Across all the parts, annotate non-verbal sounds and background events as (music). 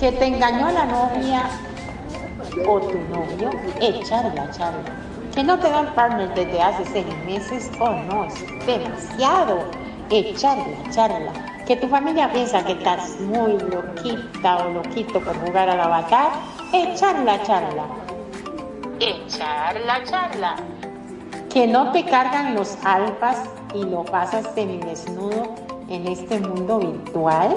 que te engañó la novia o tu novio, echarla, charla. Que no te dan partner desde hace seis meses, oh no, es demasiado. Echarla, charla. Que tu familia piensa que estás muy loquita o loquito por jugar al avatar, echarla, charla. Echarla, charla. Que no te cargan los alfas y lo pasas desnudo en este mundo virtual,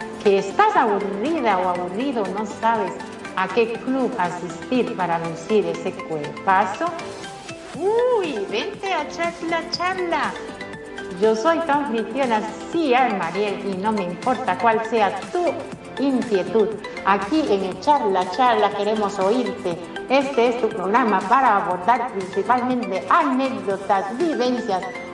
que estás aburrida o aburrido, no sabes a qué club asistir para lucir ese cuerpazo, uy, vente a echar la charla. Yo soy tu anfitriona, sí, Mariel, y no me importa cuál sea tu inquietud. Aquí en Echar la Charla queremos oírte. Este es tu programa para abordar principalmente anécdotas, vivencias,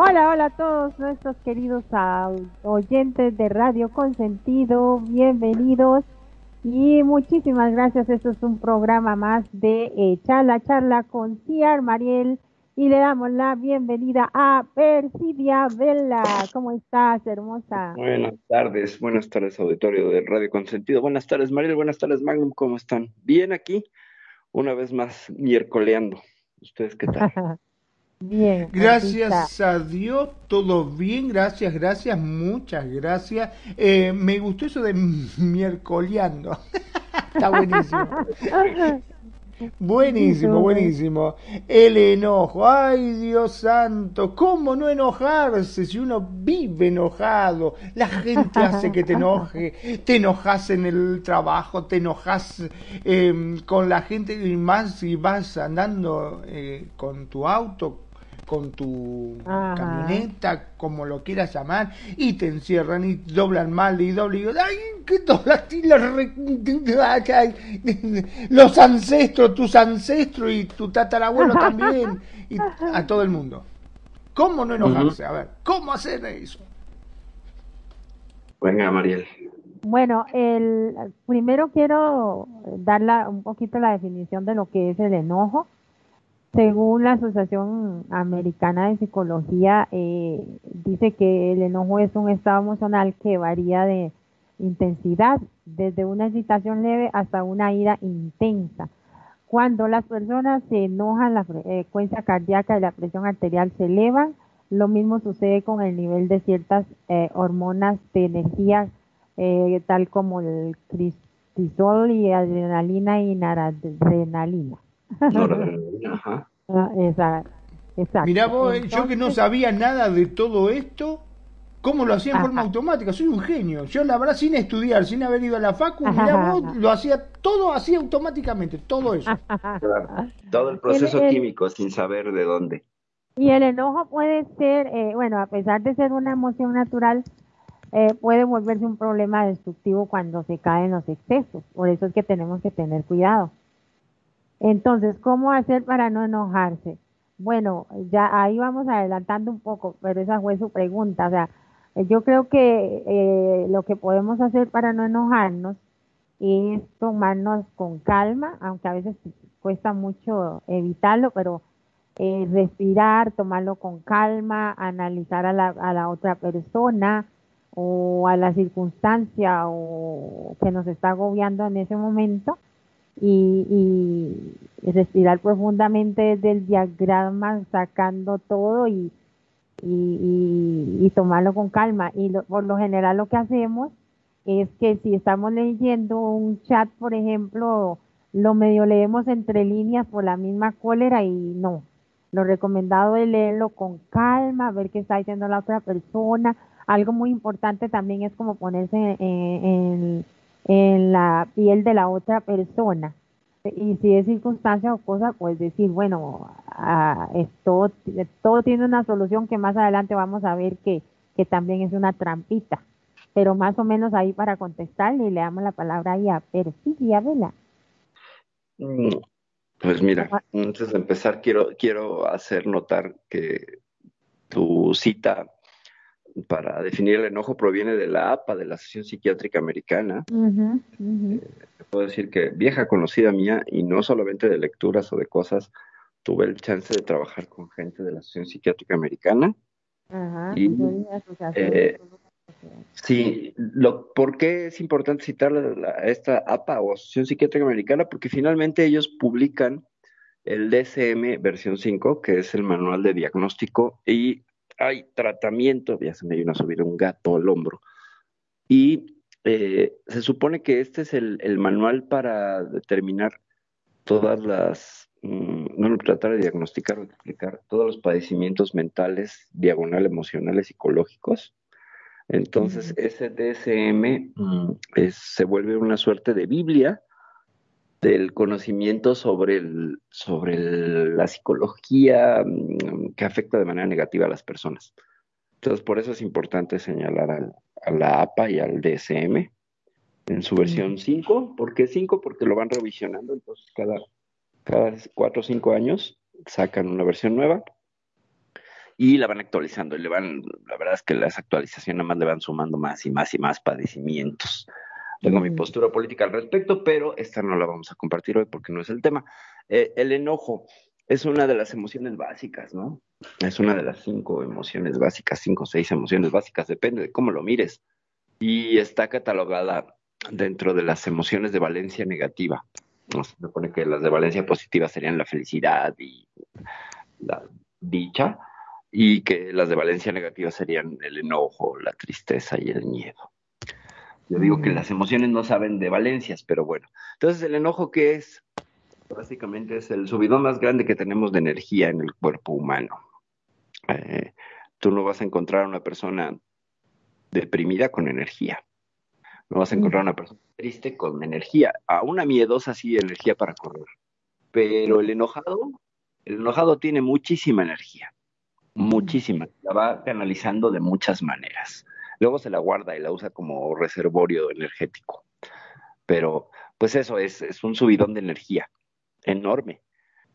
Hola, hola a todos nuestros queridos oyentes de Radio Consentido, bienvenidos y muchísimas gracias. Esto es un programa más de eh, Charla, Charla con Ciar Mariel y le damos la bienvenida a Persidia Vela. ¿Cómo estás, hermosa? Buenas tardes, buenas tardes, auditorio de Radio Consentido. Buenas tardes, Mariel, buenas tardes, Magnum, ¿cómo están? Bien aquí, una vez más, miércoleando. ¿Ustedes qué tal? (laughs) Bien. Gracias a Dios, todo bien, gracias, gracias, muchas gracias. Eh, me gustó eso de (laughs) miércoleando. Está buenísimo. (laughs) Buenísimo, buenísimo. El enojo, ay Dios santo, ¿cómo no enojarse si uno vive enojado? La gente hace que te enoje, te enojas en el trabajo, te enojas em, con la gente y más si vas andando eh, con tu auto, con tu camioneta, como lo quieras llamar, y te encierran y doblan mal y doblan y digo, ¡ay, qué doblaste los ancestros, tus ancestros y tu tatarabuelo (laughs) también, y a todo el mundo. ¿Cómo no enojarse? A ver, ¿cómo hacer eso? Venga, Mariel. Bueno, el, primero quiero dar un poquito la definición de lo que es el enojo. Según la Asociación Americana de Psicología, eh, dice que el enojo es un estado emocional que varía de intensidad, desde una excitación leve hasta una ira intensa. Cuando las personas se enojan, la frecuencia cardíaca y la presión arterial se elevan. Lo mismo sucede con el nivel de ciertas eh, hormonas de energía, eh, tal como el cortisol y adrenalina y noradrenalina. (laughs) Ah, exacto. Mirá vos, eh, yo que no sabía nada de todo esto, ¿cómo lo hacía en forma automática? Soy un genio. Yo la verdad, sin estudiar, sin haber ido a la facu, mirá vos, lo hacía todo así automáticamente, todo eso. (laughs) Todo el proceso químico sin saber de dónde. Y el enojo puede ser, eh, bueno, a pesar de ser una emoción natural, eh, puede volverse un problema destructivo cuando se caen los excesos. Por eso es que tenemos que tener cuidado. Entonces, ¿cómo hacer para no enojarse? Bueno, ya ahí vamos adelantando un poco, pero esa fue su pregunta. O sea, yo creo que eh, lo que podemos hacer para no enojarnos es tomarnos con calma, aunque a veces cuesta mucho evitarlo, pero eh, respirar, tomarlo con calma, analizar a la, a la otra persona, o a la circunstancia o que nos está agobiando en ese momento y, respirar profundamente desde el diagrama sacando todo y, y, tomarlo con calma. Y por lo general lo que hacemos es que si estamos leyendo un chat, por ejemplo, lo medio leemos entre líneas por la misma cólera y no. Lo recomendado es leerlo con calma, ver qué está diciendo la otra persona. Algo muy importante también es como ponerse en, en, la piel de la otra persona. Y si es circunstancia o cosa, pues decir, bueno, esto, todo tiene una solución que más adelante vamos a ver que, que también es una trampita. Pero más o menos ahí para contestarle, le damos la palabra ahí a Perfidia Vela. Mm, pues mira, antes de empezar, quiero, quiero hacer notar que tu cita para definir el enojo proviene de la APA, de la Asociación Psiquiátrica Americana. Eh, puedo decir que vieja conocida mía, y no solamente de lecturas o de cosas, tuve el chance de trabajar con gente de la Asociación Psiquiátrica Americana. Y, eh, Sí, lo, ¿por qué es importante citar a esta APA o Asociación Psiquiátrica Americana? Porque finalmente ellos publican el DSM versión 5, que es el manual de diagnóstico, y hay tratamiento, ya se me vino a subir un gato al hombro, y eh, se supone que este es el, manual para determinar todas las, mm, no tratar de diagnosticar o explicar todos los padecimientos mentales, diagonal emocionales, psicológicos, entonces, ese DSM mm, se vuelve una suerte de Biblia del conocimiento sobre, el, sobre la psicología mm, que afecta de manera negativa a las personas. Entonces, por eso es importante señalar a la APA y al DSM en su versión 5. ¿Por qué 5? Porque lo van revisionando, entonces cada, cada 4 o 5 años sacan una versión nueva y la van actualizando y le van, la verdad es que las actualizaciones nada más le van sumando más y más y más padecimientos. Tengo mi postura política al respecto, pero esta no la vamos a compartir hoy porque no es el tema. Eh, el enojo es una de las emociones básicas, ¿no? Es una de las cinco emociones básicas, cinco o seis emociones básicas, depende de cómo lo mires. Y está catalogada dentro de las emociones de valencia negativa. Se supone que las de valencia positiva serían la felicidad y la dicha, y que las de valencia negativa serían el enojo, la tristeza y el miedo. Yo digo que mm. las emociones no saben de valencias, pero bueno. Entonces, ¿el enojo qué es? Básicamente es el subidón más grande que tenemos de energía en el cuerpo humano. Eh, tú no vas a encontrar a una persona deprimida con energía. No vas a encontrar a una persona triste con energía. A una miedosa sí energía para correr. Pero el enojado, el enojado tiene muchísima energía muchísima, la va canalizando de muchas maneras. Luego se la guarda y la usa como reservorio energético. Pero, pues eso es, es un subidón de energía enorme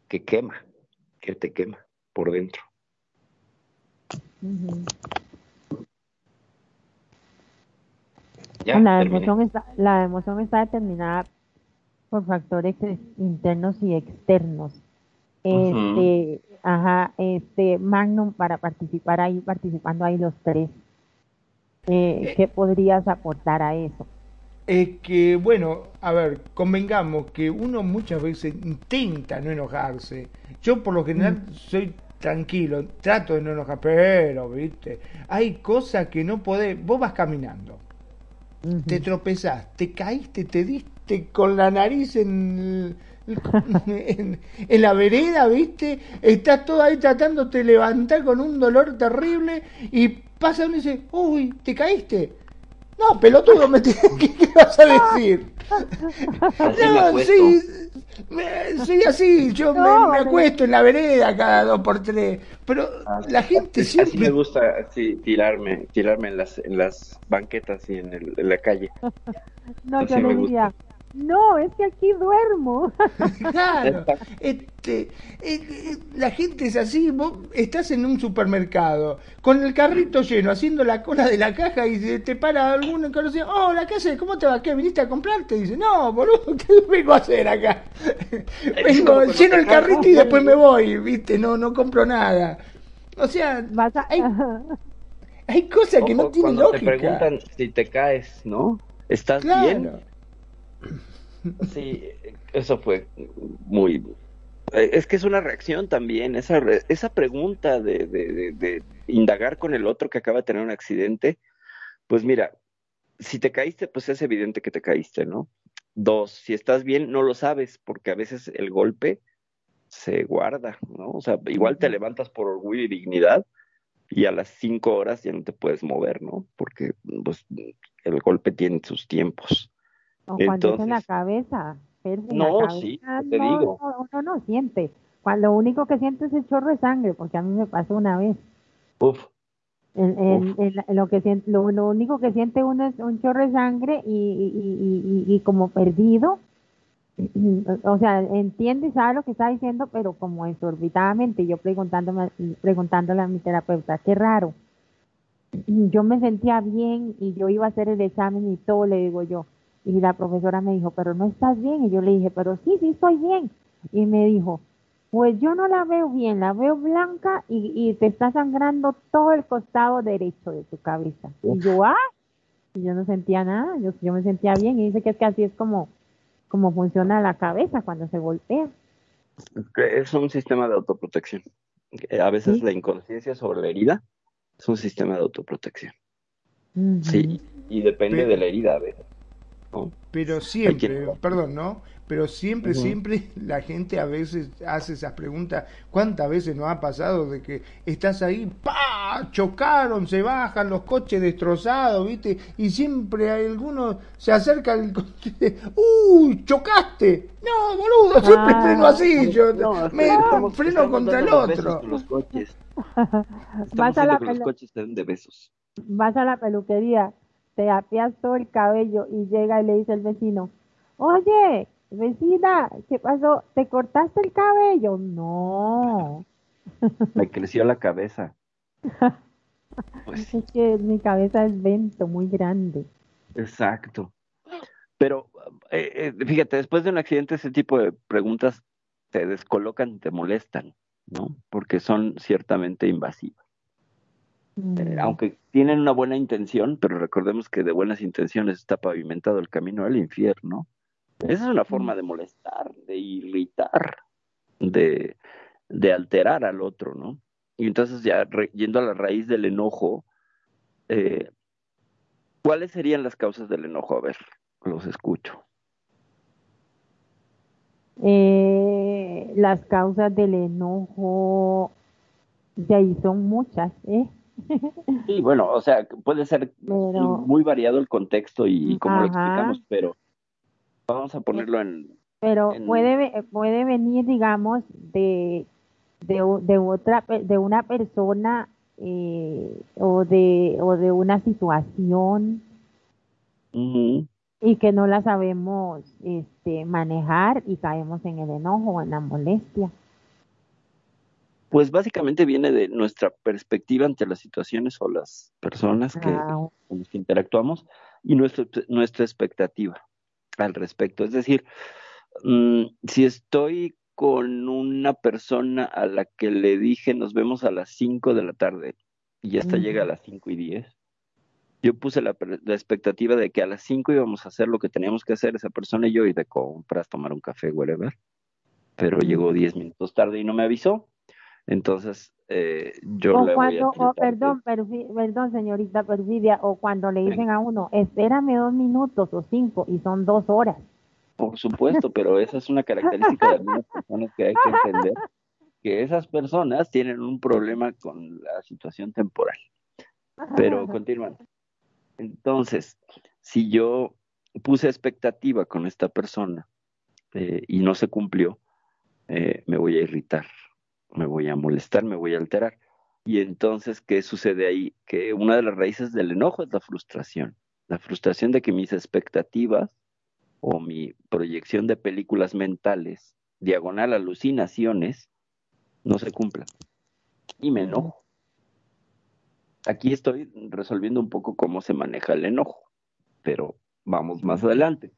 que quema, que te quema por dentro. la, emoción está, la emoción está determinada por factores internos y externos. Este, ajá, este Magnum para participar ahí, participando ahí los tres. Eh, eh, ¿Qué podrías aportar a eso? Es que, bueno, a ver, convengamos que uno muchas veces intenta no enojarse. Yo por lo general mm. soy tranquilo, trato de no enojar, pero, viste, hay cosas que no podés, vos vas caminando, te tropezás, te caíste, te diste con la nariz en (laughs) en, la vereda, ¿viste? Estás todo ahí tratándote de levantar con un dolor terrible y pasa uno y dice, uy, ¿te caíste? No, pelotudo, me ¿qué, ¿qué, vas a decir? no, sí, sí, así, yo me, acuesto en la vereda cada dos por tres, pero la gente siempre... me gusta tirarme, tirarme en las, en las banquetas y en, el, en la calle. No, yo le diría, no, es que aquí duermo. (laughs) claro, este, eh, eh, la gente es así, vos estás en un supermercado con el carrito lleno, haciendo la cola de la caja y te para alguno conocido, oh, la casa, ¿cómo te va? ¿Qué? ¿Viniste a comprarte? dice, no, boludo, (laughs) ¿qué vengo a hacer acá? (laughs) vengo, lleno el carrito y después me voy, viste, no, no compro nada. O sea, Hay cosas que no tienen lógica. Te preguntan si te caes, ¿no? ¿Estás bien? Sí, eso fue muy... Eh, es que es una reacción también, esa, esa pregunta de, de indagar con el otro que acaba de tener un accidente. Pues mira, si te caíste, pues es evidente que te caíste, ¿no? Dos, si estás bien, no lo sabes, porque a veces el golpe se guarda, ¿no? O sea, igual te levantas por orgullo y dignidad y a las cinco horas ya no te puedes mover, ¿no? Porque pues, el golpe tiene sus tiempos. O cuando es en la cabeza. no, sí, te digo. Uno no siente. Cuando lo único que siente es el chorro de sangre, porque a mí me pasó una vez. Uf. lo, que siente, lo, único que siente uno es un chorro de sangre y, y, y, y como perdido (clears throat) o sea, entiende y sabe lo que está diciendo, pero como exorbitadamente, yo preguntándome, preguntándole a mi terapeuta, qué raro. (clears throat) Yo me sentía bien y yo iba a hacer el examen y todo, le digo yo. Y la profesora me dijo, pero no estás bien. Y yo le dije, pero sí, sí estoy bien. Y me dijo, pues yo no la veo bien, la veo blanca y, y te está sangrando todo el costado derecho de tu cabeza. Y yo, ah, y yo no sentía nada, yo, yo me sentía bien. Y dice que es que así es como cómo funciona la cabeza cuando se golpea. Es un sistema de autoprotección. A veces la inconsciencia sobre la herida es un sistema de autoprotección. Sí, y depende de la herida a veces. Pero siempre, perdón, ¿no? Pero siempre, siempre (laughs) la gente a veces hace esas preguntas. ¿Cuántas veces nos ha pasado de que estás ahí, pa, chocaron, se bajan los coches destrozados, ¿viste? Y siempre hay alguno se acerca al coche, (laughs) ¡uy, chocaste! No, boludo, siempre ah, freno así, yo me freno contra el otro. Los coches. (laughs) Vas a la los coches de besos. Vas a la peluquería te apias todo el cabello y llega y le dice el vecino, oye, vecina, ¿qué pasó? ¿Te cortaste el cabello? No. (laughs) Me creció la cabeza. (laughs) Pues es que mi cabeza es vento muy grande. Exacto. Pero eh, eh, fíjate, después de un accidente ese tipo de preguntas te descolocan, te molestan, ¿no? Porque son ciertamente invasivas. Eh, aunque tienen una buena intención, pero recordemos que de buenas intenciones está pavimentado el camino al infierno. Esa es una forma de molestar, de irritar, de, de alterar al otro, ¿no? Y entonces ya yendo a la raíz del enojo, eh, ¿cuáles serían las causas del enojo? A ver, los escucho. Eh, las causas del enojo, de ahí son muchas, ¿eh? (laughs) Sí, bueno, o sea, puede ser muy variado el contexto y, como lo explicamos, pero vamos a ponerlo en... Pero puede puede venir, digamos, de, de, otra, de una persona eh, o, de, o de una situación y que no la sabemos este, manejar y caemos en el enojo o en la molestia. Pues básicamente viene de nuestra perspectiva ante las situaciones o las personas que, con las que interactuamos y nuestra, nuestra expectativa al respecto. Es decir, mm, si estoy con una persona a la que le dije nos vemos a las 5 de la tarde y esta llega a las 5 y 10, yo puse la, la, expectativa de que a las 5 íbamos a hacer lo que teníamos que hacer esa persona y yo y de compras, tomar un café, whatever. Pero llegó 10 minutos tarde y no me avisó. Entonces, eh, yo le voy a oh, perdón, perdón, señorita Perfidia, o cuando le dicen a uno, espérame dos minutos o cinco y son dos horas. Por supuesto, pero esa es una característica de algunas personas que hay que entender, que esas personas tienen un problema con la situación temporal. Pero (laughs) continúan. Entonces, si yo puse expectativa con esta persona eh, y no se cumplió, eh, me voy a irritar me voy a molestar, me voy a alterar. Y entonces, ¿qué sucede ahí? Que una de las raíces del enojo es la frustración. La frustración de que mis expectativas o mi proyección de películas mentales, diagonal alucinaciones, no se cumplan. Y me enojo. Aquí estoy resolviendo un poco cómo se maneja el enojo, pero vamos más adelante.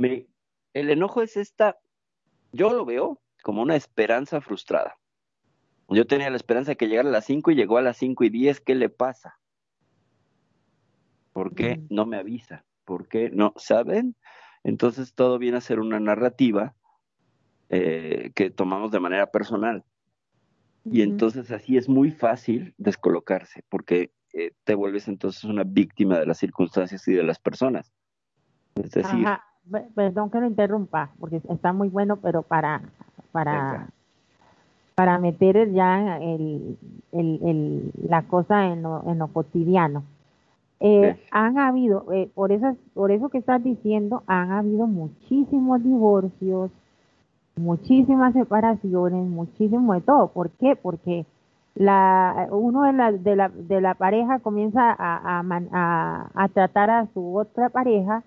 Me, el enojo es esta, yo lo veo como una esperanza frustrada. Yo tenía la esperanza de que llegara a las 5 y llegó a las 5 y 10, ¿qué le pasa? ¿Por qué no me avisa? ¿Por qué no? ¿Saben? Entonces todo viene a ser una narrativa eh, que tomamos de manera personal. Y entonces así es muy fácil descolocarse, porque eh, te vuelves entonces una víctima de las circunstancias y de las personas. Es decir... Perdón que lo interrumpa, porque está muy bueno, pero para, para, para meter ya el, el, la cosa en lo, en lo cotidiano. Eh, han habido, eh, por, esas, por eso que estás diciendo, han habido muchísimos divorcios, muchísimas separaciones, muchísimo de todo. ¿Por qué? Porque la, uno de la, de la, de la pareja comienza a, a, a, tratar a su otra pareja,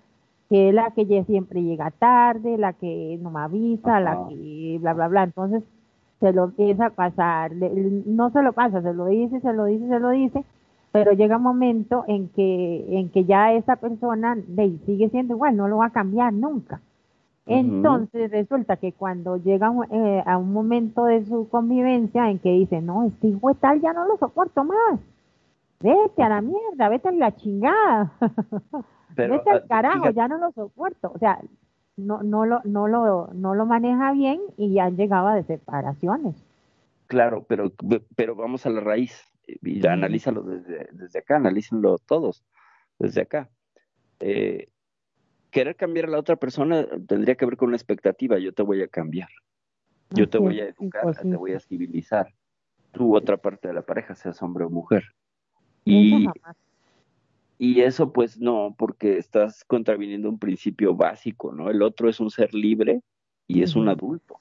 que es la que siempre llega tarde, la que no me avisa, la que bla, bla, bla. Entonces se lo empieza a pasar, no se lo pasa, se lo dice, se lo dice, se lo dice, pero llega un momento en que, en que ya esa persona sigue siendo igual, no lo va a cambiar nunca. Entonces resulta que cuando llega eh, a un momento de su convivencia en que dice, no, este hijo tal ya no lo soporto más, vete a la mierda, vete a la chingada, (laughs) vete al ah, carajo, ya no lo soporto. O sea, no, no, lo, no, lo, no lo maneja bien y ya han llegado a de separaciones. Claro, pero, pero vamos a la raíz y analízalo desde, desde acá, analícenlo todos desde acá. Eh, querer cambiar a la otra persona tendría que ver con una expectativa, yo te voy a cambiar, yo te voy a educar, te voy a civilizar, tú otra parte de la pareja, seas hombre o mujer. Y, y eso pues no, porque estás contraviniendo un principio básico, ¿no? El otro es un ser libre y es un adulto.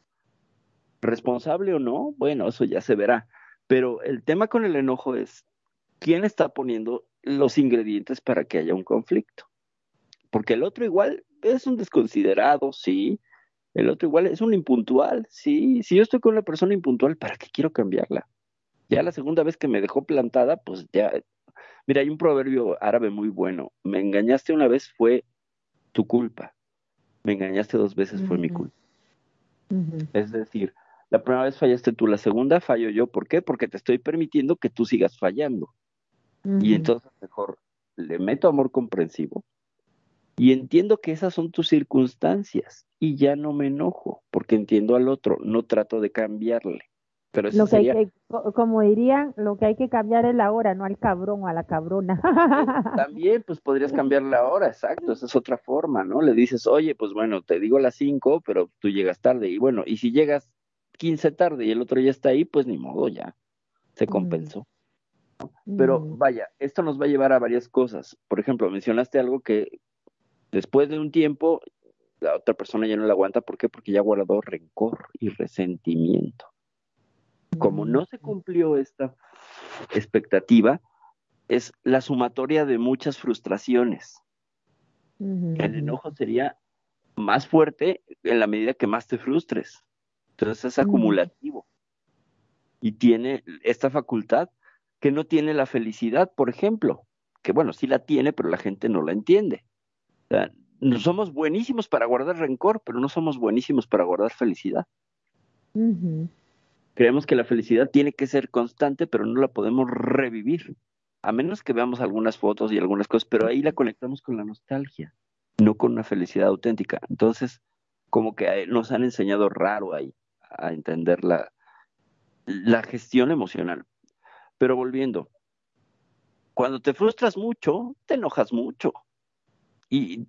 Responsable o no, bueno, eso ya se verá pero el tema con el enojo es quién está poniendo los ingredientes para que haya un conflicto. Porque el otro igual es un desconsiderado, sí. El otro igual es un impuntual, sí. Si yo estoy con una persona impuntual, ¿para qué quiero cambiarla? Ya la segunda vez que me dejó plantada, pues ya. Mira, hay un proverbio árabe muy bueno. Me engañaste una vez fue tu culpa. Me engañaste dos veces fue mi culpa. Es decir, la primera vez fallaste tú, la segunda fallo yo. ¿Por qué? Porque te estoy permitiendo que tú sigas fallando. Y entonces mejor le meto amor comprensivo y entiendo que esas son tus circunstancias y ya no me enojo porque entiendo al otro, no trato de cambiarle. Pero lo que como dirían, lo que hay que cambiar es la hora, no al cabrón o a la cabrona. (laughs) También, pues podrías cambiar la hora, exacto, esa es otra forma, ¿no? Le dices, oye, pues bueno, te digo las cinco, pero tú llegas tarde. Y bueno, y si llegas 15 tarde y el otro ya está ahí, pues ni modo, ya se compensó. Pero mm. vaya, esto nos va a llevar a varias cosas. Por ejemplo, mencionaste algo que después de un tiempo la otra persona ya no la aguanta. ¿Por qué? Porque ya guardó rencor y resentimiento. Como no se cumplió esta expectativa, es la sumatoria de muchas frustraciones. El enojo sería más fuerte en la medida que más te frustres. Entonces es acumulativo. Y tiene esta facultad que no tiene la felicidad, por ejemplo, que bueno, sí la tiene, pero la gente no la entiende. no somos buenísimos para guardar rencor, pero no somos buenísimos para guardar felicidad. Creemos que la felicidad tiene que ser constante, pero no la podemos revivir, a menos que veamos algunas fotos y algunas cosas, pero ahí la conectamos con la nostalgia, no con una felicidad auténtica. Entonces, como que nos han enseñado raro ahí a entender la, la gestión emocional. Pero volviendo, cuando te frustras mucho, te enojas mucho. Y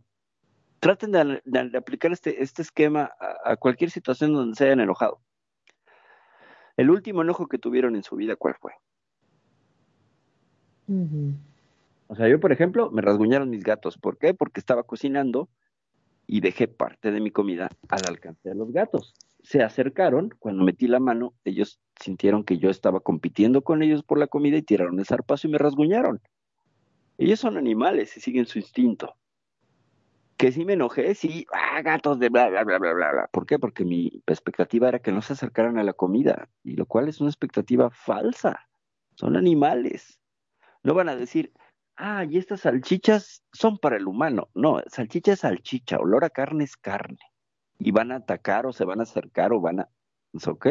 traten de, aplicar este, este esquema a, cualquier situación donde se hayan enojado. El último enojo que tuvieron en su vida, ¿cuál fue? O sea, yo, por ejemplo, me rasguñaron mis gatos. ¿Por qué? Porque estaba cocinando y dejé parte de mi comida al alcance de los gatos se acercaron, cuando metí la mano, ellos sintieron que yo estaba compitiendo con ellos por la comida y tiraron el zarpazo y me rasguñaron. Ellos son animales y siguen su instinto. Que sí me enojé, sí, ah, gatos de bla, bla, bla, bla, bla, bla. ¿Por qué? Porque mi expectativa era que no se acercaran a la comida, y lo cual es una expectativa falsa. Son animales. No van a decir, ah, y estas salchichas son para el humano. No, salchicha es salchicha, olor a carne es carne y van a atacar o se van a acercar o van a... ¿Es ok?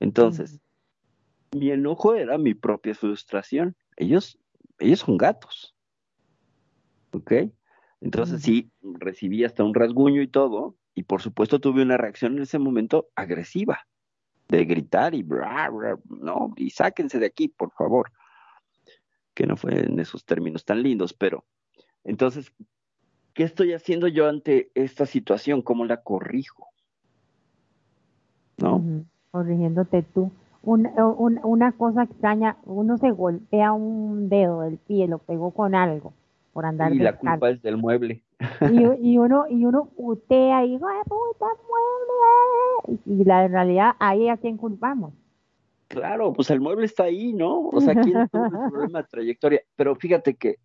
Entonces, mi enojo era mi propia frustración. Ellos, ellos son gatos. ¿Ok? Entonces sí, recibí hasta un rasguño y todo, y por supuesto tuve una reacción en ese momento agresiva, de gritar y bra, no, y sáquense de aquí, por favor. Que no fue en esos términos tan lindos, pero entonces, ¿qué estoy haciendo yo ante esta situación? ¿Cómo la corrijo? ¿No? Corrigiéndote tú. una cosa extraña, uno se golpea un dedo del pie, lo pegó con algo por andar y la culpa es del mueble. (laughs) Y, uno y uno putea y dice puta mueble y la realidad ahí a quién culpamos. Claro pues el mueble está ahí no o sea quién (laughs) tuvo el problema de trayectoria pero fíjate que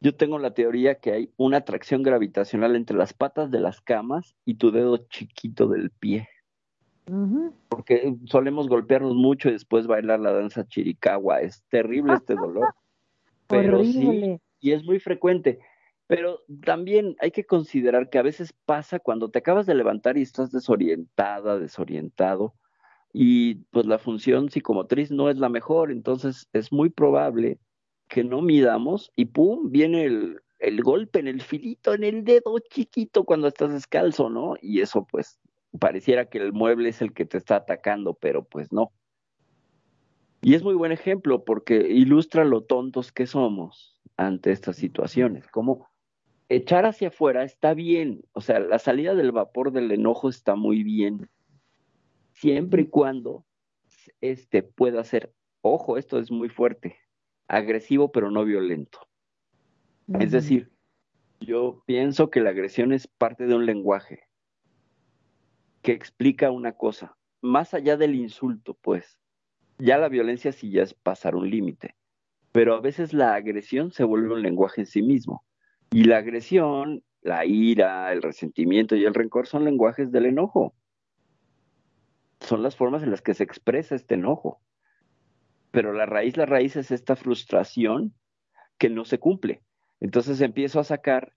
yo tengo la teoría que hay una atracción gravitacional entre las patas de las camas y tu dedo chiquito del pie. Porque solemos golpearnos mucho y después bailar la danza chiricahua. Es terrible este dolor. (laughs) Pero sí y es muy frecuente. Pero también hay que considerar que a veces pasa cuando te acabas de levantar y estás desorientada, desorientado, y pues la función psicomotriz no es la mejor, entonces es muy probable que no midamos y pum, viene el, el golpe en el filito, en el dedo chiquito cuando estás descalzo, ¿no? Y eso pues pareciera que el mueble es el que te está atacando, pero pues no. Y es muy buen ejemplo porque ilustra lo tontos que somos ante estas situaciones. Como echar hacia afuera está bien, o sea, la salida del vapor del enojo está muy bien, siempre y cuando este pueda ser, ojo, esto es muy fuerte, agresivo pero no violento. Es decir, yo pienso que la agresión es parte de un lenguaje que explica una cosa, más allá del insulto, pues ya la violencia sí ya es pasar un límite, pero a veces la agresión se vuelve un lenguaje en sí mismo. Y la agresión, la ira, el resentimiento y el rencor son lenguajes del enojo. Son las formas en las que se expresa este enojo. Pero la raíz, la raíz es esta frustración que no se cumple. Entonces empiezo a sacar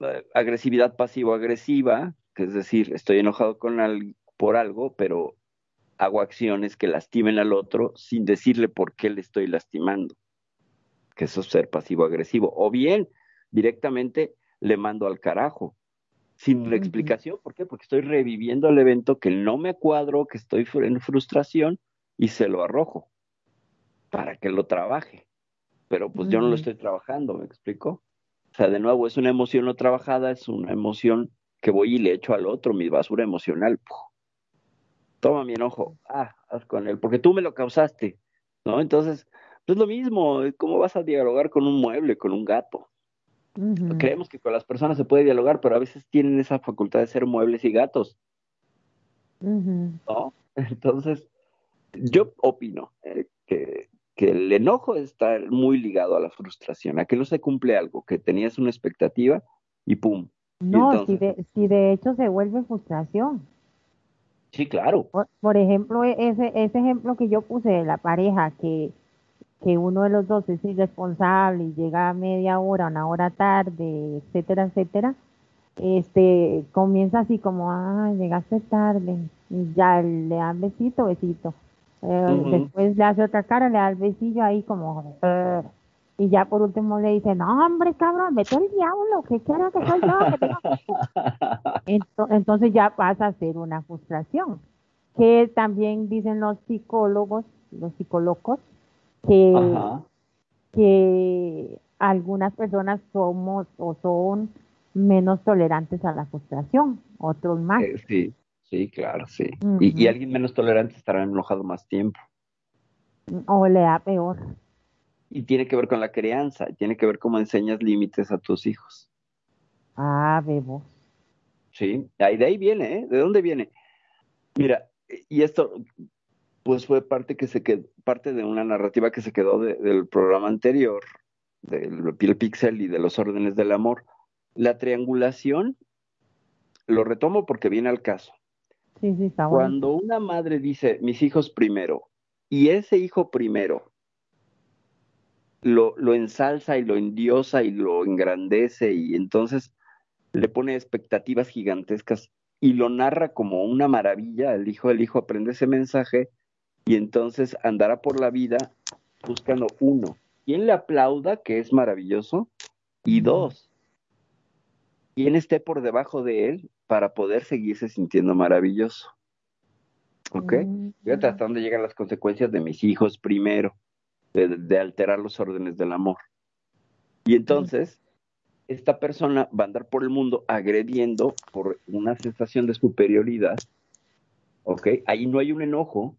eh, agresividad pasivo-agresiva, que es decir, estoy enojado con por algo, pero hago acciones que lastimen al otro sin decirle por qué le estoy lastimando, que eso es ser pasivo-agresivo. O bien, directamente le mando al carajo, sin la explicación. ¿Por qué? Porque estoy reviviendo el evento que no me cuadro, que estoy en frustración y se lo arrojo para que lo trabaje. Pero pues yo no lo estoy trabajando, ¿me explico? O sea, de nuevo, es una emoción no trabajada, es una emoción que voy y le echo al otro, mi basura emocional toma mi enojo, ah, haz con él, porque tú me lo causaste, ¿no? Entonces, es lo mismo, ¿cómo vas a dialogar con un mueble, con un gato? Creemos que con las personas se puede dialogar, pero a veces tienen esa facultad de ser muebles y gatos, ¿no? Entonces, yo opino eh, que, que el enojo está muy ligado a la frustración, a que no se cumple algo, que tenías una expectativa y pum. No, si, de, si de hecho se vuelve frustración. Sí, claro. Por, ejemplo, e, ese, ese ejemplo que yo puse de la pareja, que, que uno de los dos es irresponsable y llega a media hora, una hora tarde, etcétera, etcétera, este, comienza así como, ah, llegaste tarde, y ya le dan besito, besito. Eh, después le hace otra cara, le da el besillo ahí como, y ya por último le dice, no, hombre, cabrón, vete al diablo, ¿qué quiero que soy yo? (laughs) Entonces ya pasa a ser una frustración, que también dicen los psicólogos, los psicólogos, que, que algunas personas somos o son menos tolerantes a la frustración, otros más. Eh, sí, sí, claro, sí. y, y alguien menos tolerante estará enojado más tiempo. O le da peor y tiene que ver con la crianza, tiene que ver cómo enseñas límites a tus hijos. Ah, bebo. Sí, ahí de ahí viene, ¿eh? ¿De dónde viene? Mira, y esto pues fue parte que se quedó, parte de una narrativa que se quedó del programa anterior, del piel pixel y de los órdenes del amor. La triangulación, lo retomo porque viene al caso. Sí, sí, está bueno. Cuando una madre dice, mis hijos primero, y ese hijo primero lo, lo ensalza y lo endiosa y lo engrandece y entonces le pone expectativas gigantescas y lo narra como una maravilla. El hijo del hijo aprende ese mensaje y entonces andará por la vida buscando uno, quien le aplauda, que es maravilloso, y dos, quien esté por debajo de él para poder seguirse sintiendo maravilloso. ¿Ok? Fíjate hasta dónde llegan las consecuencias de mis hijos primero, de, alterar los órdenes del amor. Y entonces, esta persona va a andar por el mundo agrediendo por una sensación de superioridad. ¿Ok? Ahí no hay un enojo,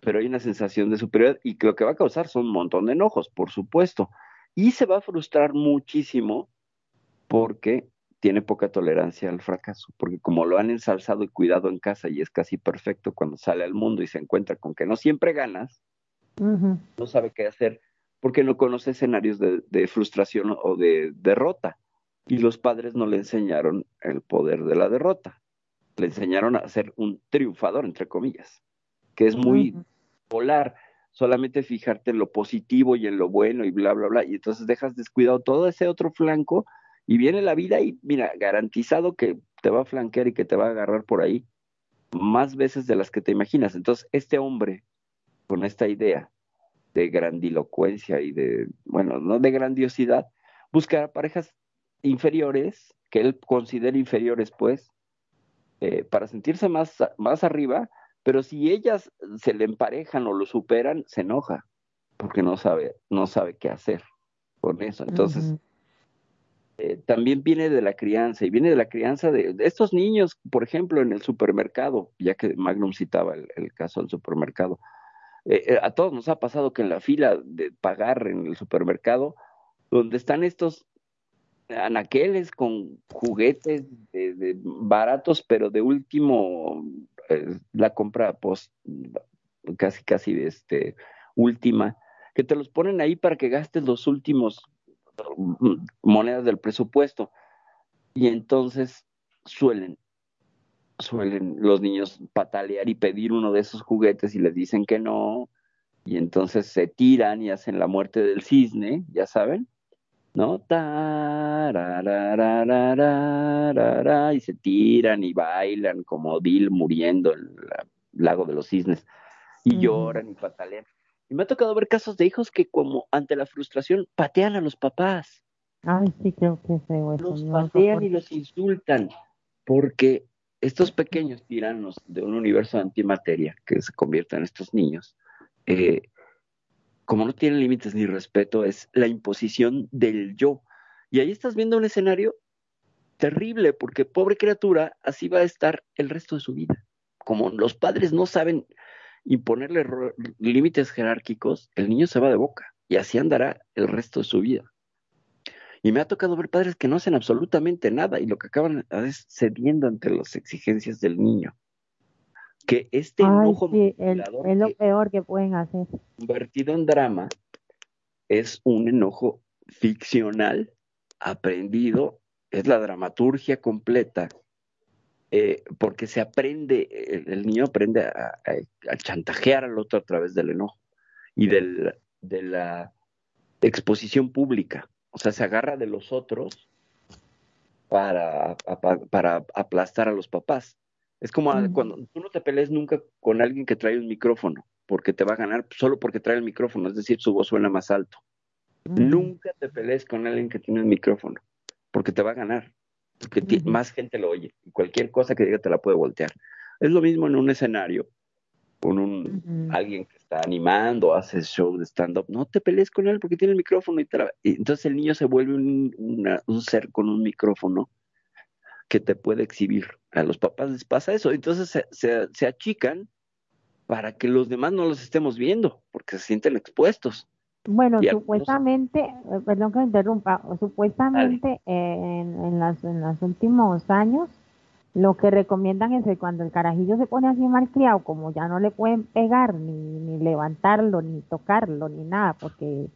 pero hay una sensación de superioridad y lo que va a causar son un montón de enojos, por supuesto. Y se va a frustrar muchísimo porque tiene poca tolerancia al fracaso, porque como lo han ensalzado y cuidado en casa y es casi perfecto cuando sale al mundo y se encuentra con que no siempre ganas, no sabe qué hacer porque no conoce escenarios de, frustración o de derrota. Y los padres no le enseñaron el poder de la derrota, le enseñaron a ser un triunfador, entre comillas, que es muy polar, solamente fijarte en lo positivo y en lo bueno y bla, bla, bla, y entonces dejas descuidado todo ese otro flanco y viene la vida y mira, garantizado que te va a flanquear y que te va a agarrar por ahí más veces de las que te imaginas. Entonces, este hombre, con esta idea de grandilocuencia y de, bueno, no de grandiosidad, buscará parejas inferiores, que él considere inferiores, pues, eh, para sentirse más, más arriba, pero si ellas se le emparejan o lo superan, se enoja, porque no sabe, no sabe qué hacer con eso. Entonces, eh, también viene de la crianza y viene de la crianza de, estos niños, por ejemplo, en el supermercado, ya que Magnum citaba el, caso del supermercado. Eh, eh, a todos nos ha pasado que en la fila de pagar en el supermercado, donde están estos anaqueles con juguetes de, baratos, pero de último, la compra post, casi, casi, este, última, que te los ponen ahí para que gastes los últimos monedas del presupuesto. Y entonces suelen, suelen los niños patalear y pedir uno de esos juguetes y les dicen que no, y entonces se tiran y hacen la muerte del cisne, ya saben, ¿no? Y se tiran y bailan como Bill muriendo en el lago de los cisnes, y lloran y patalean. Y me ha tocado ver casos de hijos que como ante la frustración patean a los papás. Ay, sí, creo que feo eso. Los patean y los insultan porque estos pequeños tiranos de un universo de antimateria que se convierten en estos niños, eh, como no tienen límites ni respeto, es la imposición del yo. Y ahí estás viendo un escenario terrible, porque pobre criatura, así va a estar el resto de su vida. Como los padres no saben y ponerle límites jerárquicos, el niño se va de boca y así andará el resto de su vida. Y me ha tocado ver padres que no hacen absolutamente nada y lo que acaban es cediendo ante las exigencias del niño. Que este enojo es lo peor que pueden hacer. Convertido en drama, es un enojo ficcional, aprendido, es la dramaturgia completa eh, porque se aprende, el, niño aprende a, chantajear al otro a través del enojo y del, de la exposición pública. O sea, se agarra de los otros para, para aplastar a los papás. Es como cuando tú no te pelees nunca con alguien que trae un micrófono, porque te va a ganar solo porque trae el micrófono, es decir, su voz suena más alto. Nunca te pelees con alguien que tiene el micrófono, porque te va a ganar porque más gente lo oye y cualquier cosa que diga te la puede voltear. Es lo mismo en un escenario, con un alguien que está animando, hace show de stand-up, no te pelees con él porque tiene el micrófono y, entonces el niño se vuelve un, ser con un micrófono que te puede exhibir. A los papás les pasa eso, entonces se, se, se achican para que los demás no los estemos viendo, porque se sienten expuestos. Bueno, supuestamente, eh, perdón que me interrumpa, supuestamente en, en, las, en los últimos años lo que recomiendan es que cuando el carajillo se pone así mal criado, como ya no le pueden pegar, ni, ni levantarlo, ni tocarlo, ni nada, porque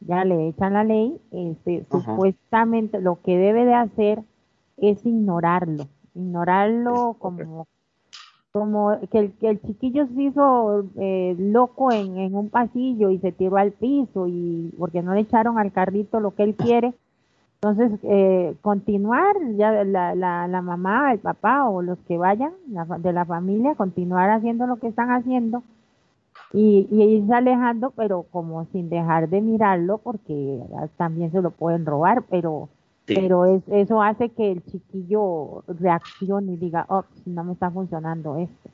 ya le echan la ley, este, supuestamente lo que debe de hacer es ignorarlo, ignorarlo como como que el, que el chiquillo se hizo eh, loco en, en, un pasillo y se tiró al piso y porque no le echaron al carrito lo que él quiere. Entonces, eh, continuar, ya la, la, la, mamá, el papá o los que vayan de la familia, continuar haciendo lo que están haciendo y, y irse alejando, pero como sin dejar de mirarlo porque también se lo pueden robar, pero Pero es, eso hace que el chiquillo reaccione y diga, oh, no me está funcionando esto.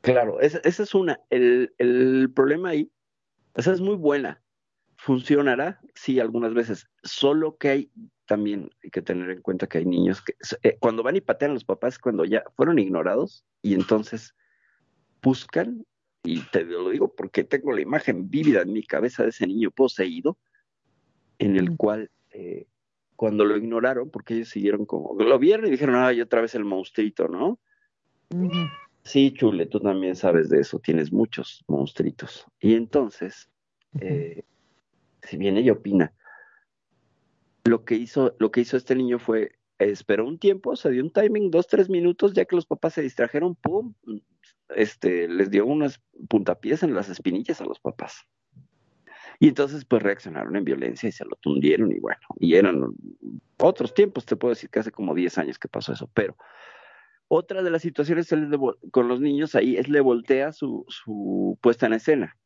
Claro, esa, es una. El, el problema ahí, esa es muy buena. ¿Funcionará? Sí, algunas veces. Solo que hay también hay que tener en cuenta que hay niños que eh, cuando van y patean a los papás cuando ya fueron ignorados y entonces buscan y te lo digo porque tengo la imagen vívida en mi cabeza de ese niño poseído en el cual eh, cuando lo ignoraron porque ellos siguieron como lo vieron y dijeron ay otra vez el monstruito no sí chule tú también sabes de eso tienes muchos monstruitos. Y entonces eh, si bien ella opina. Lo que hizo, lo que hizo este niño fue, esperó un tiempo, se dio un timing, dos, tres minutos, ya que los papás se distrajeron, pum, este, les dio unas puntapiés en las espinillas a los papás. Y entonces pues reaccionaron en violencia y se lo tundieron y bueno, y eran otros tiempos, te puedo decir que hace como 10 años que pasó eso, pero otra de las situaciones con los niños ahí es le voltea su, su puesta en escena.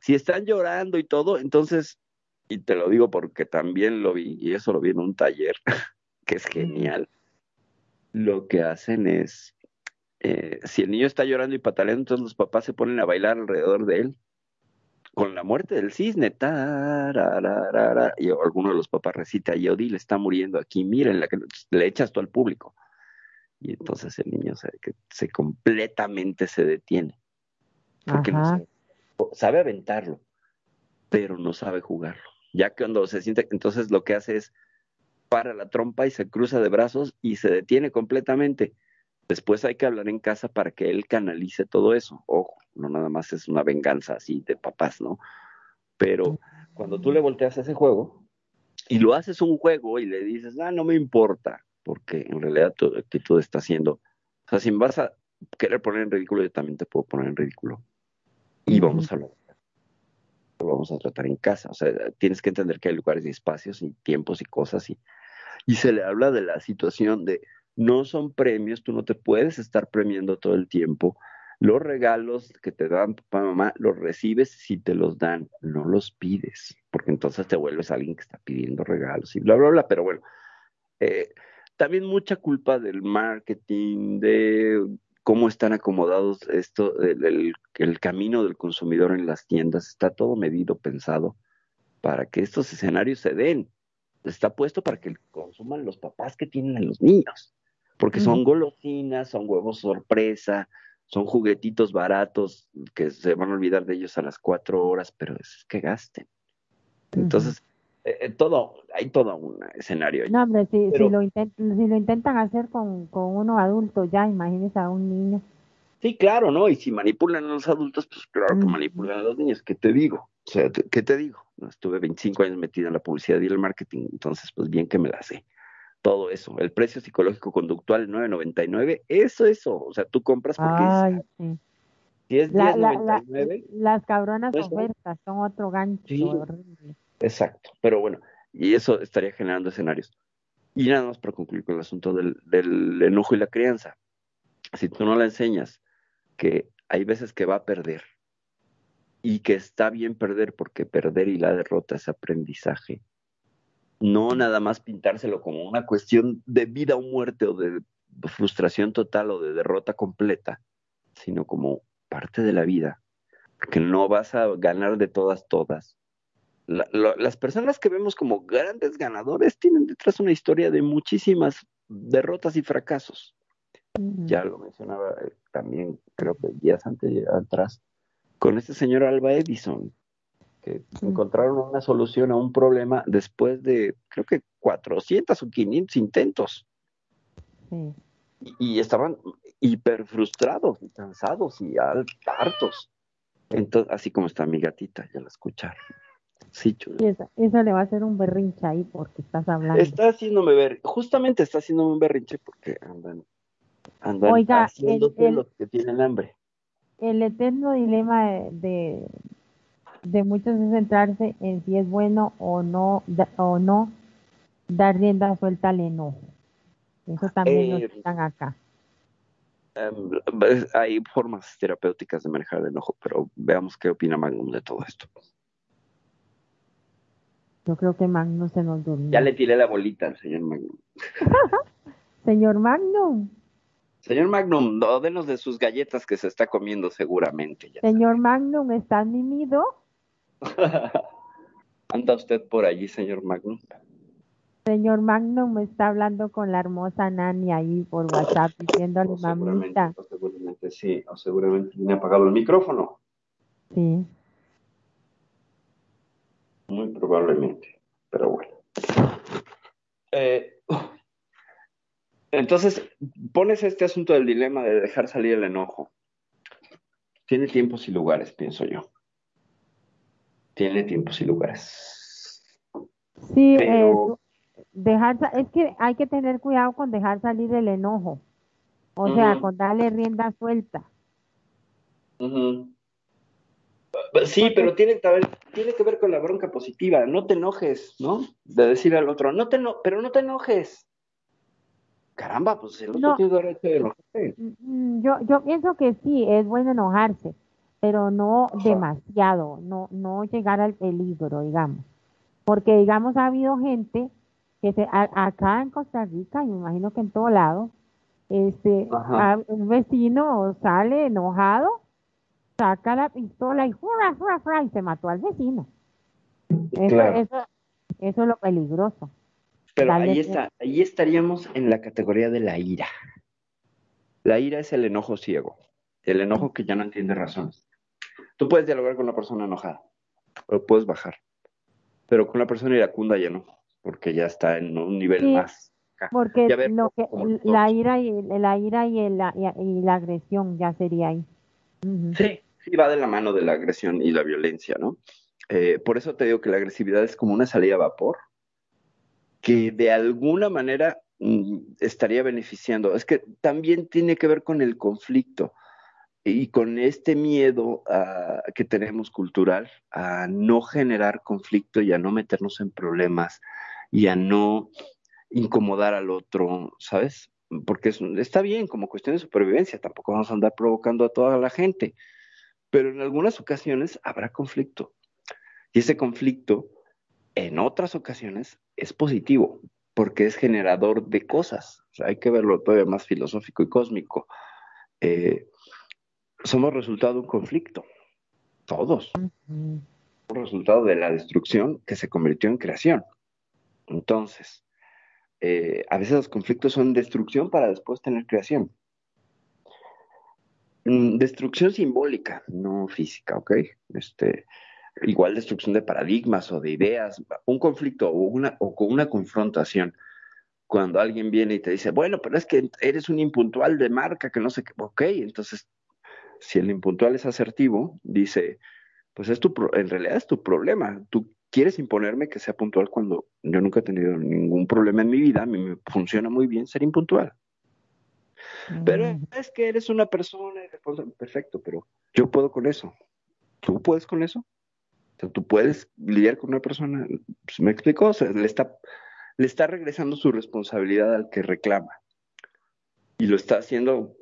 Si están llorando y todo, entonces y te lo digo porque también lo vi, y eso lo vi en un taller, (laughs) que es genial. Lo que hacen es, eh, si el niño está llorando y pataleando, entonces los papás se ponen a bailar alrededor de él. Con la muerte del cisne, tararara, y alguno de los papás recita, y le está muriendo aquí, miren, la que le echas todo al público. Y entonces el niño sabe que se completamente se detiene. Porque no sabe, sabe aventarlo, pero no sabe jugarlo. Ya cuando se siente, entonces lo que hace es para la trompa y se cruza de brazos y se detiene completamente. Después hay que hablar en casa para que él canalice todo eso. Ojo, no nada más es una venganza así de papás, ¿no? Pero cuando tú le volteas ese juego y lo haces un juego y le dices, ah, no me importa, porque en realidad tu actitud está haciendo, o sea, si me vas a querer poner en ridículo, yo también te puedo poner en ridículo. Y vamos a hablar lo vamos a tratar en casa. O sea, tienes que entender que hay lugares y espacios y tiempos y cosas y, y se le habla de la situación de no son premios, tú no te puedes estar premiando todo el tiempo. Los regalos que te dan papá, mamá, los recibes si te los dan, no los pides, porque entonces te vuelves alguien que está pidiendo regalos y bla, bla, bla. Pero bueno, eh, también mucha culpa del marketing, de cómo están acomodados esto, el, camino del consumidor en las tiendas, está todo medido, pensado para que estos escenarios se den. Está puesto para que consuman los papás que tienen a los niños, porque son golosinas, son huevos sorpresa, son juguetitos baratos que se van a olvidar de ellos a las cuatro horas, pero es que gasten. Entonces, eh, eh, todo, hay todo un escenario. No, hombre, si, si, lo si lo intentan hacer con, con uno adulto, ya imagínese a un niño. Sí, claro, ¿no? Y si manipulan a los adultos, pues claro que manipulan a los niños. ¿Qué te digo? O sea, ¿qué te digo? Estuve 25 años metido en la publicidad y el marketing, entonces, pues bien que me la sé. Todo eso. El precio psicológico conductual 9.99, eso, eso. O sea, tú compras porque Ay, sí. Si es la, las cabronas ofertas son otro gancho horrible. Exacto, pero bueno, y eso estaría generando escenarios. Y nada más para concluir con el asunto del, enojo y la crianza. Si tú no la enseñas que hay veces que va a perder y que está bien perder porque perder y la derrota es aprendizaje, no nada más pintárselo como una cuestión de vida o muerte o de frustración total o de derrota completa, sino como parte de la vida, que no vas a ganar de todas, todas, las personas que vemos como grandes ganadores tienen detrás una historia de muchísimas derrotas y fracasos. Ya lo mencionaba eh, también, creo que días antes, atrás, con este señor Alba Edison, que encontraron una solución a un problema después de, creo que 400 o 500 intentos. Y, estaban hiper frustrados y cansados y hartos. Entonces, así como está mi gatita, ya la escucharon. Sí, esa, le va a hacer un berrinche ahí porque estás hablando. Está haciéndome ver, justamente está haciéndome un berrinche porque andan, andan haciendo los que tienen hambre. El eterno dilema de, de, muchos es centrarse en si es bueno o no, o no dar rienda suelta al enojo. Eso también eh, están acá. Em, hay formas terapéuticas de manejar el enojo, pero veamos qué opina Magnum de todo esto. Yo creo que Magnum se nos durmió. Ya le tiré la bolita al señor Magnum. (laughs) señor Magnum. Señor Magnum, no, denos de sus galletas que se está comiendo seguramente. señor Magnum, ¿estás mimido? (laughs) ¿Anda usted por allí, señor Magnum? Señor Magnum me está hablando con la hermosa Nani ahí por WhatsApp diciéndole mamita. seguramente sí, o seguramente tiene apagado el micrófono. Sí. Muy probablemente, pero bueno. Eh, entonces, pones este asunto del dilema de dejar salir el enojo. Tiene tiempos y lugares, pienso yo. Tiene tiempos y lugares. Sí, eh, dejar, es que hay que tener cuidado con dejar salir el enojo. O sea, con darle rienda suelta. Sí, pero tiene que, ver, tiene que ver con la bronca positiva. No te enojes, ¿no? De decir al otro, no te no, pero no te enojes. Caramba, pues el otro tiene derecho de enojarse. Mm, mm, yo, yo pienso que sí, es bueno enojarse, pero no demasiado, no, no llegar al peligro, digamos. Porque, digamos, ha habido gente que se, acá en Costa Rica, y me imagino que en todo lado, este, un vecino sale enojado saca la pistola y ¡fura, fura, y se mató al vecino. Eso, eso, es lo peligroso. Pero ahí está, ahí estaríamos en la categoría de la ira. La ira es el enojo ciego, el enojo que ya no entiende razones. Tú puedes dialogar con la persona enojada, o puedes bajar, pero con la persona iracunda ya no, porque ya está en un nivel más. Porque lo que, la ira y la ira y, la, y la agresión ya sería ahí. Sí, sí va de la mano de la agresión y la violencia, ¿no? Eh, por eso te digo que la agresividad es como una salida a vapor que de alguna manera mm, estaría beneficiando. Es que también tiene que ver con el conflicto y con este miedo que tenemos cultural a no generar conflicto y a no meternos en problemas y a no incomodar al otro, ¿sabes? Porque está bien como cuestión de supervivencia, tampoco vamos a andar provocando a toda la gente, pero en algunas ocasiones habrá conflicto. Y ese conflicto, en otras ocasiones, es positivo, porque es generador de cosas. Hay que verlo todavía más filosófico y cósmico. Eh, somos resultado de un conflicto, todos. Un resultado de la destrucción que se convirtió en creación. Entonces, eh, a veces los conflictos son destrucción para después tener creación. Mm, destrucción simbólica, no física, ¿ok? Este, igual destrucción de paradigmas o de ideas, un conflicto o una, o una confrontación. Cuando alguien viene y te dice, bueno, pero es que eres un impuntual de marca, que no sé qué, ok, entonces, si el impuntual es asertivo, dice, pues es tu, en realidad es tu problema. Tú quieres imponerme que sea puntual cuando yo nunca he tenido ningún problema en mi vida, a mí me funciona muy bien ser impuntual. Pero es que eres una persona perfecto, pero yo puedo con eso. ¿Tú puedes con eso? tú puedes lidiar con una persona, pues, me explicó, le, está, le está regresando su responsabilidad al que reclama y lo está haciendo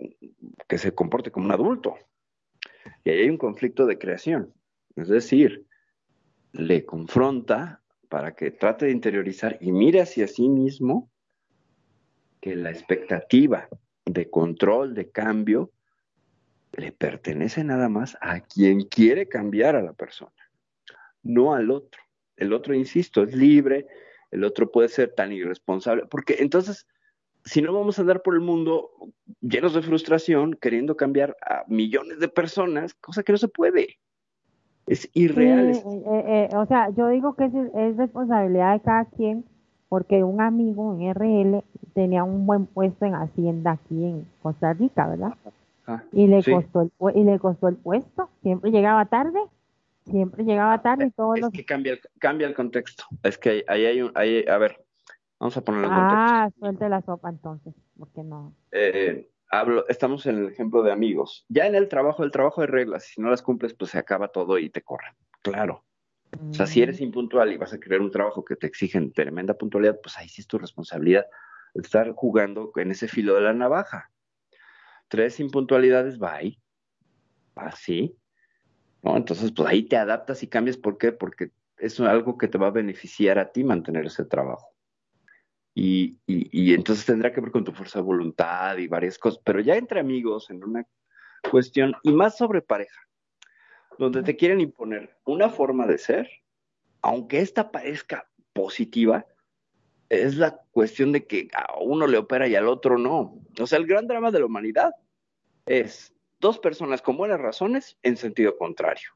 que se comporte como un adulto. Y ahí hay un conflicto de creación, es decir, le confronta para que trate de interiorizar y mire hacia sí mismo que la expectativa de control, de cambio, le pertenece nada más a quien quiere cambiar a la persona, no al otro. El otro, insisto, es libre, el otro puede ser tan irresponsable, porque entonces, si no vamos a andar por el mundo llenos de frustración, queriendo cambiar a millones de personas, cosa que no se puede. Es irreal. Eh, eh, o sea, yo digo que es responsabilidad de cada quien porque un amigo en RL tenía un buen puesto en Hacienda aquí en Costa Rica, ¿verdad? Ah, y le costó el y le costó el puesto, siempre llegaba tarde, siempre llegaba tarde y todos es que cambia el, cambia el contexto. Es que ahí hay un ahí, a ver, vamos a ponerlo en contexto. Ah, suelte la sopa entonces, porque no. Eh, hablo, estamos en el ejemplo de amigos. Ya en el trabajo, el trabajo de reglas, si no las cumples, pues se acaba todo y te corren. Claro. O sea, si eres impuntual y vas a crear un trabajo que te exigen tremenda puntualidad, pues ahí sí es tu responsabilidad estar jugando en ese filo de la navaja. Tres impuntualidades, va así. ¿no? Entonces, pues ahí te adaptas y cambias. ¿Por qué? Porque es algo que te va a beneficiar a ti mantener ese trabajo. Y, entonces tendrá que ver con tu fuerza de voluntad y varias cosas, pero ya entre amigos en una cuestión, y más sobre pareja, donde te quieren imponer una forma de ser, aunque esta parezca positiva, es la cuestión de que a uno le opera y al otro no. O sea, el gran drama de la humanidad es dos personas con buenas razones en sentido contrario.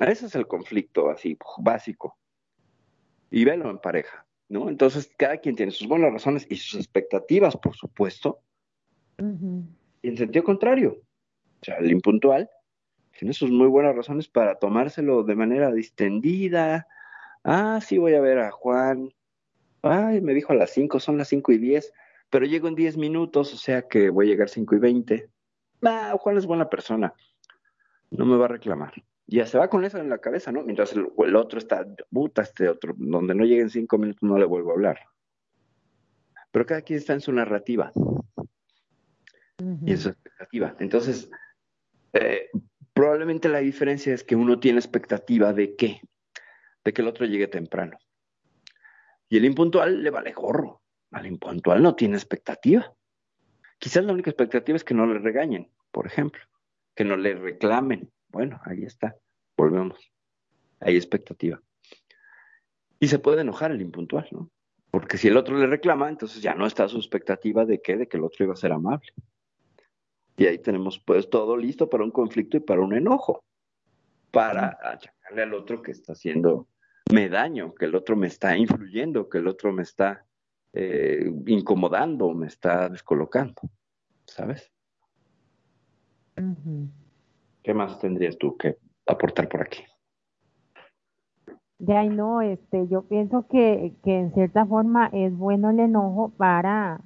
Ese es el conflicto así básico. Y velo en pareja. ¿No? Entonces, cada quien tiene sus buenas razones y sus expectativas, por supuesto. Y en sentido contrario, o sea, el impuntual tiene sus muy buenas razones para tomárselo de manera distendida. Ah, sí, voy a ver a Juan. Ay, me dijo a las 5, son las 5 y 10, pero llego en 10 minutos, o sea que voy a llegar 5 y 20. Ah, Juan es buena persona, no me va a reclamar ya se va con eso en la cabeza, ¿no? Mientras el, otro está, puta, este otro, donde no lleguen cinco minutos no le vuelvo a hablar. Pero cada quien está en su narrativa y en su expectativa. Entonces, eh, probablemente la diferencia es que uno tiene expectativa de qué? De que el otro llegue temprano. Y el impuntual le vale gorro. Al impuntual no tiene expectativa. Quizás la única expectativa es que no le regañen, por ejemplo, que no le reclamen, bueno, ahí está, volvemos. Hay expectativa. Y se puede enojar el impuntual, ¿no? Porque si el otro le reclama, entonces ya no está su expectativa de qué, de que el otro iba a ser amable. Y ahí tenemos pues todo listo para un conflicto y para un enojo, para achacarle al otro que está haciendo me daño, que el otro me está influyendo, que el otro me está eh, incomodando, me está descolocando, ¿sabes? ¿Qué más tendrías tú que aportar por aquí? De ahí no, este, yo pienso que, que en cierta forma es bueno el enojo para,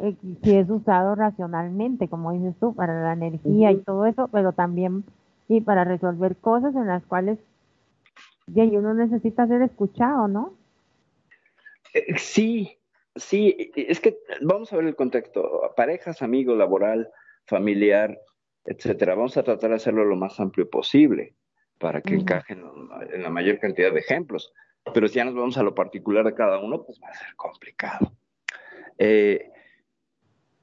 eh, si es usado racionalmente, como dices tú, para la energía y todo eso, pero también y para resolver cosas en las cuales de uno necesita ser escuchado, ¿no? Eh, sí, sí, es que vamos a ver el contexto, parejas, amigo, laboral, familiar, etcétera. Vamos a tratar de hacerlo lo más amplio posible para que encajen en la mayor cantidad de ejemplos. Pero si ya nos vamos a lo particular de cada uno, pues va a ser complicado. Eh,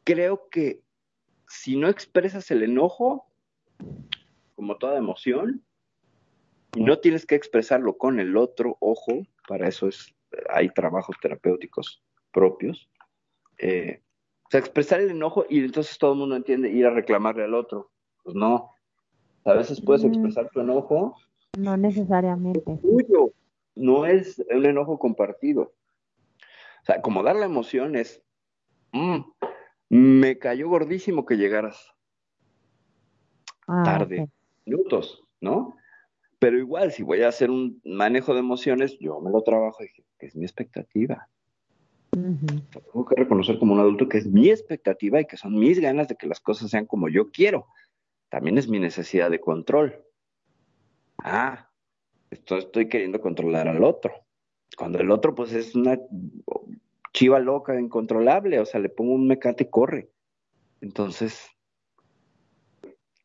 creo que si no expresas el enojo, como toda emoción, y no tienes que expresarlo con el otro, ojo, para eso es, hay trabajos terapéuticos propios. Eh, o sea, expresar el enojo y entonces todo el mundo entiende ir a reclamarle al otro. Pues no. A veces puedes mm. expresar tu enojo. No necesariamente. Tuyo. No es un enojo compartido. O sea, como dar la emoción es, mm, me cayó gordísimo que llegaras ah, tarde, minutos, ¿no? Pero igual, si voy a hacer un manejo de emociones, yo me lo trabajo y que es mi expectativa. Tengo que reconocer como un adulto que es mi expectativa y que son mis ganas de que las cosas sean como yo quiero también es mi necesidad de control. Ah, esto estoy queriendo controlar al otro. Cuando el otro, pues, es una chiva loca, incontrolable, o sea, le pongo un mecate y corre. Entonces,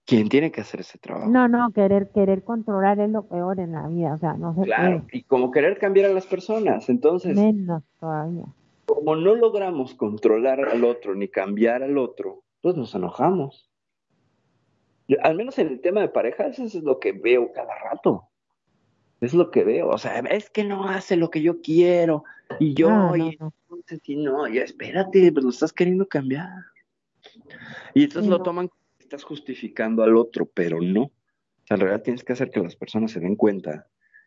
¿quién tiene que hacer ese trabajo? No, no, querer, querer controlar es lo peor en la vida, o sea, no se Claro, y como querer cambiar a las personas, entonces. Menos todavía. Como no logramos controlar al otro ni cambiar al otro, pues nos enojamos al menos en el tema de pareja, eso es lo que veo cada rato. Es lo que veo. O sea, es que no hace lo que yo quiero. Y yo, no, y entonces, no, ya espérate, pues lo estás queriendo cambiar. Y entonces lo toman, estás justificando al otro, pero no. O sea, en realidad tienes que hacer que las personas se den cuenta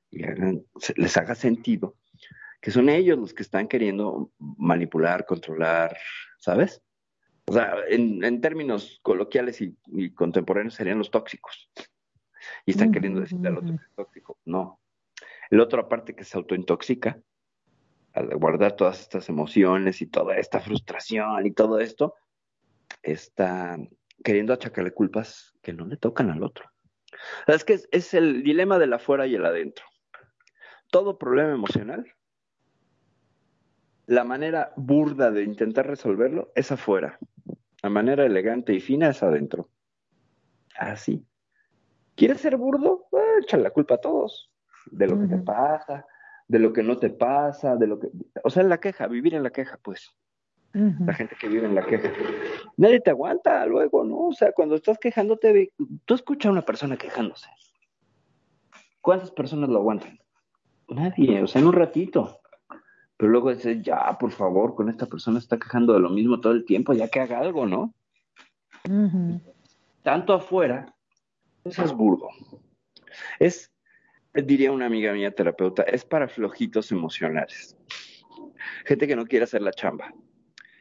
y hagan, les haga sentido que son ellos los que están queriendo manipular, controlar, ¿sabes? O sea, en, términos coloquiales y, contemporáneos serían los tóxicos. Y están queriendo decirle al otro que es tóxico. No. El otro, aparte que se autointoxica, al guardar todas estas emociones y toda esta frustración y todo esto, está queriendo achacarle culpas que no le tocan al otro. es que es el dilema del afuera y el adentro. Todo problema emocional la manera burda de intentar resolverlo es afuera. La manera elegante y fina es adentro. Así. ¿Quieres ser burdo? Echa la culpa a todos, de lo que te pasa, de lo que no te pasa, de lo que... O sea, en la queja, vivir en la queja, pues. La gente que vive en la queja. Nadie te aguanta luego, ¿no? O sea, cuando estás quejándote, tú escuchas a una persona quejándose. ¿Cuántas personas lo aguantan? Nadie, o sea, en un ratito. Pero luego dices, ya, por favor, con esta persona está quejando de lo mismo todo el tiempo, ya que haga algo, ¿no? Tanto afuera, eso es burdo. Es, diría una amiga mía terapeuta, es para flojitos emocionales. Gente que no quiere hacer la chamba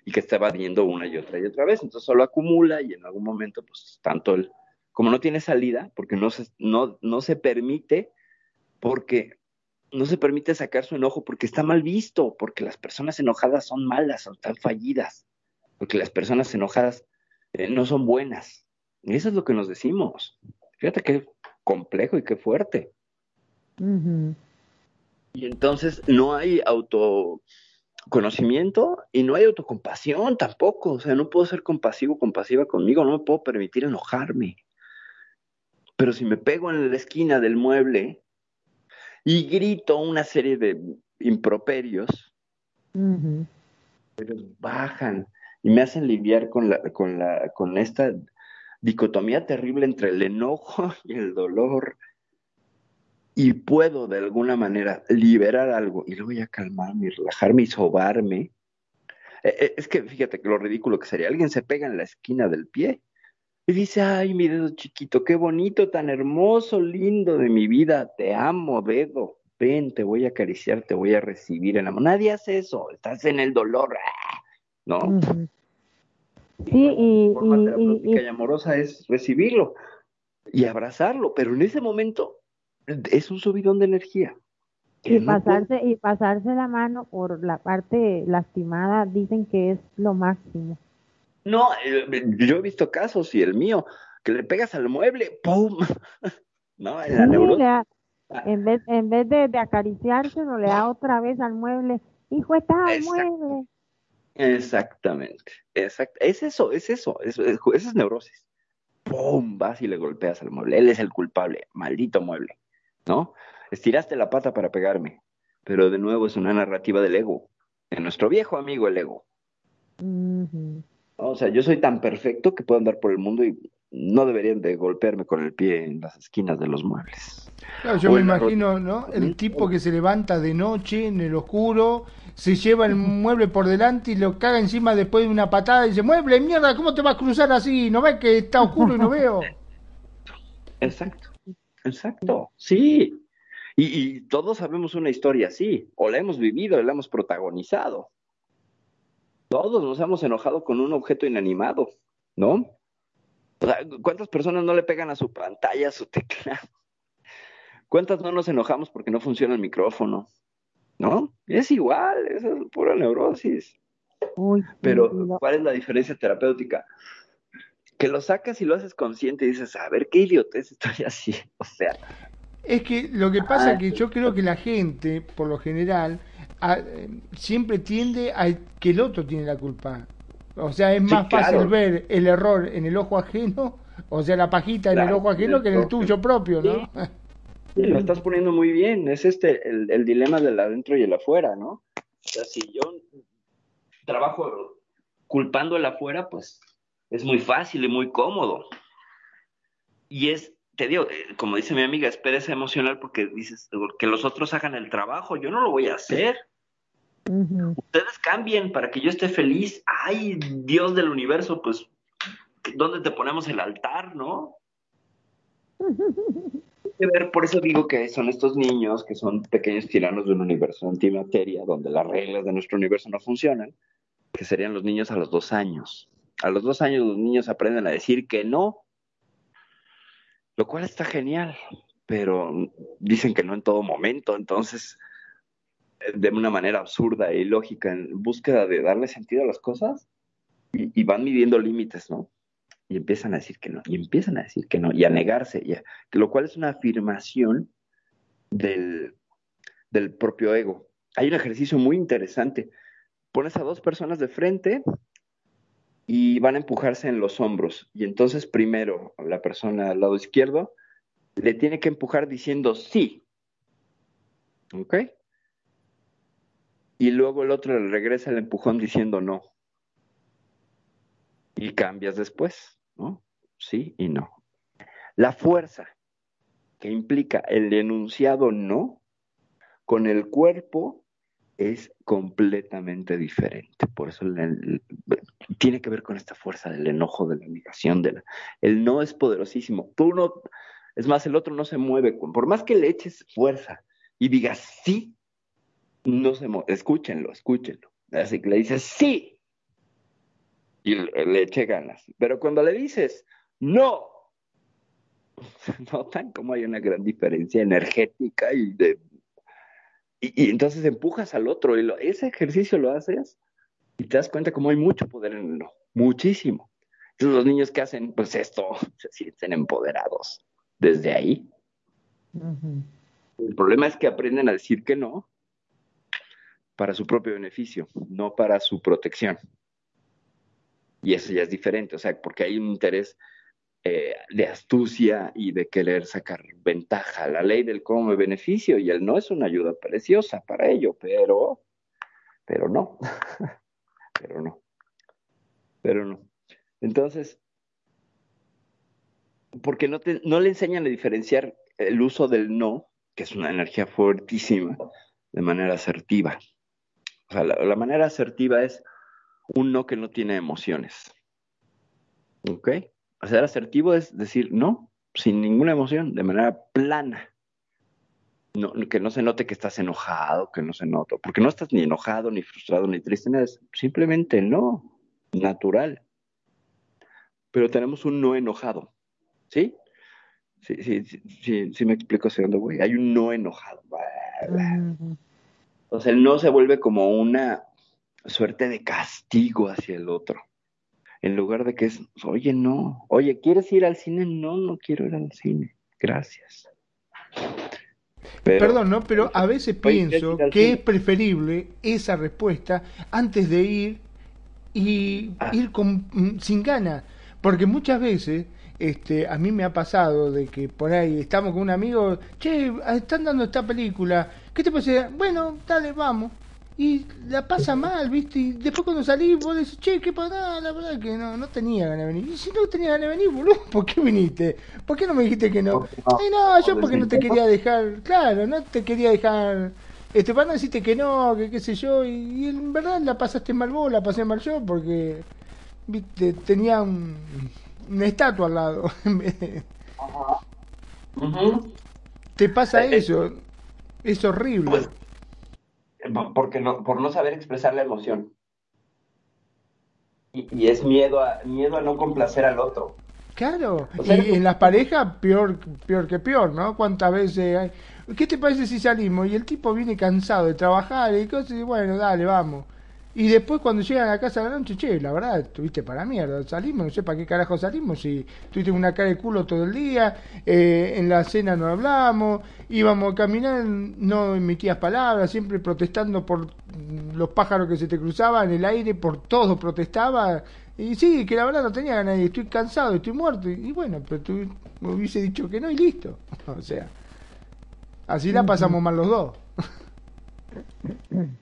y que está evadiendo una y otra y otra vez, entonces solo acumula y en algún momento, pues tanto el, como no tiene salida, porque no se, no, no se permite, porque no se permite sacar su enojo porque está mal visto, porque las personas enojadas son malas o están fallidas, porque las personas enojadas eh, no son buenas. Y eso es lo que nos decimos. Fíjate qué complejo y qué fuerte. Y entonces no hay autoconocimiento y no hay autocompasión tampoco. O sea, no puedo ser compasivo, compasiva conmigo, no me puedo permitir enojarme. Pero si me pego en la esquina del mueble y grito una serie de improperios, pero bajan y me hacen lidiar con, la, con, la, con esta dicotomía terrible entre el enojo (laughs) y el dolor. Y puedo de alguna manera liberar algo y luego ya calmarme y relajarme y sobarme. E, e, es que fíjate que lo ridículo que sería, alguien se pega en la esquina del pie y dice, ay, mi dedo chiquito, qué bonito, tan hermoso, lindo de mi vida, te amo, dedo, ven, te voy a acariciar, te voy a recibir en amor. Nadie hace eso, estás en el dolor, ¡ah! ¿no? Sí, y, y, y, amorosa es recibirlo y abrazarlo, pero en ese momento es un subidón de energía. Y pasarse, y pasarse la mano por la parte lastimada dicen que es lo máximo. No, eh, yo he visto casos y el mío, que le pegas al mueble, ¡pum! (laughs) no, en la en vez, en vez de, de acariciárselo, le da otra vez al mueble, hijo, está al mueble. Exactamente, exacto. Es eso, es eso, es, es, es neurosis. ¡Pum! Vas y le golpeas al mueble. Él es el culpable, maldito mueble, ¿no? Estiraste la pata para pegarme, pero de nuevo es una narrativa del ego, de nuestro viejo amigo el ego. O sea, yo soy tan perfecto que puedo andar por el mundo y no deberían de golpearme con el pie en las esquinas de los muebles. Claro, yo me imagino, ¿no? El tipo que se levanta de noche en el oscuro se lleva el mueble por delante y lo caga encima después de una patada y dice, mueble, mierda, ¿cómo te vas a cruzar así? ¿No ves que está oscuro y no veo? (laughs) Exacto, exacto, sí. Y, todos sabemos una historia así, o la hemos vivido, o la hemos protagonizado. Todos nos hemos enojado con un objeto inanimado, ¿no? O sea, ¿cuántas personas no le pegan a su pantalla, a su teclado? ¿Cuántas no nos enojamos porque no funciona el micrófono? ¿no? Es igual, es pura neurosis. Pero, ¿cuál es la diferencia terapéutica? Que lo sacas y lo haces consciente y dices, a ver, qué idiotez estoy (laughs) así. O sea. Es que lo que pasa es que yo creo que la gente, por lo general, siempre tiende a que el otro tiene la culpa. O sea, es más fácil ver el error en el ojo ajeno, o sea, la pajita en el ojo ajeno que en el tuyo propio, ¿no? Sí, lo estás poniendo muy bien. Es este el, dilema del adentro y el afuera, ¿no? O sea, si yo trabajo culpando el afuera, pues es muy fácil y muy cómodo. Y es, te digo, eh, como dice mi amiga, es pereza emocional porque dices que los otros hagan el trabajo. Yo no lo voy a hacer. Ustedes cambien para que yo esté feliz. Ay, Dios del universo, pues, ¿dónde te ponemos el altar, no? (laughs) ver, por eso digo que son estos niños que son pequeños tiranos de un universo antimateria, donde las reglas de nuestro universo no funcionan, que serían los niños a los dos años. A los dos años los niños aprenden a decir que no, lo cual está genial, pero dicen que no en todo momento, entonces, de una manera absurda e ilógica, en búsqueda de darle sentido a las cosas, y van midiendo límites, ¿no? y empiezan a decir que no, y empiezan a decir que no, y a negarse, y lo cual es una afirmación del, del propio ego. Hay un ejercicio muy interesante. Pones a dos personas de frente y van a empujarse en los hombros. Y entonces primero la persona al lado izquierdo le tiene que empujar diciendo sí. ¿Ok? Y luego el otro le regresa el empujón diciendo no. Y cambias después, ¿no? Sí y no. La fuerza que implica el enunciado no con el cuerpo es completamente diferente. Por eso tiene que ver con esta fuerza del enojo, de la negación. De la, el no es poderosísimo. Tú no, es más, el otro no se mueve. Por más que le eches fuerza y digas sí, no se. Escúchenlo, escúchenlo. Así que le dices sí y le, eche ganas. Pero cuando le dices no, (laughs) notan cómo hay una gran diferencia energética y de y, entonces empujas al otro y ese ejercicio lo haces y te das cuenta cómo hay mucho poder en el no, muchísimo. Entonces los niños que hacen pues esto (laughs) se sienten empoderados desde ahí. El problema es que aprenden a decir que no para su propio beneficio, no para su protección. Y eso ya es diferente, o sea, porque hay un interés eh, de astucia y de querer sacar ventaja. La ley del cómo me beneficio y el no es una ayuda preciosa para ello, pero, pero no, (laughs) pero no, pero no. Entonces, porque no, te, no le enseñan a diferenciar el uso del no, que es una energía fuertísima, de manera asertiva. O sea, la, manera asertiva es un no que no tiene emociones. ¿Ok? Ser asertivo es decir no, sin ninguna emoción, de manera plana. No, que no se note que estás enojado, que no se note, porque no estás ni enojado, ni frustrado, ni triste, nada, simplemente no, natural. Pero tenemos un no enojado, ¿sí? Sí, sí, sí, sí, me explico hacia dónde voy. Hay un no enojado. Entonces el no se vuelve como una suerte de castigo hacia el otro en lugar de que es, oye, no, oye, ¿quieres ir al cine? No, no quiero ir al cine, gracias. Perdón, ¿no? Pero a veces pienso que es preferible esa respuesta antes de ir y ah. ir con, mm, sin ganas. Porque muchas veces este, a mí me ha pasado de que por ahí estamos con un amigo, che, están dando esta película, ¿qué te parece? Bueno, dale, vamos y la pasa mal, ¿viste? Y después cuando salís vos decís, che, ¿qué pasa? La verdad que no, no tenía ganas de venir. Y si no tenía ganas de venir, boludo, (laughs) ¿por qué viniste? ¿Por qué no me dijiste que no? Ay, no, yo porque no te quería dejar, claro, no te quería dejar, este, para no decirte que no, que qué sé yo, y, en verdad la pasaste mal vos, la pasé mal yo, porque, viste, tenía un, una estatua al lado. (laughs) Te pasa eh, eh, eso, es horrible. Pues, porque no, por no saber expresar la emoción. Y, es miedo a, miedo a no complacer al otro. Claro, y en las parejas peor, peor que peor, ¿no? ¿Cuántas veces hay? ¿Qué te parece si salimos? Y el tipo viene cansado de trabajar y cosas, y bueno, dale, vamos. Y después cuando llegan a casa de la noche, che, la verdad, estuviste para mierda, salimos, no sé para qué carajo salimos, si tuviste una cara de culo todo el día, eh, en la cena no hablamos, íbamos a caminar, no emitías palabras, siempre protestando por los pájaros que se te cruzaban en el aire, por todo protestaba, y sí, que la verdad no tenía ganas, y estoy cansado, estoy muerto, y, bueno, pero tú me hubiese dicho que no y listo, (laughs) o sea, así la pasamos mal los dos. (laughs)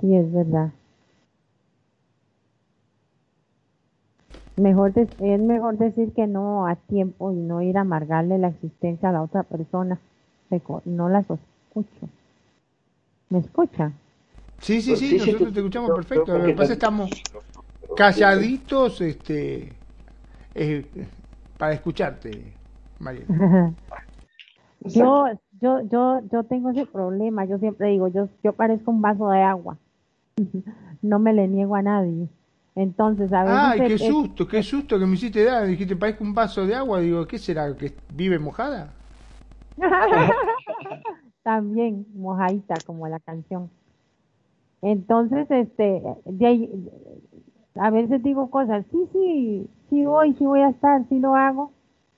Sí, es verdad. Mejor es mejor decir que no a tiempo y no ir a amargarle la existencia a la otra persona. No las escucho. ¿Me escucha? Sí, sí, pues sí, nosotros te escuchamos perfecto. Lo que pasa estamos calladitos este, eh, para escucharte, María. (laughs) yo, yo, yo, yo tengo ese problema. Yo siempre digo, yo, yo parezco un vaso de agua. (laughs) no me le niego a nadie. Entonces, a veces. ¡Ay, qué susto! ¡Qué susto que me hiciste dar! Dijiste, parezco un vaso de agua. Digo, ¿qué será? ¿Que vive mojada? (laughs) También, mojadita, como la canción. Entonces, este, de a veces digo cosas, sí, sí, sí voy, sí voy a estar, sí lo hago,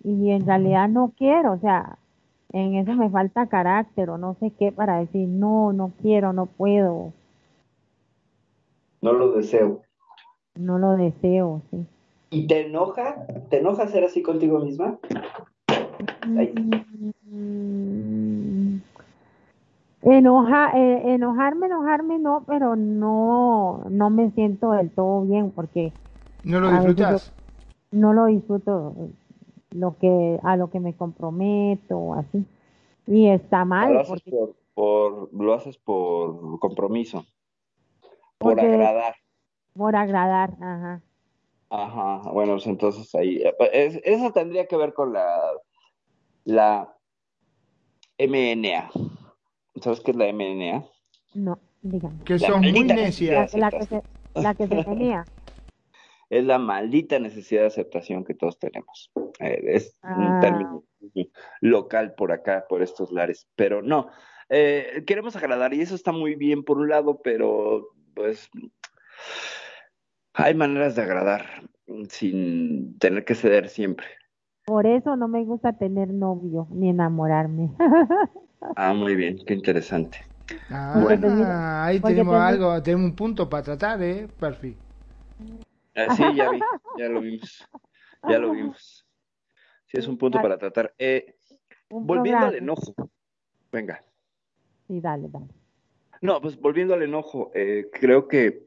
y en realidad no quiero, o sea, en eso me falta carácter o no sé qué para decir, no, no quiero, no puedo, no lo deseo. No lo deseo, sí. ¿Y te enoja? ¿Te enoja ser así contigo misma? Mm, enoja, eh, enojarme, enojarme no, pero no, no me siento del todo bien porque ¿No lo disfrutas? no lo disfruto lo que a lo que me comprometo así y está mal Lo haces porque, por, por- lo haces por compromiso, por agradar. por agradar, ajá. Ajá, bueno, pues entonces ahí, eh, es- eso tendría que ver con la, la MNA. ¿Sabes qué es la MNA? No, dígame. Que La sos muy maldita necia. La, la que se, la que se tenía. (laughs) Es la maldita necesidad de aceptación que todos tenemos. Eh, es un Ah. término local por acá, por estos lares, pero no. Eh, queremos agradar y eso está muy bien por un lado, pero pues hay maneras de agradar sin tener que ceder siempre. Por eso no me gusta tener novio ni enamorarme. (laughs) Ah, muy bien, qué interesante. Ah, te- ahí porque tenemos te- algo, tenemos un punto para tratar, ¿eh? Perfil. Ah, sí, ya vi, (laughs) ya lo vimos, ya lo vimos. Sí, es un punto para tratar. Eh, volviendo al enojo, venga. Sí, dale, dale. No, pues volviendo al enojo, eh, creo que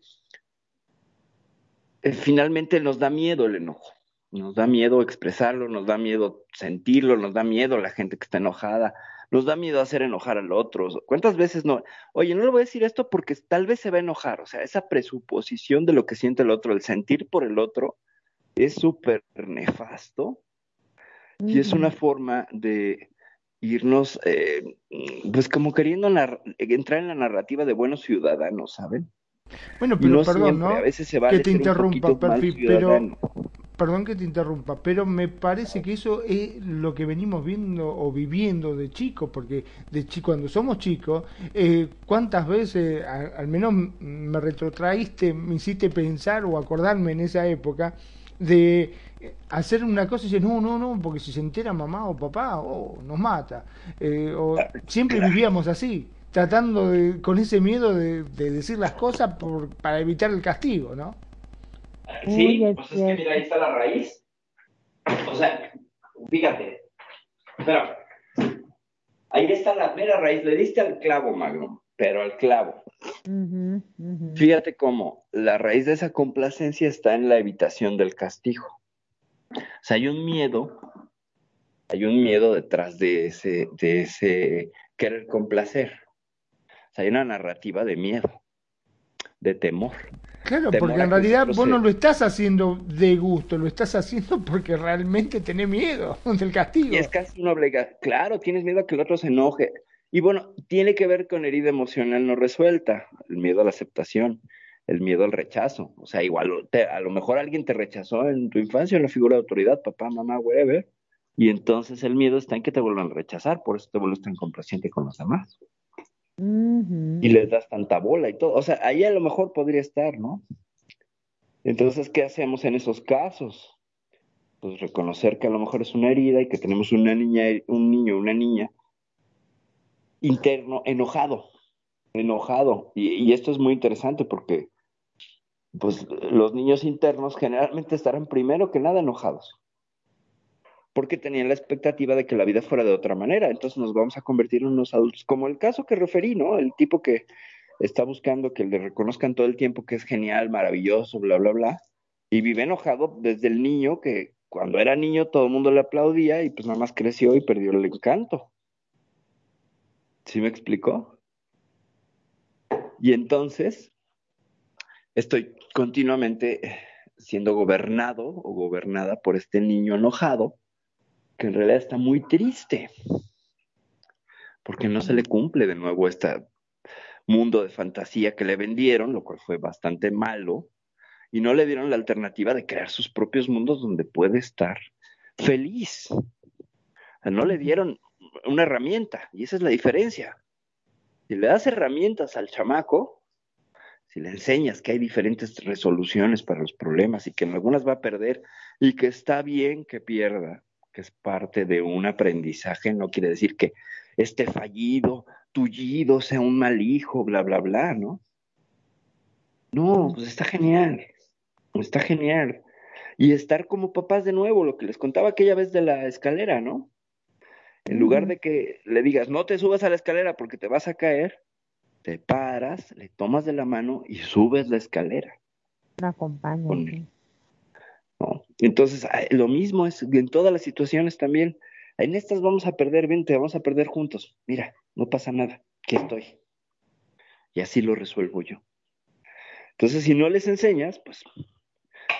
eh, finalmente nos da miedo el enojo. Nos da miedo expresarlo, nos da miedo sentirlo, nos da miedo la gente que está enojada, nos da miedo hacer enojar al otro. ¿Cuántas veces no? Oye, no le voy a decir esto porque tal vez se va a enojar. O sea, esa presuposición de lo que siente el otro, el sentir por el otro, es súper nefasto y es una forma de irnos, eh, pues como queriendo entrar en la narrativa de buenos ciudadanos, ¿saben? Bueno, pero no perdón, siempre, ¿no? a veces se vale que te interrumpa, Perfi, pero perdón que te interrumpa, pero me parece que eso es lo que venimos viendo o viviendo de chicos, porque de chi cuando somos chicos, eh, ¿cuántas veces, a- al menos me retrotraíste, me hiciste pensar o acordarme en esa época de hacer una cosa y decir, no, no, no, porque si se entera mamá o papá, oh, nos mata. Eh, o siempre vivíamos así, tratando de, con ese miedo de, de decir las cosas por, para evitar el castigo, ¿no? Uy, es pues es que mira, ahí está la raíz. O sea, fíjate, espera, ahí está la mera raíz, le diste al clavo, Magno, pero al clavo. Fíjate cómo la raíz de esa complacencia está en la evitación del castigo. O sea, hay un miedo, hay un miedo detrás de ese, de ese querer complacer. O sea, hay una narrativa de miedo, de temor. Claro, Temor porque en realidad vos no lo estás haciendo de gusto, lo estás haciendo (laughs) porque realmente tenés miedo (laughs) del castigo. Y es casi una obligación. Claro, tienes miedo a que el otro se enoje. Y bueno, tiene que ver con herida emocional no resuelta, el miedo a la aceptación, el miedo al rechazo. O sea, igual te- a lo mejor alguien te rechazó en tu infancia en la figura de autoridad, papá, mamá, whatever. Y entonces el miedo está en que te vuelvan a rechazar, por eso te vuelves tan complaciente con los demás. Y les das tanta bola y todo. O sea, ahí a lo mejor podría estar, ¿no? Entonces, ¿qué hacemos en esos casos? Pues reconocer que a lo mejor es una herida y que tenemos una niña, un niño, una niña interno enojado, enojado. Y, y esto es muy interesante porque pues los niños internos generalmente estarán primero que nada enojados. Porque tenían la expectativa de que la vida fuera de otra manera. Entonces nos vamos a convertir en unos adultos, como el caso que referí, ¿no? El tipo que está buscando que le reconozcan todo el tiempo que es genial, maravilloso, bla, bla, bla. Y vive enojado desde el niño que cuando era niño todo el mundo le aplaudía y pues nada más creció y perdió el encanto. ¿Sí me explicó? Y entonces estoy continuamente siendo gobernado o gobernada por este niño enojado que en realidad está muy triste porque no se le cumple de nuevo este mundo de fantasía que le vendieron, lo cual fue bastante malo, y no le dieron la alternativa de crear sus propios mundos donde puede estar feliz. No le dieron una herramienta, y esa es la diferencia. Si le das herramientas al chamaco, si le enseñas que hay diferentes resoluciones para los problemas y que en algunas va a perder y que está bien que pierda, que es parte de un aprendizaje, no quiere decir que esté fallido, tullido, sea un mal hijo, bla, bla, bla, ¿no? No, pues está genial, está genial. y estar como papás de nuevo, lo que les contaba aquella vez de la escalera, ¿no? En lugar de que le digas, no te subas a la escalera porque te vas a caer, te paras, le tomas de la mano y subes la escalera. La acompaña. ¿no? Entonces, lo mismo es en todas las situaciones también. En estas vamos a perder, bien, te vamos a perder juntos. Mira, no pasa nada, aquí estoy. Y así lo resuelvo yo. Entonces, si no les enseñas, pues,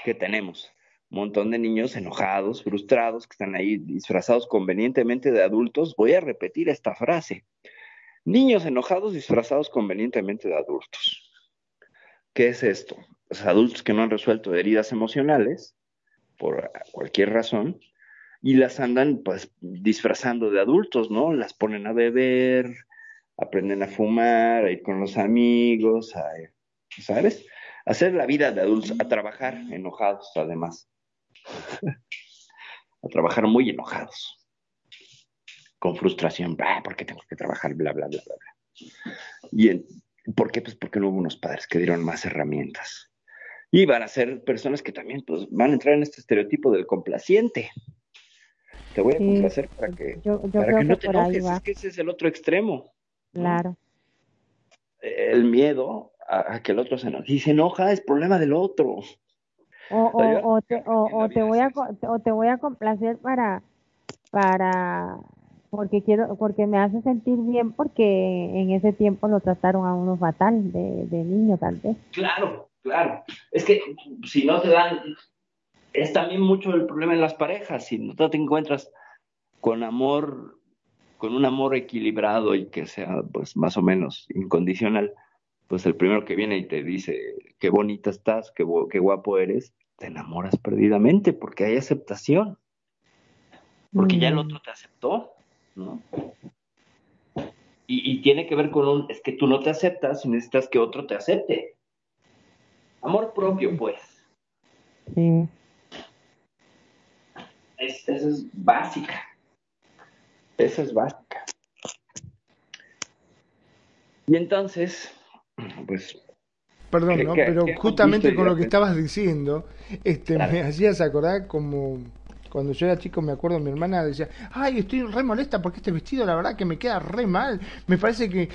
¿qué tenemos? Un montón de niños enojados, frustrados, que están ahí disfrazados convenientemente de adultos. Voy a repetir esta frase. Niños enojados disfrazados convenientemente de adultos. ¿Qué es esto? Los adultos que no han resuelto heridas emocionales, por cualquier razón, y las andan pues disfrazando de adultos, ¿no? Las ponen a beber, aprenden a fumar, a ir con los amigos, a ¿sabes? Hacer la vida de adultos, a trabajar enojados además. (laughs) a trabajar muy enojados. Con frustración, ¿por qué tengo que trabajar? Bla, bla, bla, bla, bla. ¿Y por qué? Pues porque no hubo unos padres que dieron más herramientas. Y van a ser personas que también pues, van a entrar en este estereotipo del complaciente. Te voy a complacer para que, para que no te enojes, es que ese es el otro extremo. Claro. El miedo a, que el otro se enoje. Si se enoja, es problema del otro. O, te, voy a, o te voy a complacer para, para, porque quiero, porque me hace sentir bien porque en ese tiempo lo trataron a uno fatal de, de niño tal vez. Claro, claro. Es que si no te dan, es también mucho el problema en las parejas. Si no te encuentras con amor, con un amor equilibrado y que sea pues más o menos incondicional, pues el primero que viene y te dice qué bonita estás, qué, qué guapo eres, te enamoras perdidamente porque hay aceptación. Porque ya el mm. otro te aceptó, ¿no? Y, tiene que ver con un, es que tú no te aceptas y necesitas que otro te acepte. Amor propio, pues. Sí. esa es básica. Esa es básica. Y entonces, pues Perdón, ¿no? pero justamente con lo que estabas diciendo, este, me hacías acordar como cuando yo era chico, me acuerdo, mi hermana decía, ay, estoy re molesta porque este vestido, la verdad, que me queda re mal. Me parece que,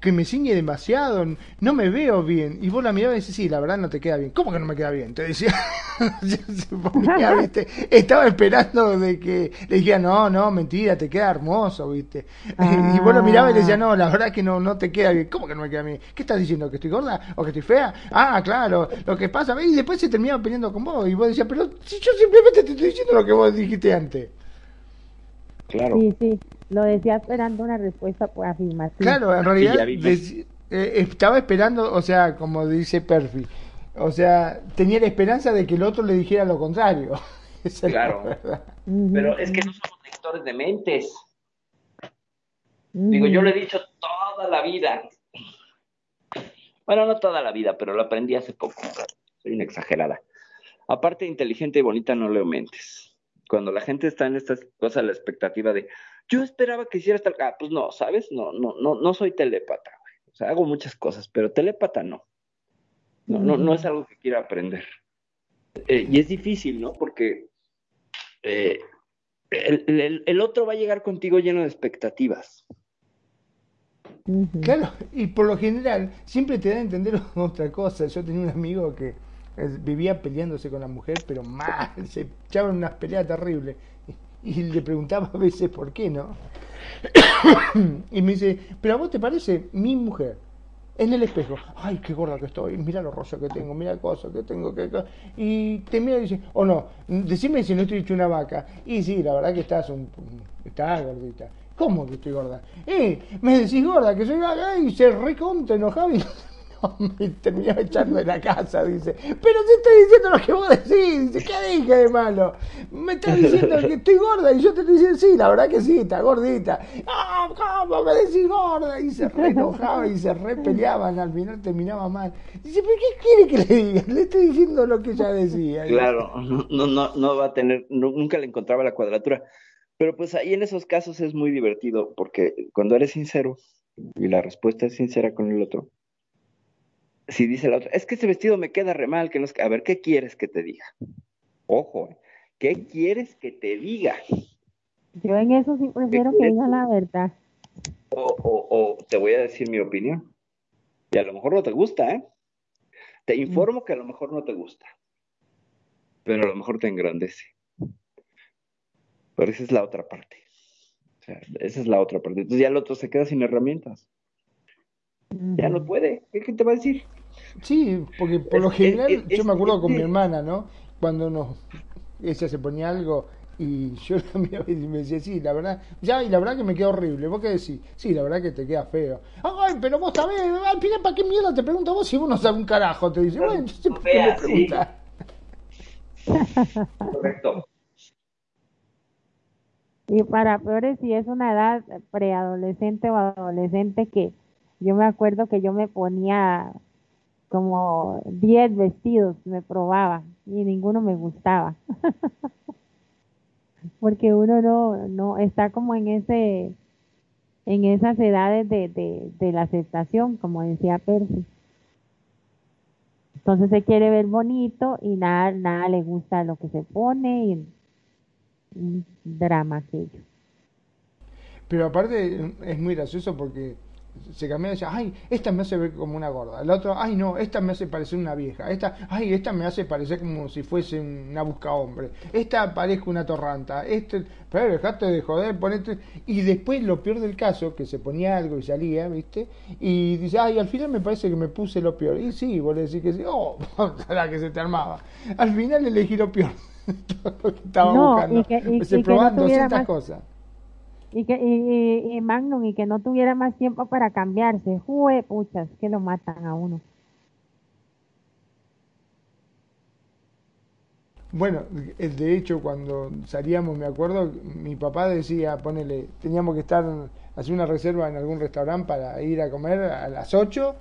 que, me ciñe demasiado, no me veo bien. Y vos la mirabas y decís, sí, la verdad no te queda bien. ¿Cómo que no me queda bien? Te decía, (laughs) ¿viste? Estaba esperando de que le dijera, no, no, mentira, te queda hermoso, ¿viste? (laughs) Y vos lo mirabas y le decías, no, la verdad que no, no te queda bien. ¿Cómo que no me queda bien? ¿Qué estás diciendo? ¿Que estoy gorda o que estoy fea? Ah, claro, lo que pasa, y después se terminaba peleando con vos. Y vos decías, pero si yo simplemente te estoy diciendo lo que vos dijiste antes. Claro. Sí, sí, lo decía esperando una respuesta por afirmación. Claro, en realidad eh, estaba esperando, o sea, como dice Perfi, o sea, tenía la esperanza de que el otro le dijera lo contrario. (laughs) claro. Pero es que no somos lectores de mentes. Digo, yo lo he dicho toda la vida. Bueno, no toda la vida, pero lo aprendí hace poco. Soy una exagerada. Aparte, inteligente y bonita, no leo mentes cuando la gente está en estas cosas, la expectativa de, yo esperaba que hiciera tal, ah, pues no, ¿sabes? No, no, no, no soy telépata, güey. O sea, hago muchas cosas, pero telépata no. No, no, no es algo que quiera aprender. Eh, y es difícil, ¿no? Porque eh, el, otro va a llegar contigo lleno de expectativas. Claro, y por lo general siempre te da a entender (laughs) otra cosa. Yo tenía un amigo que vivía peleándose con la mujer, pero mal, (laughs) se echaban unas peleas terribles. Y, le preguntaba a veces por qué, ¿no? (coughs) y me dice, pero a vos te parece mi mujer en el espejo, ay, qué gorda que estoy, mira lo rosa que tengo, mira cosas que tengo, y te mira y dice, o oh, no, decime si no estoy hecho una vaca, y sí, la verdad que estás un, estás gordita, ¿cómo que estoy gorda? Eh, me decís gorda, que soy vaca, y se recontra enojaba y (laughs) me terminaba echando de la casa, dice. Pero si estoy diciendo lo que vos decís, dice, ¿qué dije de malo? Me estás diciendo que estoy gorda y yo te estoy diciendo, sí, la verdad que sí, está gordita. Ah, ¿cómo me decís gorda? Y se y se re peleaban, al final terminaba mal. Dice, ¿pero qué quiere que le diga? Le estoy diciendo lo que ella decía. Claro, no, no, no va a tener, nunca le encontraba la cuadratura. Pero pues ahí en esos casos es muy divertido porque cuando eres sincero y la respuesta es sincera con el otro, si dice la otra, es que ese vestido me queda re mal, que no a ver, ¿qué quieres que te diga? Ojo, ¿qué quieres que te diga? Yo en eso sí prefiero que diga la verdad. O, o, te voy a decir mi opinión. Y a lo mejor no te gusta, ¿eh? Te informo que a lo mejor no te gusta. Pero a lo mejor te engrandece. Pero esa es la otra parte. O sea, esa es la otra parte. Entonces ya el otro se queda sin herramientas. Ya no puede. ¿Qué, te va a decir? Sí, porque por lo general, yo me acuerdo con mi hermana, ¿no? Cuando nos, ella se ponía algo y yo (laughs) la miraba y me decía, sí, la verdad, ya, y la verdad que me queda horrible. ¿Vos qué decís? Sí, la verdad que te queda feo. Ay, pero vos sabés, ay, ¿para qué mierda te pregunto vos si vos no sabes un carajo? Te dice, bueno, entonces, ¿por qué me preguntas? (laughs) Correcto. Y para peores, si es una edad preadolescente o adolescente que yo me acuerdo que yo me ponía como 10 vestidos, me probaba y ninguno me gustaba. (laughs) Porque uno no, no está como en ese en esas edades de, de, de la aceptación, como decía Percy. Entonces se quiere ver bonito y nada, nada le gusta lo que se pone y un drama aquello. Pero aparte es muy gracioso porque se cambió y decía, ay, esta me hace ver como una gorda. El otro, ay, no, esta me hace parecer una vieja. Esta, ay, esta me hace parecer como si fuese una busca hombre. Esta parezca una torranta. Este, pero dejate de joder, ponete. Y después lo peor del caso, que se ponía algo y salía, ¿viste? Y dice, ay, al final me parece que me puse lo peor. Y sí, vos le decís que sí, oh, (laughs) la que se te armaba. Al final elegí lo peor. (laughs) Todo lo que estaba buscando. Y que, probando ciertas cosas y que y, y, Magnum y que no tuviera más tiempo para cambiarse. Jue, puchas, que lo matan a uno. Bueno, de hecho, cuando salíamos, me acuerdo, mi papá decía, ponele, teníamos que estar, hacer una reserva en algún restaurante para ir a comer a las 8,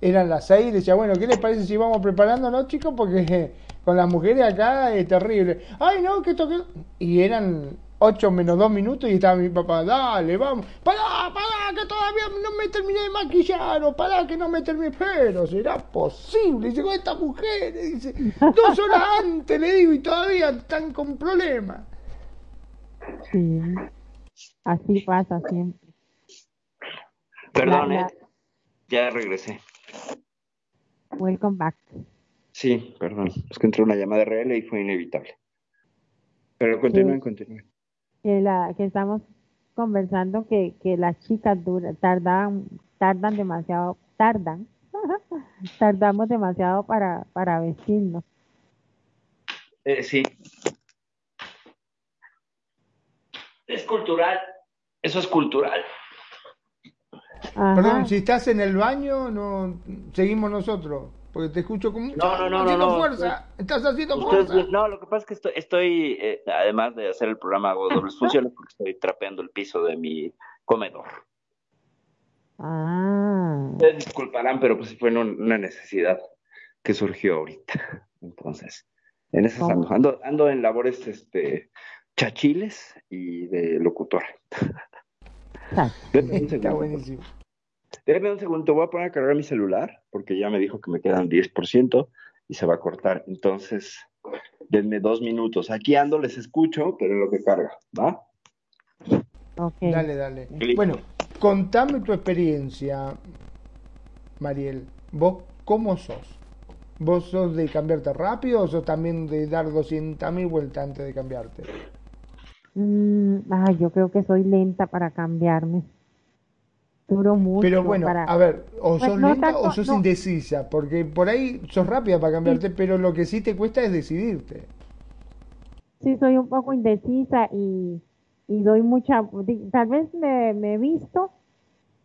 eran las 6, decía, bueno, ¿qué les parece si vamos preparando, no, chicos? Porque (laughs) con las mujeres acá es terrible. Ay, no, que toque. Y eran 8 menos 2 minutos y estaba mi papá, dale, vamos, pará, pará, que todavía no me terminé de maquillar, o pará, que no me terminé, pero será posible, llegó esta mujer, dice, dos horas (laughs) antes le digo y todavía están con problemas. Sí, así pasa siempre. Perdón, ¿eh? ya regresé. Welcome back. Sí, perdón, es que entró una llamada real y fue inevitable. Pero continúen, continúen que, la, que estamos conversando que, que las chicas tardan, tardan demasiado, tardan, (laughs) tardamos demasiado para, para vestirnos. Eh, sí. Es cultural. Eso es cultural. Perdón, si estás en el baño, no seguimos nosotros. Porque te escucho con mucha no, no, no, fuerza. Estás haciendo fuerza. No, lo que pasa es que estoy, estoy eh, además de hacer el programa, hago dobles (laughs) funciones porque estoy trapeando el piso de mi comedor. Ah. Ustedes disculparán, pero pues fue una necesidad que surgió ahorita. (laughs) Entonces, en esas ando, ando, ando, en labores este chachiles y de locutor. Está buenísimo. Déjame un segundo, voy a poner a cargar mi celular porque ya me dijo que me quedan 10% y se va a cortar. Entonces, denme dos minutos. Aquí ando, les escucho, pero en lo que carga, ¿va? Okay. Dale, dale. Bueno, contame tu experiencia, Mariel. ¿Vos cómo sos? ¿Vos sos de cambiarte rápido o sos también de dar 200.000 vueltas antes de cambiarte? Mm, ay, yo creo que soy lenta para cambiarme. Pero bueno, a ver, o sos lenta o sos indecisa, porque por ahí sos rápida para cambiarte, pero lo que sí te cuesta es decidirte. Sí, soy un poco indecisa y, y doy mucha, tal vez me, me he visto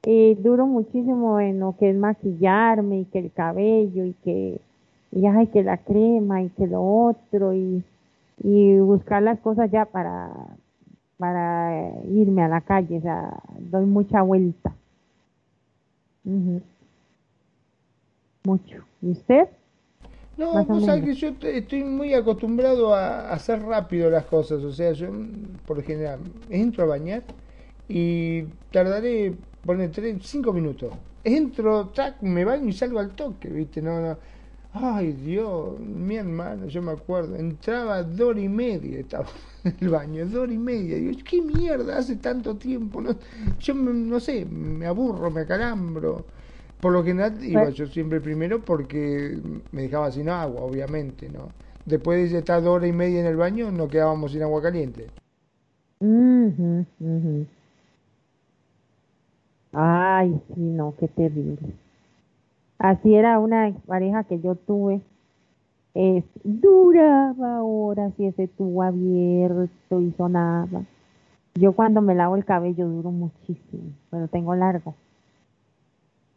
y duro muchísimo en lo que es maquillarme y que el cabello y que, y ay, que la crema y que lo otro y, y buscar las cosas ya para, para irme a la calle, o sea, doy mucha vuelta. Mucho. ¿Y usted? No, vos sabés que yo estoy muy acostumbrado a hacer rápido las cosas. O sea, yo, por general, entro a bañar y tardaré, poner tres, cinco minutos. Entro, tac, me baño y salgo al toque, ¿viste? No, no. Ay Dios, mi hermano, yo me acuerdo, entraba dos horas y media, estaba (laughs) en el baño, dos y media. Digo, ¿qué mierda hace tanto tiempo? No, yo no sé, me aburro, me acalambro. Por lo general iba yo siempre primero porque me dejaba sin agua, obviamente, ¿no? Después de estar dos horas y media en el baño, no quedábamos sin agua caliente. Ay, sí, no, qué terrible. Así era una pareja que yo tuve. Es, duraba horas y ese tubo abierto y sonaba. Yo cuando me lavo el cabello duro muchísimo, pero tengo largo.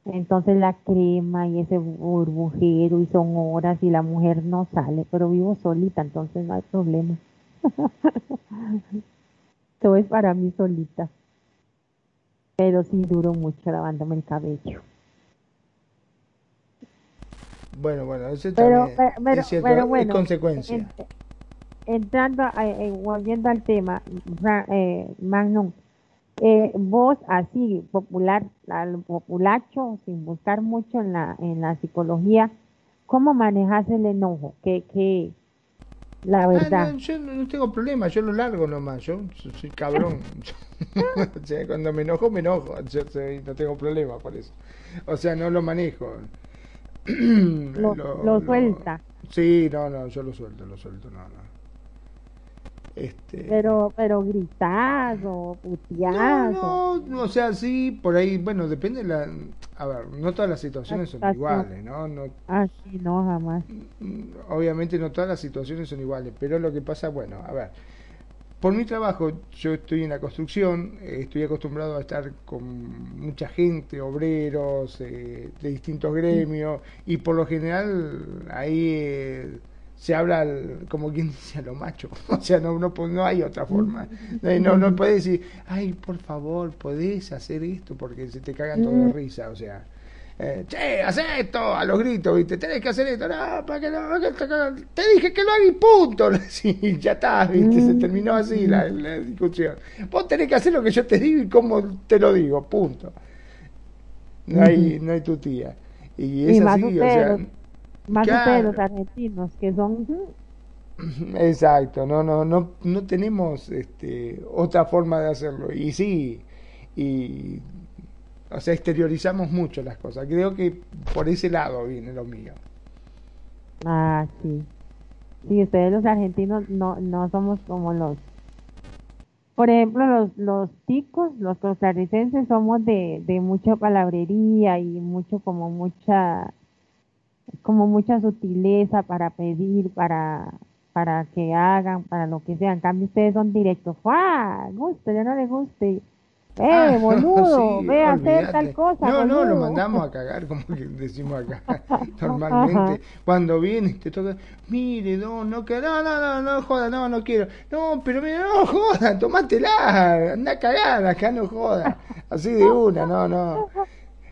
Entonces la crema y ese burbujero y son horas y la mujer no sale, pero vivo solita, entonces no hay problema. (laughs) Todo es para mí solita. Pero sí duro mucho lavándome el cabello. Bueno, bueno, eso pero, también es cierto, bueno, es consecuencia. entrando, eh, volviendo al tema, eh, Magnum, eh, vos así, popular, al populacho, sin buscar mucho en la, en la psicología, ¿cómo manejas el enojo? ¿Qué, qué, la ah, verdad? yo no tengo problema, yo lo largo nomás, yo soy cabrón. (laughs) o sea, cuando me enojo, me enojo, yo no tengo problema por eso. O sea, no lo manejo. Lo, suelta. Sí, no, no, yo lo suelto, lo suelto, no, no. Este... Pero, pero gritado, puteado. No, no, o sea, sí, por ahí, bueno, depende de la... A ver, no todas las situaciones son iguales, ¿no? no ah, sí, no, jamás. Obviamente no todas las situaciones son iguales, pero lo que pasa, bueno, a ver, por mi trabajo, yo estoy en la construcción, eh, estoy acostumbrado a estar con mucha gente, obreros eh, de distintos gremios, y por lo general ahí eh, se habla como quien (laughs) dice a lo macho, (laughs) o sea, no, no, no hay otra forma. No, no puedes decir, ay, por favor, podés hacer esto porque se te cagan todo de risa, o sea eh, che, haz esto, a los gritos, ¿viste? Tenés que hacer esto, no, para que no, te dije que lo hagas y punto. (laughs) Sí, ya está, ¿viste? Se terminó así la, discusión. Vos tenés que hacer lo que yo te digo y cómo te lo digo, punto. No hay, no hay tu tía. Y es así, o sea. Más claro. los argentinos, que son. Exacto, no, no, no, no tenemos este, otra forma de hacerlo. Y sí, y o sea, exteriorizamos mucho las cosas. Creo que por ese lado viene lo mío. Ah, sí. Sí, ustedes los argentinos no, no somos como los... Por ejemplo, los, los ticos, los costarricenses, somos de, de mucha palabrería y mucho como mucha como mucha sutileza para pedir, para para que hagan, para lo que sea. En cambio, ustedes son directos. ¡Ah! Guste, ya no le guste ¡Eh, ah, (laughs) boludo! ve a hacer tal cosa. No, no, lo mandamos a cagar, como que decimos acá, (laughs) normalmente. Cuando viene te toca, mire, no, no, no, no, no, no, joda, no, no quiero. No, pero mira, no, joda, tomátela, anda a cagar, acá no joda. Así de una, no, no.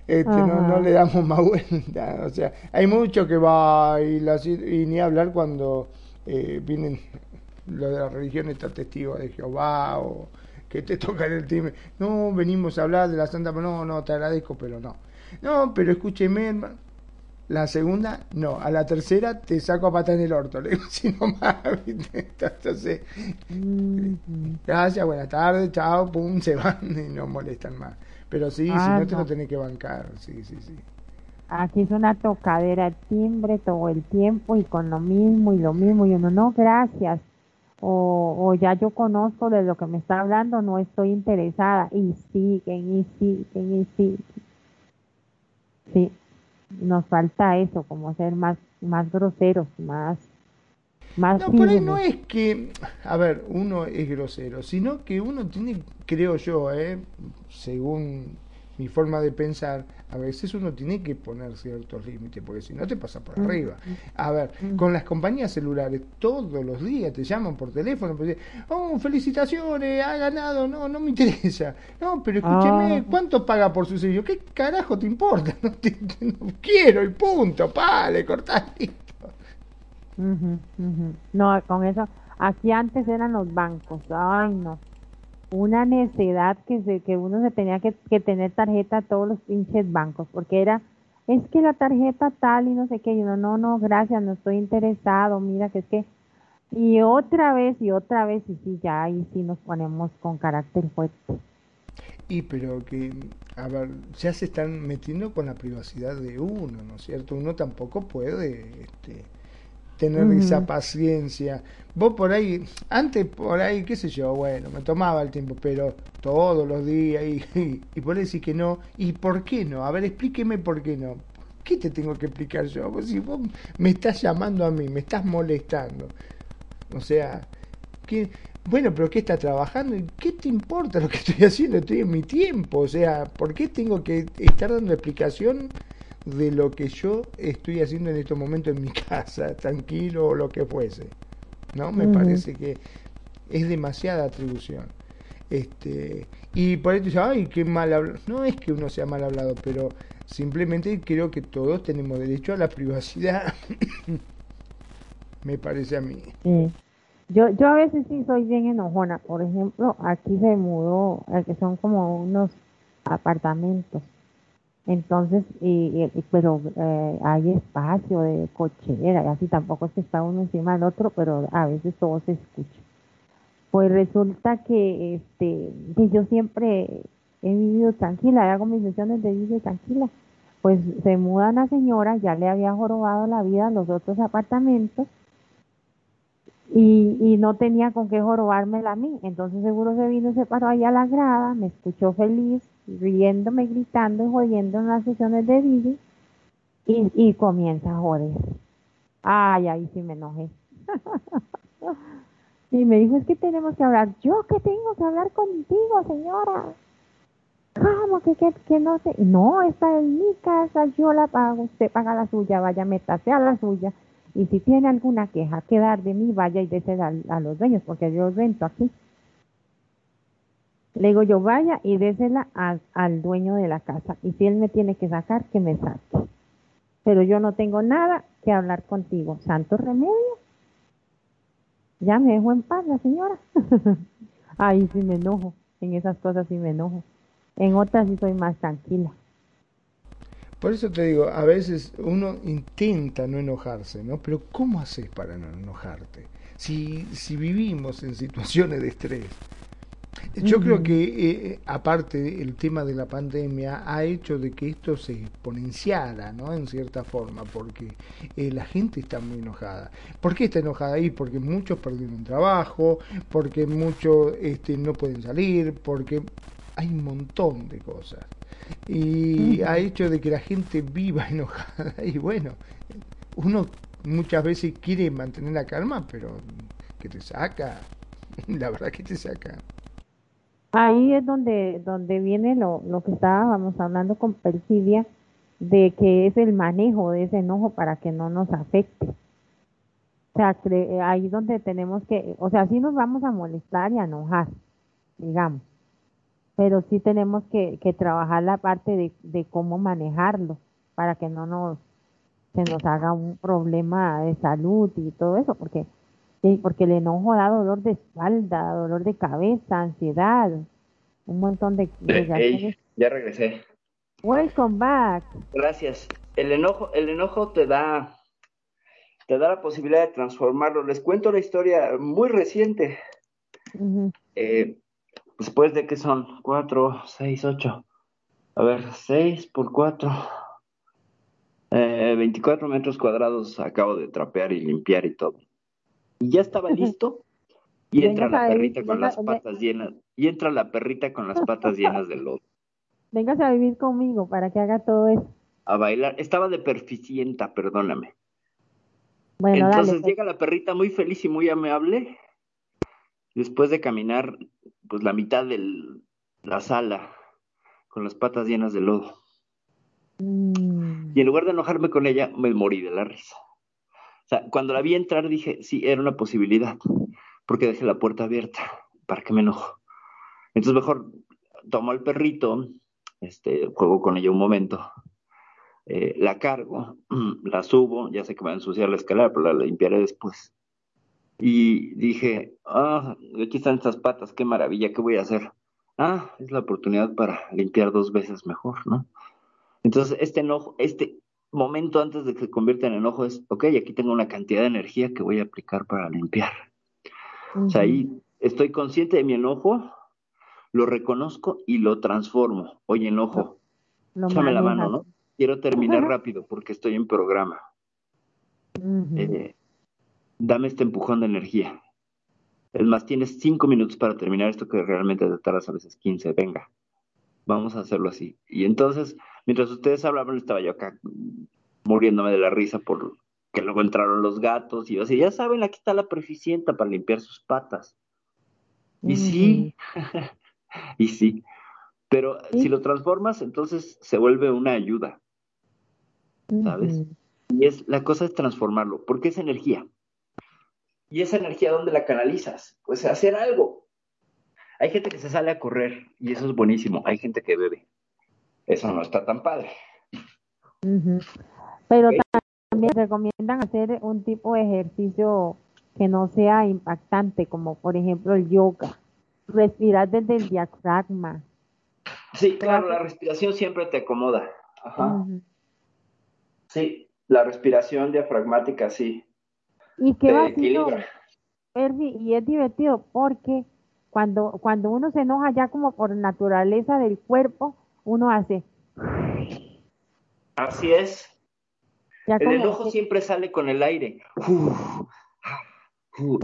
Este, no, no le damos más vuelta. O sea, hay mucho que va y, y ni hablar cuando eh, vienen los de la religión está testigo de Jehová o que te toca en el timbre. No, venimos a hablar de la Santa, no, no, te agradezco, pero no. No, pero escúcheme, La segunda, no. A la tercera te saco a patar en el orto. Le digo, (laughs) si no más, Entonces, gracias, buenas tardes, chao, pum, se van (laughs) y no molestan más. Pero sí, si ah, no, te lo tenés que bancar, sí, sí, sí. Aquí es una tocadera de timbre todo el tiempo y con lo mismo y lo mismo. Y uno, no, gracias o, ya yo conozco de lo que me está hablando, no estoy interesada. Y siguen, y siguen, y siguen. Sí, nos falta eso, como ser más, más groseros, más, más. No, por ahí no es que, a ver, uno es grosero, sino que uno tiene, creo yo, eh, según mi forma de pensar, a veces uno tiene que poner ciertos límites, porque si no te pasa por mm. arriba. A ver, mm. con las compañías celulares, todos los días te llaman por teléfono, pues, oh, felicitaciones, ha ganado, no, no me interesa. No, pero escúcheme, ah. ¿cuánto paga por su servicio? ¿Qué carajo te importa? (laughs) No, te, quiero y punto, pa, le cortás listo. No, con eso, aquí antes eran los bancos, ay no una necedad que, se, que uno se tenía que, tener tarjeta a todos los pinches bancos, porque era es que la tarjeta tal y no sé qué, y uno, no, no, gracias, no estoy interesado, mira que es que, y otra vez y otra vez, y sí, ya ahí sí nos ponemos con carácter fuerte. Y pero que, a ver, ya se están metiendo con la privacidad de uno, ¿no es cierto? Uno tampoco puede este, tener esa paciencia. Vos por ahí, antes por ahí, qué sé yo, bueno, me tomaba el tiempo, pero todos los días y, (laughs) y, por decir que no. ¿Y por qué no? A ver, explíqueme por qué no. ¿Qué te tengo que explicar yo? Pues si vos me estás llamando a mí, me estás molestando. O sea, que bueno, pero ¿qué está trabajando? ¿Y qué te importa lo que estoy (laughs) haciendo? Estoy en mi tiempo. O sea, ¿por qué tengo que estar dando explicación de lo que yo estoy haciendo en estos momentos en mi (laughs) casa, tranquilo o lo que fuese? ¿No? Me parece que es demasiada atribución. Este, y por eso dice, ay, qué mal hablado. No es que uno sea mal hablado, pero simplemente creo que todos tenemos derecho a la privacidad. (laughs) Me parece a mí. Yo, yo a veces sí soy bien enojona. Por ejemplo, aquí se mudó, eh, que son como unos apartamentos. Entonces, y, pero eh, hay espacio de cochera y así tampoco es que está uno encima del otro, pero a veces todo se escucha. Pues resulta que este que yo siempre he vivido tranquila, hago mis sesiones de vida tranquila. Pues se muda una señora, ya le había jorobado la vida a los otros apartamentos y, y no tenía con qué jorobármela a mí. Entonces seguro se vino se paró ahí a la grada, me escuchó feliz, riéndome, gritando y jodiendo en las sesiones de DJ y, y comienza a joder. Ay, ahí sí me enojé. (laughs) y me dijo, es que tenemos que hablar. ¿Yo qué tengo que hablar contigo, señora? ¿Cómo que, que, que no sé? No, esta es mi casa, yo la pago, usted paga la suya, vaya, métase a la suya y si tiene alguna queja que dar de mí, vaya y désela a, los dueños, porque yo rento aquí. Le digo yo, vaya y désela al dueño de la casa. Y si él me tiene que sacar, que me saque. Pero yo no tengo nada que hablar contigo. Santo remedio. Ya me dejo en paz la señora. (laughs) Ahí sí me enojo. En esas cosas sí me enojo. En otras sí soy más tranquila. Por eso te digo, a veces uno intenta no enojarse, ¿no? Pero ¿cómo haces para no enojarte? Si, si vivimos en situaciones de estrés. Yo creo que, eh, aparte, el tema de la pandemia ha hecho de que esto se exponenciara, ¿no? En cierta forma, porque eh, la gente está muy enojada. ¿Por qué está enojada ahí? Porque muchos perdieron trabajo, porque muchos este, no pueden salir, porque hay un montón de cosas y ha hecho de que la gente viva (laughs) enojada y bueno, uno muchas veces quiere mantener la calma, pero que te saca, (laughs) la verdad que te saca. Ahí es donde, donde viene lo, lo que estábamos hablando con Perfidia, de que es el manejo de ese enojo para que no nos afecte. O sea, ahí donde tenemos que, o sea, sí nos vamos a molestar y a enojar, digamos, pero sí tenemos que, que trabajar la parte de, de, cómo manejarlo para que no nos se nos haga un problema de salud y todo eso, porque porque el enojo da dolor de espalda, dolor de cabeza, ansiedad, un montón de, ya regresé. Welcome back. Gracias. El enojo, el enojo te da te da la posibilidad de transformarlo. Les cuento una historia muy reciente. eh, Después de que son 4, 6, 8. A ver, 6 por 4. Eh, 24 metros cuadrados acabo de trapear y limpiar y todo. Y ya estaba listo. Y entra la perrita con las patas llenas. Y entra la perrita con las patas llenas de lodo. Vengas a vivir conmigo para que haga todo eso. A bailar. Estaba de perficienta, perdóname. Bueno, Entonces pues. llega la perrita muy feliz y muy amable. Después de caminar pues la mitad de la sala con las patas llenas de lodo. Mm. Y en lugar de enojarme con ella, me morí de la risa. Cuando la vi entrar dije, sí, era una posibilidad, porque dejé la puerta abierta. ¿Para qué me enojo? Entonces mejor tomo al perrito, este, juego con ella un momento, eh, la cargo, (clears throat) la subo, ya sé que me va a ensuciar la escalera, pero la limpiaré después. Y dije, ah, aquí están estas patas, qué maravilla, ¿qué voy a hacer? Ah, es la oportunidad para limpiar dos veces mejor, ¿no? Entonces, este enojo, este momento antes de que se convierta en enojo es, ok, aquí tengo una cantidad de energía que voy a aplicar para limpiar. O sea, ahí estoy consciente de mi enojo, lo reconozco y lo transformo. Oye, enojo, échame la mano, ¿no? Quiero terminar rápido porque estoy en programa. Eh, dame este empujón de energía. Es más, tienes cinco minutos para terminar esto que realmente te tardas a veces 15. Venga, vamos a hacerlo así. Y entonces, mientras ustedes hablaban, estaba yo acá muriéndome de la risa por que luego entraron los gatos y yo así, ya saben, aquí está la preficienta para limpiar sus patas. Y sí, (laughs) y sí, pero si lo transformas, entonces se vuelve una ayuda, ¿sabes? Y es, la cosa es transformarlo, porque es energía. ¿Y esa energía dónde la canalizas? Pues hacer algo. Hay gente que se sale a correr y eso es buenísimo. Hay gente que bebe. Eso no está tan padre. Pero también recomiendan hacer un tipo de ejercicio que no sea impactante, como por ejemplo el yoga. Respirar desde el diafragma. Sí, claro, la respiración siempre te acomoda. Ajá. Sí, la respiración diafragmática, sí. Y qué y es divertido porque cuando, cuando uno se enoja ya como por naturaleza del cuerpo, uno hace. Así es. el enojo siempre sale con el aire.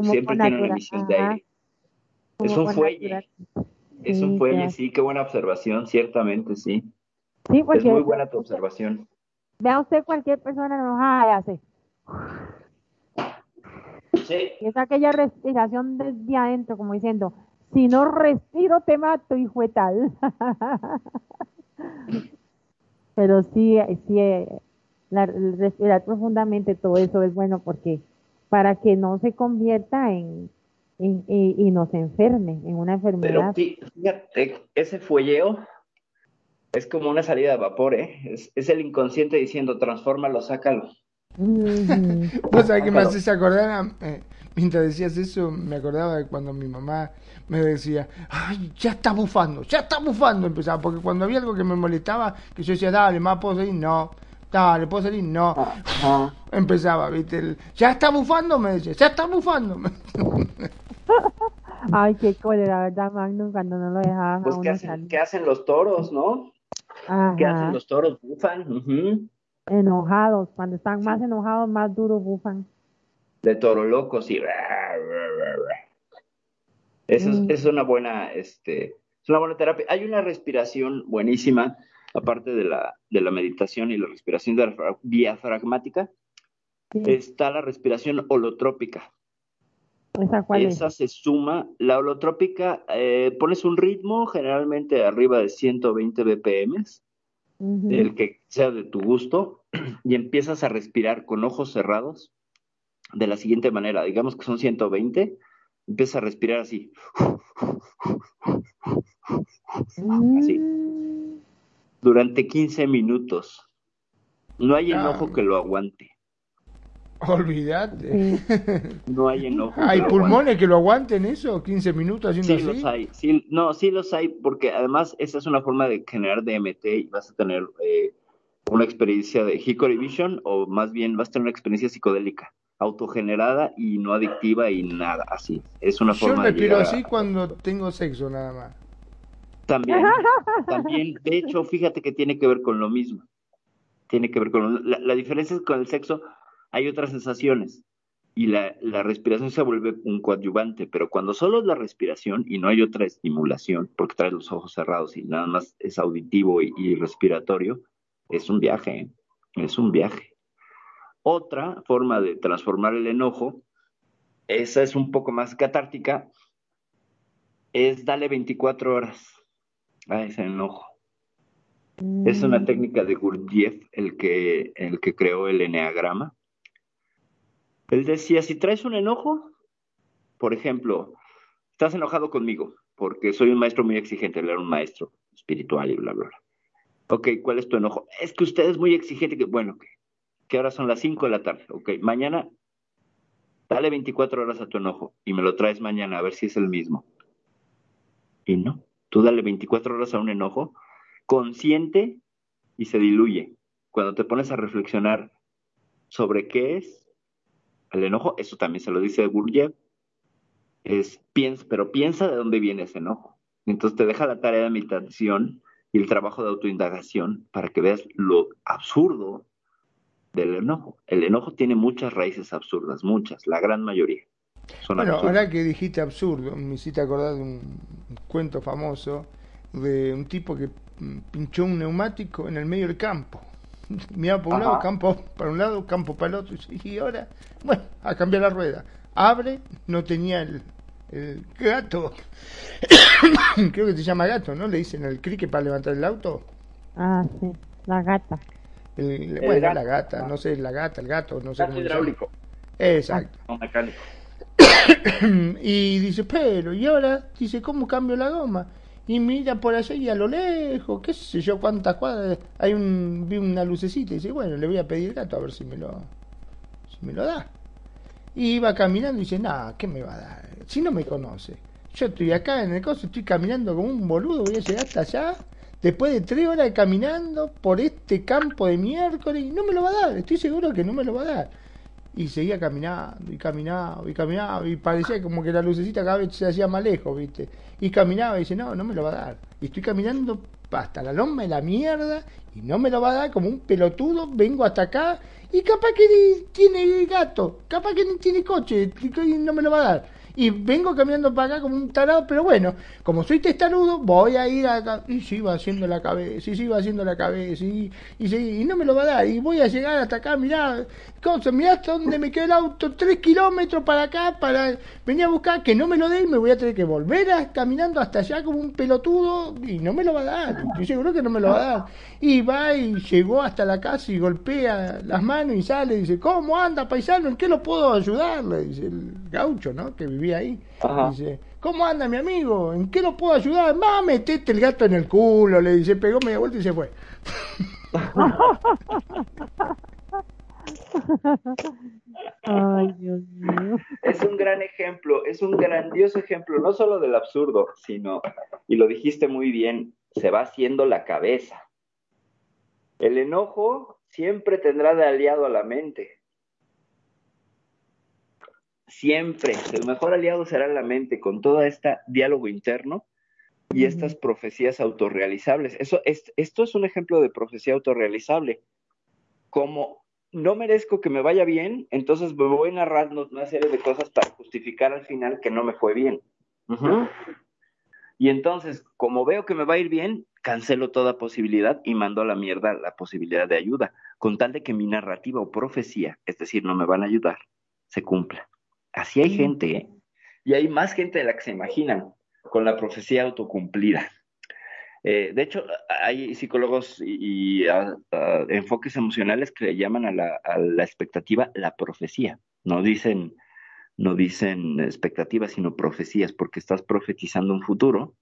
siempre tiene una emisión de aire. Es un fuelle. Es un fuelle, sí, qué buena observación, ciertamente, sí. Sí, porque es muy buena tu observación. Vea usted cualquier persona enojada y hace. Es aquella respiración desde adentro, como diciendo, si no respiro te mato, hijo de tal. (laughs) Pero sí, sí, la, respirar profundamente todo eso es bueno porque para que no se convierta en, y, no se enferme en una enfermedad. Pero fíjate, ese fuelleo es como una salida de vapor, ¿eh? Es, es el inconsciente diciendo, transfórmalo, sácalo. Vos sabés que me haces acordar, eh, mientras decías eso, me acordaba de cuando mi mamá me decía, ay, ya está bufando, ya está bufando, empezaba, porque cuando había algo que me molestaba, que yo decía, dale, más puedo salir, no, dale, puedo salir, no, (laughs) empezaba, viste, ya está bufando, me decía, ya está bufando. (laughs) ay, qué cólera, ¿verdad, Magnus? Cuando no lo dejaban pues, ¿qué, hacen, ¿qué hacen los toros, no? ¿Qué hacen los toros? Bufan. Enojados, cuando están más enojados, más duro bufan. De toro loco, sí. Eso es, mm. es, una buena, este, es una buena terapia. Hay una respiración buenísima, aparte de la, de la meditación y la respiración diafragmática. Está la respiración holotrópica. ¿Esa cuál Esa se suma. La holotrópica, eh, pones un ritmo generalmente arriba de 120 BPM el que sea de tu gusto, (clears throat) y empiezas a respirar con ojos cerrados de la siguiente manera. Digamos que son 120, empiezas a respirar así. Así. Mm. Durante 15 minutos. No hay enojo ah. que lo aguante. (laughs) Olvídate. (laughs) No hay enojo. ¿Hay pulmones que lo aguanten eso? ¿15 minutos haciendo sí los hay. Sí, no, sí los hay, porque además esa es una forma de generar DMT y vas a tener eh, una experiencia de Hickory Vision, o más bien vas a tener una experiencia psicodélica, autogenerada y no adictiva y nada, así. Es una forma Yo respiro así cuando tengo sexo, nada más. También, (laughs) también, de hecho, fíjate que tiene que ver con lo mismo. Tiene que ver con la, la diferencia es con el sexo hay otras sensaciones y la, respiración se vuelve un coadyuvante, pero cuando solo es la respiración y no hay otra estimulación, porque traes los ojos cerrados y nada más es auditivo y, respiratorio, es un viaje, ¿eh? es un viaje. Otra forma de transformar el enojo, esa es un poco más catártica, es darle 24 horas a ese enojo. Es una mm. técnica de Gurdjieff, el que, el que creó el eneagrama él decía, si traes un enojo, por ejemplo, estás enojado conmigo, porque soy un maestro muy exigente, él era un maestro espiritual y bla, bla, bla. Ok, ¿cuál es tu enojo? Es que usted es muy exigente. Que, bueno, que, ahora son las 5 de la tarde. Ok, mañana dale 24 horas a tu enojo y me lo traes mañana a ver si es el mismo. Y no, tú dale 24 horas a un enojo consciente y se diluye. Cuando te pones a reflexionar sobre qué es el enojo, eso también se lo dice Gurdjieff, es piensa, pero piensa de dónde viene ese enojo. Entonces te deja la tarea de meditación y el trabajo de autoindagación para que veas lo absurdo del enojo. El enojo tiene muchas raíces absurdas, muchas, la gran mayoría. bueno, ahora que dijiste absurdo, me hiciste acordar de un cuento famoso de un tipo que pinchó un neumático en el medio del campo. (laughs) Mira por un lado, campo para un lado, campo para el otro. Y ahora, bueno, a cambiar la rueda. Abre, no tenía el, el gato. (coughs) Creo que se llama gato, ¿no? Le dicen el crique para levantar el auto. Ah, sí, la gata. El, bueno, la gata, no sé, la gata, el gato, no sé cómo hidráulico. Exacto. Ah, mecánico. (coughs) y dice, pero, y ahora, dice, ¿cómo cambio la goma? Y mira por allá y a lo lejos, qué sé yo, cuántas cuadras, hay un, vi una lucecita y dice, bueno, le voy a pedir gato a ver si me lo, si me lo da. Y iba caminando y dice, nada, ¿qué me va a dar? Si no me conoce. Yo estoy acá en el coso, estoy caminando como un boludo, voy a llegar hasta allá después de tres horas caminando por este campo de miércoles y no me lo va a dar, estoy seguro que no me lo va a dar. Y seguía caminando y caminaba y caminaba y parecía como que la lucecita cada vez se hacía más lejos, ¿viste? Y caminaba y dice, no, no me lo va a dar. Y estoy caminando hasta la loma de la mierda y no me lo va a dar como un pelotudo, vengo hasta acá y capaz que tiene gato, capaz que tiene coche y no me lo va a dar y vengo caminando para acá como un tarado, pero bueno, como soy testarudo, voy a ir acá, y se iba haciendo la cabeza, y se iba haciendo la cabeza, y, y, y no me lo va a dar, y voy a llegar hasta acá, mirá, cosa, mirá hasta donde me queda el auto, tres kilómetros para acá, para venir a buscar, que no me lo dé, me voy a tener que volver a, caminando hasta allá como un pelotudo, y no me lo va a dar, yo seguro que no me lo va a dar. Y va y llegó hasta la casa y golpea las manos y sale y dice, ¿cómo anda, paisano? ¿En qué lo puedo ayudar? Le dice el gaucho, ¿no? Que vivía ahí. Dice, ¿cómo anda mi amigo? ¿En qué lo puedo ayudar? Más metete el gato en el culo, le dice, pegó media vuelta y se fue. (laughs) Ay, Dios mío. Es un gran ejemplo, es un grandioso ejemplo, no solo del absurdo, sino, y lo dijiste muy bien, se va haciendo la cabeza. El enojo siempre tendrá de aliado a la mente siempre el mejor aliado será la mente con todo este diálogo interno y estas profecías autorrealizables. Eso, es, esto es un ejemplo de profecía autorrealizable. Como no merezco que me vaya bien, entonces me voy narrando una serie de cosas para justificar al final que no me fue bien. Y entonces, como veo que me va a ir bien, cancelo toda posibilidad y mando a la mierda la posibilidad de ayuda, con tal de que mi narrativa o profecía, es decir, no me van a ayudar, se cumpla. Así hay gente, ¿eh? Y hay más gente de la que se imaginan con la profecía autocumplida. Eh, de hecho, hay psicólogos y, enfoques emocionales que le llaman a la, a la, expectativa la profecía. No dicen, no dicen expectativas, sino profecías, porque estás profetizando un futuro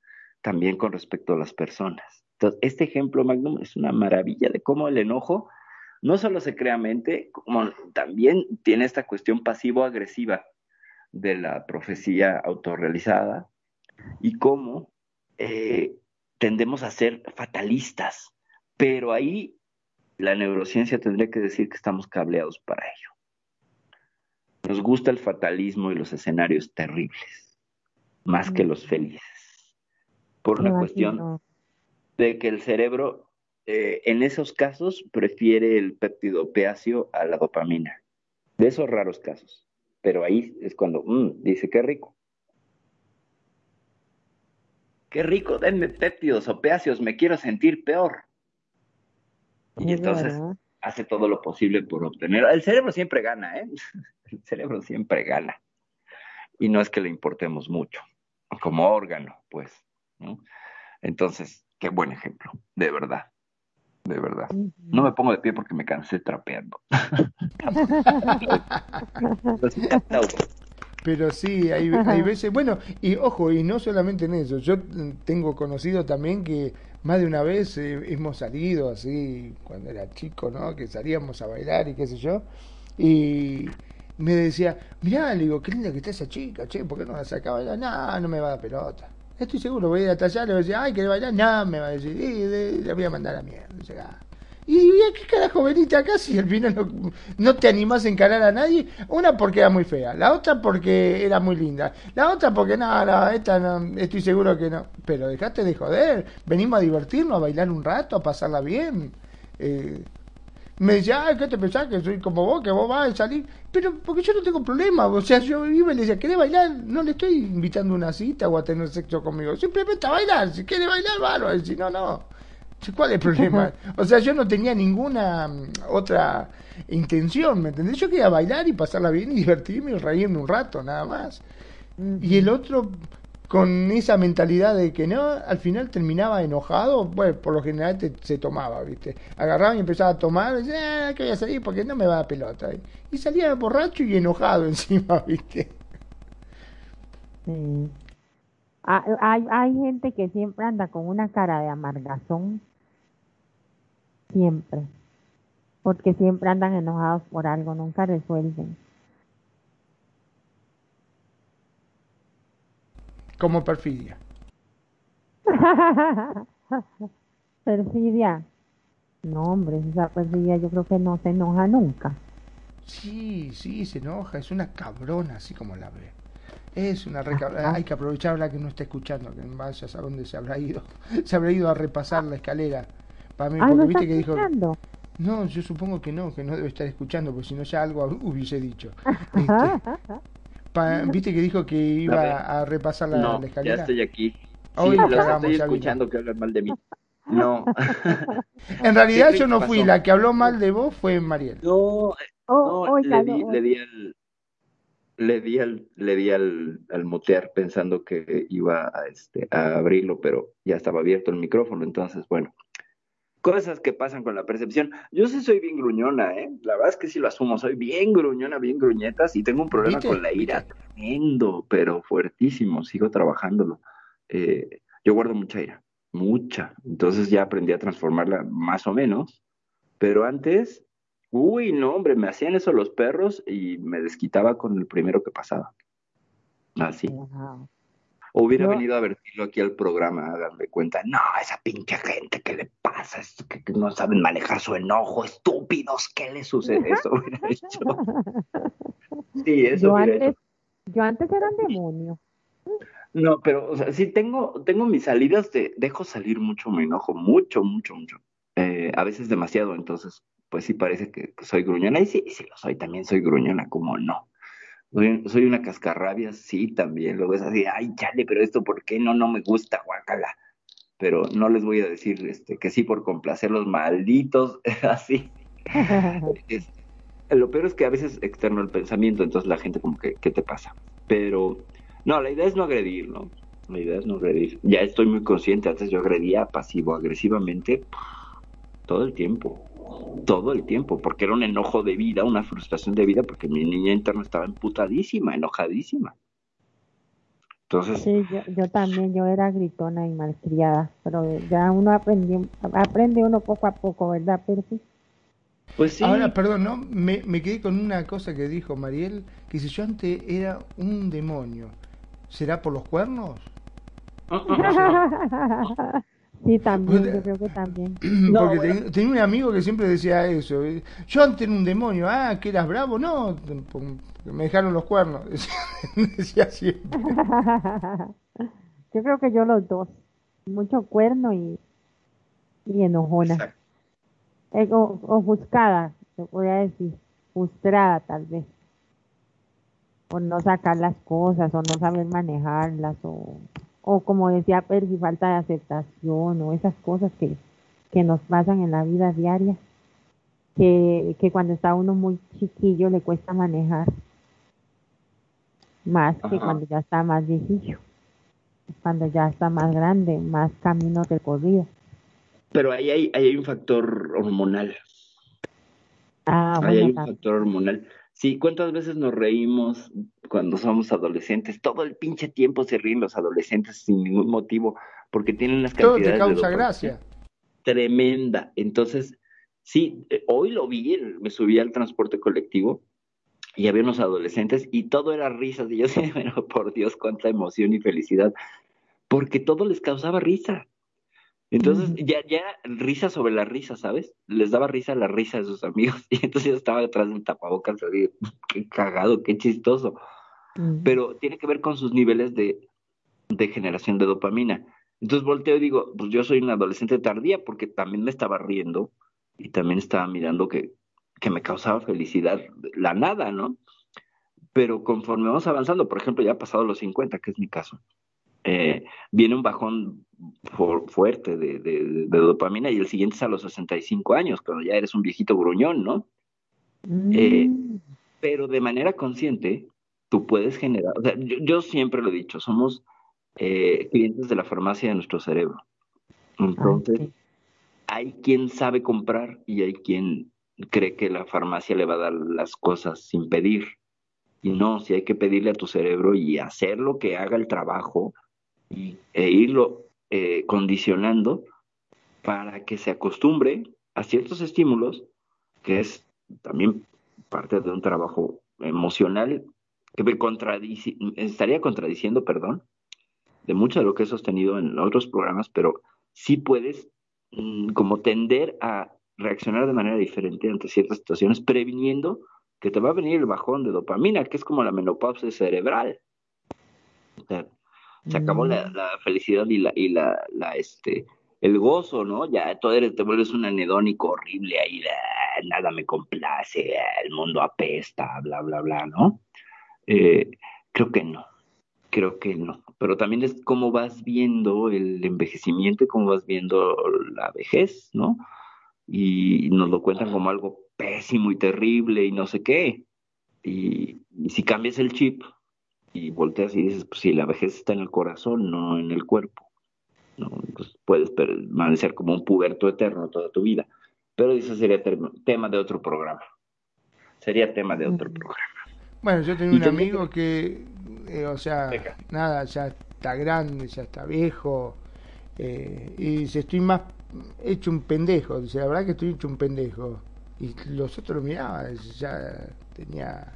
también con respecto a las personas. Entonces, este ejemplo, Magnum, es una maravilla de cómo el enojo no solo se crea mente, como también tiene esta cuestión pasivo-agresiva de la profecía autorrealizada y cómo eh, tendemos a ser fatalistas, pero ahí la neurociencia tendría que decir que estamos cableados para ello. Nos gusta el fatalismo y los escenarios terribles, más que los felices, por una cuestión de que el cerebro eh, en esos casos prefiere el péptido opiáceo a la dopamina, de esos raros casos pero ahí es cuando mm, dice, qué rico. Qué rico, denme péptidos opiáceos, me quiero sentir peor. Y entonces hace todo lo posible por obtener. El cerebro siempre gana, ¿eh? (laughs) El cerebro siempre gana. Y no es que le importemos mucho, como órgano, pues. Entonces, qué buen ejemplo, de verdad de verdad. No me pongo de pie porque me cansé trapeando. (laughs) (laughs) Pero sí, hay, (laughs) hay, veces, bueno, y ojo, y no solamente en eso, yo tengo conocido también que más de una vez eh, hemos salido así, cuando era chico, ¿no? Que salíamos a bailar y qué sé yo, y me decía, mirá, le digo, qué linda que está esa chica, che, ¿por qué no la saca a bailar? No, no me va a dar pelota. Estoy seguro, voy a ir hasta allá, le voy a decir, ay, ¿querés bailar? No, me va a decir, le voy a mandar a mierda. Y ¿qué carajo veniste acá si al final no, no, te animás a encarar a nadie? Una porque era muy fea, la otra porque era muy linda, la otra porque no, no, esta no, estoy seguro que no. Pero dejate de joder, venimos a divertirnos, a bailar un rato, a pasarla bien. Eh, me decía, ay, ¿qué te pensás? Que soy como vos, que vos vas a salir. Pero porque yo no tengo problema. O sea, yo iba y le decía, ¿querés bailar? No le estoy invitando a una cita o a tener sexo conmigo. Simplemente a bailar. Si quiere bailar, bárbaro. Si no, no. ¿Cuál es el problema? O sea, yo no tenía ninguna mm, otra intención, ¿me entendés? Yo quería bailar y pasarla bien y divertirme y reírme un rato, nada más. Y el otro, con esa mentalidad de que no, al final terminaba enojado, bueno, por lo general se tomaba, ¿viste? Agarraba y empezaba a tomar, y decía, ah, que voy a salir porque no me va a pelota. Y salía borracho y enojado (laughs) encima, ¿viste? Hay, hay gente que siempre anda con una cara de amargazón siempre, porque siempre andan enojados por algo, nunca resuelven. Como perfidia. (laughs) perfidia. No, hombre, esa perfidia yo creo que no se enoja nunca. Sí, sí, se enoja, es una cabrona, así como la ve. Es una Hay que aprovechar la que no está escuchando, que vaya a dónde se habrá ido. (laughs) Se habrá ido a repasar la escalera para mí, ah, ¿no viste que dijo. No, yo supongo que no, que no debe estar escuchando, porque si no ya algo (laughs) hubiese dicho. (laughs) Este, viste que dijo que iba a repasar la, no, escalera. Ya estoy aquí. Sí, lo estoy escuchando que hablan mal de mí. (laughs) No. en realidad yo no fui, la que habló mal de vos fue Mariel. No, oh, no le, di, le di al le di al, le di al, al motear pensando que iba a, este, a abrirlo, pero ya estaba abierto el micrófono, entonces bueno, cosas que pasan con la percepción. Yo sí soy bien gruñona, ¿eh? La verdad es que sí lo asumo, soy bien gruñona, bien gruñetas y tengo un problema con la ira tremendo, pero fuertísimo, sigo trabajándolo. Eh, yo guardo mucha ira, mucha, entonces ya aprendí a transformarla más o menos, pero antes, uy, no, hombre, me hacían eso los perros y me desquitaba con el primero que pasaba. Así. O hubiera venido a vertirlo aquí al programa a darle cuenta, no, esa pinche gente, ¿qué le pasa? que, no saben manejar su enojo, estúpidos, ¿qué le sucede? (laughs) Eso hubiera hecho. (laughs) Sí, eso yo hubiera antes, hecho. Yo antes era un demonio. No, pero, o sea, sí tengo, tengo mis salidas de, dejo salir mucho mi enojo, mucho, mucho, mucho. Eh, a veces demasiado, entonces, pues sí parece que soy gruñona. Y sí, sí lo soy, también soy gruñona, como no. Soy, una cascarrabia, sí, también. Lo ves así, ay, chale, pero esto, ¿por qué no? No me gusta, guacala. Pero no les voy a decir este, que sí por complacer los malditos, (laughs) así. (laughs) lo peor es que a veces externo el pensamiento, entonces la gente como que, ¿qué te pasa? Pero, no, la idea es no agredir, ¿no? La idea es no agredir. Ya estoy muy consciente, antes yo agredía pasivo-agresivamente todo el tiempo todo el tiempo, porque era un enojo de vida, una frustración de vida, porque mi niña interna estaba emputadísima, enojadísima. Entonces, sí, yo, también, yo era gritona y malcriada, pero ya uno aprende, aprende uno poco a poco, ¿verdad, Percy? Pues sí. Ahora, perdón, ¿no? Me, me quedé con una cosa que dijo Mariel, que si yo antes era un demonio, ¿será por los cuernos? (laughs) Sí, también, yo creo que también. (clears throat) Porque tenía un amigo que siempre decía eso. Yo antes era un demonio, ah, que eras bravo, no, me dejaron los cuernos. (laughs) decía siempre. (laughs) yo creo que yo los dos. Mucho cuerno y, y enojona. Eh, o, ofuscada, se podría decir. Frustrada, tal vez. Por no sacar las cosas, o no saber manejarlas, o o como decía Percy, falta de aceptación o esas cosas que, que nos pasan en la vida diaria, que, que cuando está uno muy chiquillo le cuesta manejar, más que cuando ya está más viejillo, cuando ya está más grande, más camino recorrido. Pero ahí hay, ahí hay un factor hormonal. Ah, ahí hay un factor hormonal. Sí, ¿cuántas veces nos reímos cuando somos adolescentes? Todo el pinche tiempo se ríen los adolescentes sin ningún motivo, porque tienen las cantidades Todo te causa gracia. Tremenda. Entonces, sí, eh, hoy lo vi, me subí al transporte colectivo y había unos adolescentes y todo era risas. Y yo (laughs) decía, por Dios, cuánta emoción y felicidad, porque todo les causaba risa. Entonces, ya, ya risa sobre la risa, ¿sabes? Les daba risa la risa de sus amigos. (laughs) Y entonces yo estaba detrás del tapabocas y qué cagado, qué chistoso. Pero tiene que ver con sus niveles de, de generación de dopamina. Entonces volteo y digo, pues yo soy un adolescente tardía porque también me estaba riendo y también estaba mirando que, que me causaba felicidad la nada, ¿no? Pero conforme vamos avanzando, por ejemplo, ya ha pasado los 50, que es mi caso, eh, viene un bajón fuerte de, dopamina y el siguiente es a los 65 años, cuando ya eres un viejito gruñón, ¿no? Eh, mm. pero de manera consciente, tú puedes generar, o sea, yo, siempre lo he dicho, somos eh, clientes de la farmacia de nuestro cerebro. Entonces, hay quien sabe comprar y hay quien cree que la farmacia le va a dar las cosas sin pedir. Y no, si hay que pedirle a tu cerebro y hacer lo que haga el trabajo e irlo eh, condicionando para que se acostumbre a ciertos estímulos, que es también parte de un trabajo emocional que me estaría contradiciendo, perdón, de mucho de lo que he sostenido en otros programas, pero sí puedes mm, como tender a reaccionar de manera diferente ante ciertas situaciones, previniendo que te va a venir el bajón de dopamina, que es como la menopausia cerebral. O sea, se acabó la, mm. felicidad y la, y la, la, este, el gozo, ¿no? Ya tú eres, te vuelves un anedónico horrible ahí, nada me complace, el mundo apesta, bla, bla, bla, ¿no? Eh, creo que no, creo que no. Pero también es cómo vas viendo el envejecimiento y cómo vas viendo la vejez, ¿no? Y nos lo cuentan como algo pésimo y terrible y no sé qué. y si cambias el chip, y volteas y dices, pues si la vejez está en el corazón, no en el cuerpo. ¿no? Entonces puedes permanecer como un puberto eterno toda tu vida. Pero eso sería tema de otro programa. Sería tema de otro programa. Bueno, yo tengo un amigo que, eh, o sea, nada, ya está grande, ya está viejo, eh, y dice, estoy más hecho un pendejo, dice, la verdad que estoy hecho un pendejo. Y los otros miraban, ya tenía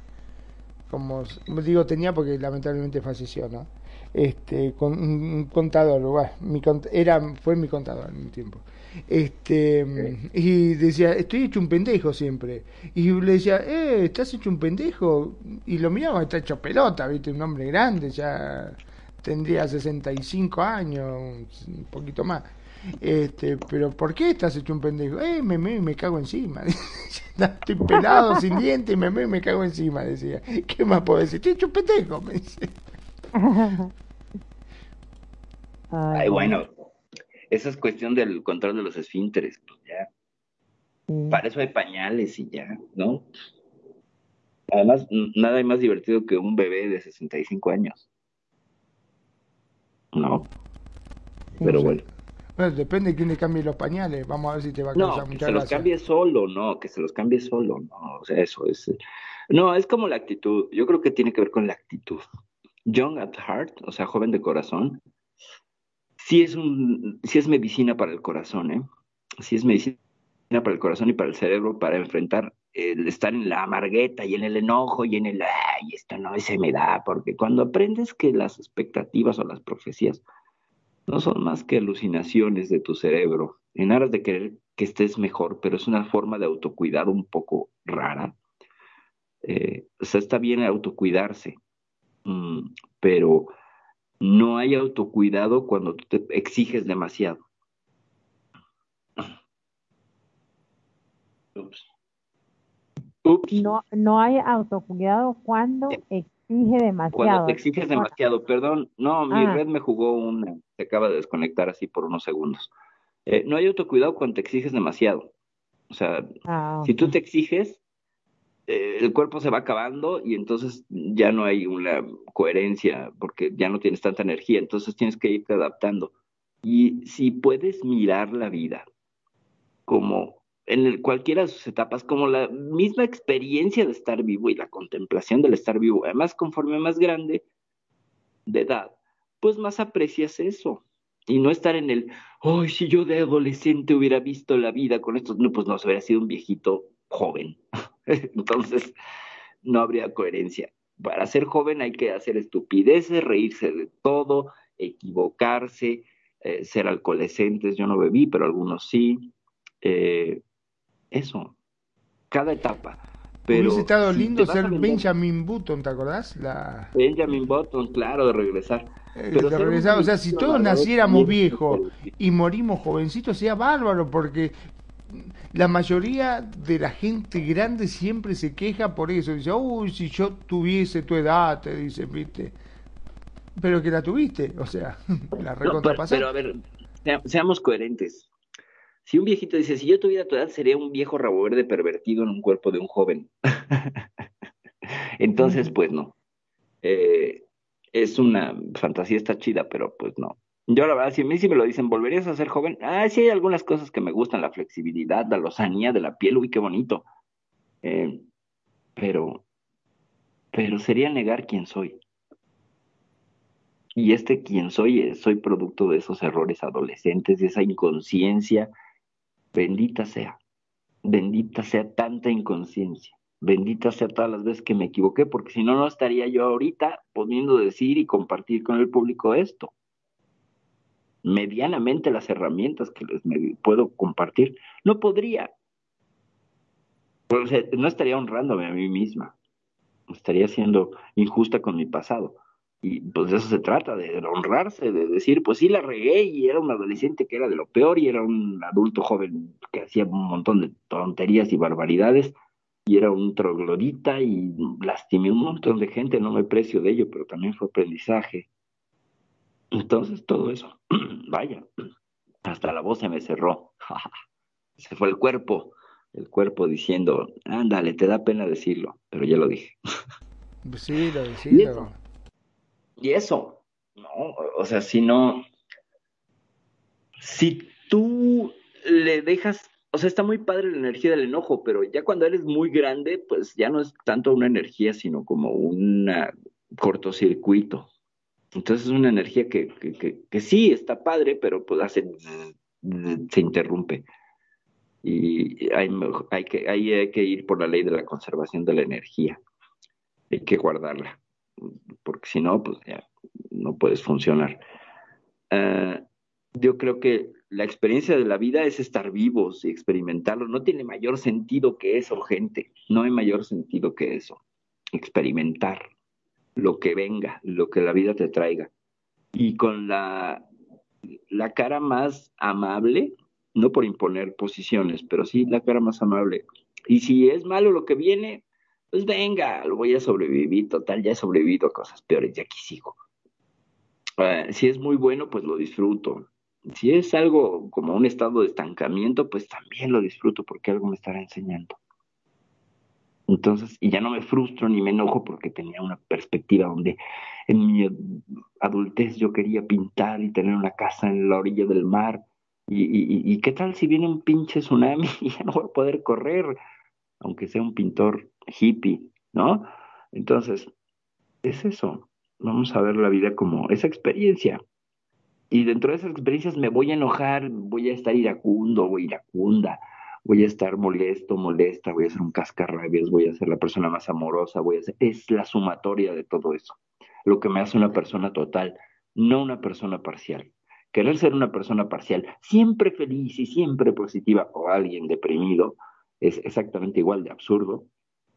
como digo tenía porque lamentablemente falleció, ¿no? Este, con un contador, bueno, mi, era, fue mi contador en un tiempo. Este, y decía, estoy hecho un pendejo siempre. Y le decía, eh, estás hecho un pendejo. Y lo miraba, está hecho pelota, viste, un hombre grande, ya tendría 65 años, un poquito más. Este, pero ¿por qué estás hecho un pendejo? Eh, me, me, me cago encima. (laughs) Estoy pelado, (laughs) sin dientes, me, me, me cago encima, decía. ¿Qué más puedo decir? Estoy hecho un pendejo, me dice. (laughs) Ay, bueno, esa es cuestión del control de los esfínteres, pues ya. Para eso hay pañales y ya, ¿no? Además, nada hay más divertido que un bebé de 65 años. No. Pero bueno. Bueno, depende de quién le cambie los pañales. Vamos a ver si te va a causar no, que se los cambie solo, no, que se los cambie solo, no. O sea, eso es. No, es como la actitud. Yo creo que tiene que ver con la actitud. Young at heart, o sea, joven de corazón, sí es un, sí es medicina para el corazón, ¿eh? Sí es medicina para el corazón y para el cerebro para enfrentar el estar en la amargueta y en el enojo y en el ay, esto no se me da, porque cuando aprendes que las expectativas o las profecías no son más que alucinaciones de tu cerebro, en aras de querer que estés mejor, pero es una forma de autocuidado un poco rara. Eh, o sea, está bien autocuidarse, mm, pero no hay autocuidado cuando tú te exiges demasiado. No, no hay autocuidado cuando exige demasiado. Cuando te exiges demasiado, perdón, no, mi ah. red me jugó una, se acaba de desconectar así por unos segundos. Eh, no hay autocuidado cuando te exiges demasiado. O sea, ah, si tú te exiges, eh, el cuerpo se va acabando y entonces ya no hay una coherencia porque ya no tienes tanta energía, entonces tienes que irte adaptando. Y si puedes mirar la vida como en cualquiera de sus etapas, como la misma experiencia de estar vivo y la contemplación del estar vivo, además conforme más grande de edad, pues más aprecias eso. Y no estar en el, ay, si yo de adolescente hubiera visto la vida con estos, no, pues no, se hubiera sido un viejito joven. (laughs) Entonces, no habría coherencia. Para ser joven hay que hacer estupideces, reírse de todo, equivocarse, eh, ser alcoholescentes, yo no bebí, pero algunos sí. Eh, eso, cada etapa. Pero Hubiese estado lindo ser Benjamin Button, ¿te acordás? La... Benjamin Button, claro, de regresar. Eh, de regresar. O sea, si todos naciéramos viejos y morimos jovencitos, sería bárbaro, porque la mayoría de la gente grande siempre se queja por eso. Dice, uy, si yo tuviese tu edad, te dice, viste. Pero que la tuviste, o sea, (laughs) la recontra no, pero, a ver, seamos coherentes. Si un viejito dice, si yo tuviera tu edad, sería un viejo rabo verde pervertido en un cuerpo de un joven. (laughs) Entonces, pues no. Eh, es una fantasía, está chida, pero pues no. Yo la verdad, si a mí sí me lo dicen, ¿volverías a ser joven? Ah, sí hay algunas cosas que me gustan, la flexibilidad, la lozanía de la piel, uy, qué bonito. Eh, pero, pero sería negar quién soy. Y este quién soy, eh, soy producto de esos errores adolescentes, de esa inconsciencia. Bendita sea, bendita sea tanta inconsciencia, bendita sea todas las veces que me equivoqué, porque si no, no estaría yo ahorita pudiendo decir y compartir con el público esto. Medianamente las herramientas que les puedo compartir, no podría. no estaría honrándome a mí misma, estaría siendo injusta con mi pasado. Y pues de eso se trata, de honrarse, de decir, pues sí la regué y era un adolescente que era de lo peor y era un adulto joven que hacía un montón de tonterías y barbaridades y era un troglodita y lastimé un montón de gente, no me precio de ello, pero también fue aprendizaje. Entonces todo eso, (clears throat) vaya, hasta la voz se me cerró. (laughs) se fue el cuerpo, el cuerpo diciendo, ándale, te da pena decirlo, pero ya lo dije. Sí, lo decirlo. Y eso, no, o sea, si no, si tú le dejas, o sea, está muy padre la energía del enojo, pero ya cuando eres muy grande, pues ya no es tanto una energía, sino como un cortocircuito. Entonces es una energía que, que, que, sí está padre, pero pues hace, se interrumpe. Y hay, hay, que, hay que ir por la ley de la conservación de la energía. Hay que guardarla, porque si no, pues ya no puedes funcionar. Ah, yo creo que la experiencia de la vida es estar vivos y experimentarlo. No tiene mayor sentido que eso, gente. No hay mayor sentido que eso. Experimentar lo que venga, lo que la vida te traiga. Y con la, la cara más amable, no por imponer posiciones, pero sí la cara más amable. Y si es malo lo que viene, pues venga, lo voy a sobrevivir, total, ya he sobrevivido a cosas peores, ya aquí sigo. Eh, si es muy bueno, pues lo disfruto. Si es algo como un estado de estancamiento, pues también lo disfruto porque algo me estará enseñando. Entonces, y ya no me frustro ni me enojo porque tenía una perspectiva donde en mi adultez yo quería pintar y tener una casa en la orilla del mar. Y, qué tal si viene un pinche tsunami (laughs) y ya no voy a poder correr, aunque sea un pintor hippie, ¿no? Entonces, es eso. Vamos a ver la vida como esa experiencia. Y dentro de esas experiencias me voy a enojar, voy a estar iracundo o iracunda, voy a estar molesto, molesta, voy a ser un cascarrabias, voy a ser la persona más amorosa, voy a ser, es la sumatoria de todo eso, lo que me hace una persona total, no una persona parcial. Querer ser una persona parcial, siempre feliz y siempre positiva, o alguien deprimido, es exactamente igual de absurdo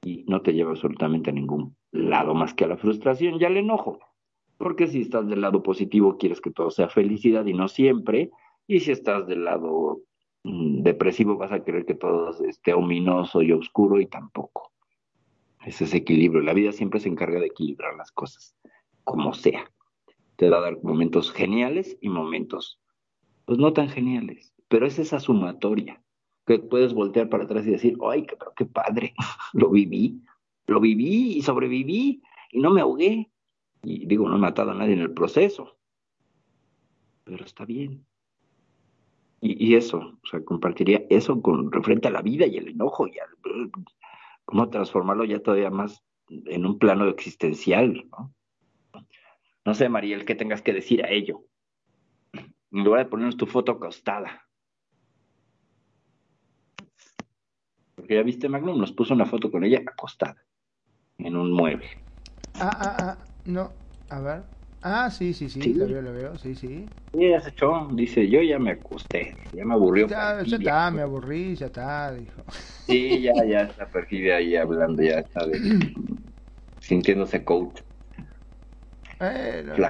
y no te lleva absolutamente a ningún lado más que a la frustración y al enojo. Porque si estás del lado positivo, quieres que todo sea felicidad y no siempre. Y si estás del lado Mm, depresivo vas a querer que todo esté ominoso y oscuro y tampoco. Es ese equilibrio. La vida siempre se encarga de equilibrar las cosas, como sea. Te va a dar momentos geniales y momentos, pues no tan geniales, pero es esa sumatoria que puedes voltear para atrás y decir, ay, pero qué padre, (laughs) lo viví, lo viví y sobreviví y no me ahogué. Y digo, no he matado a nadie en el proceso, pero está bien. Y, eso, o sea, compartiría eso con referente a la vida y el enojo y al, cómo transformarlo ya todavía más en un plano existencial, ¿no? No sé, Mariel, ¿qué tengas que decir a ello? En lugar de ponernos tu foto acostada. Porque ya viste, Magnum, nos puso una foto con ella acostada, en un mueble. Ah, ah, ah, no, a ver. Ah, sí, sí, sí, lo veo, lo veo, sí, sí. Y ella se echó, dice, yo ya me acosté, ya me aburrió. Ya, ya está, me aburrí, ya está, dijo. Sí, ya, (laughs) ya está perfidia ahí hablando, ya está (clears throat) sintiéndose coach.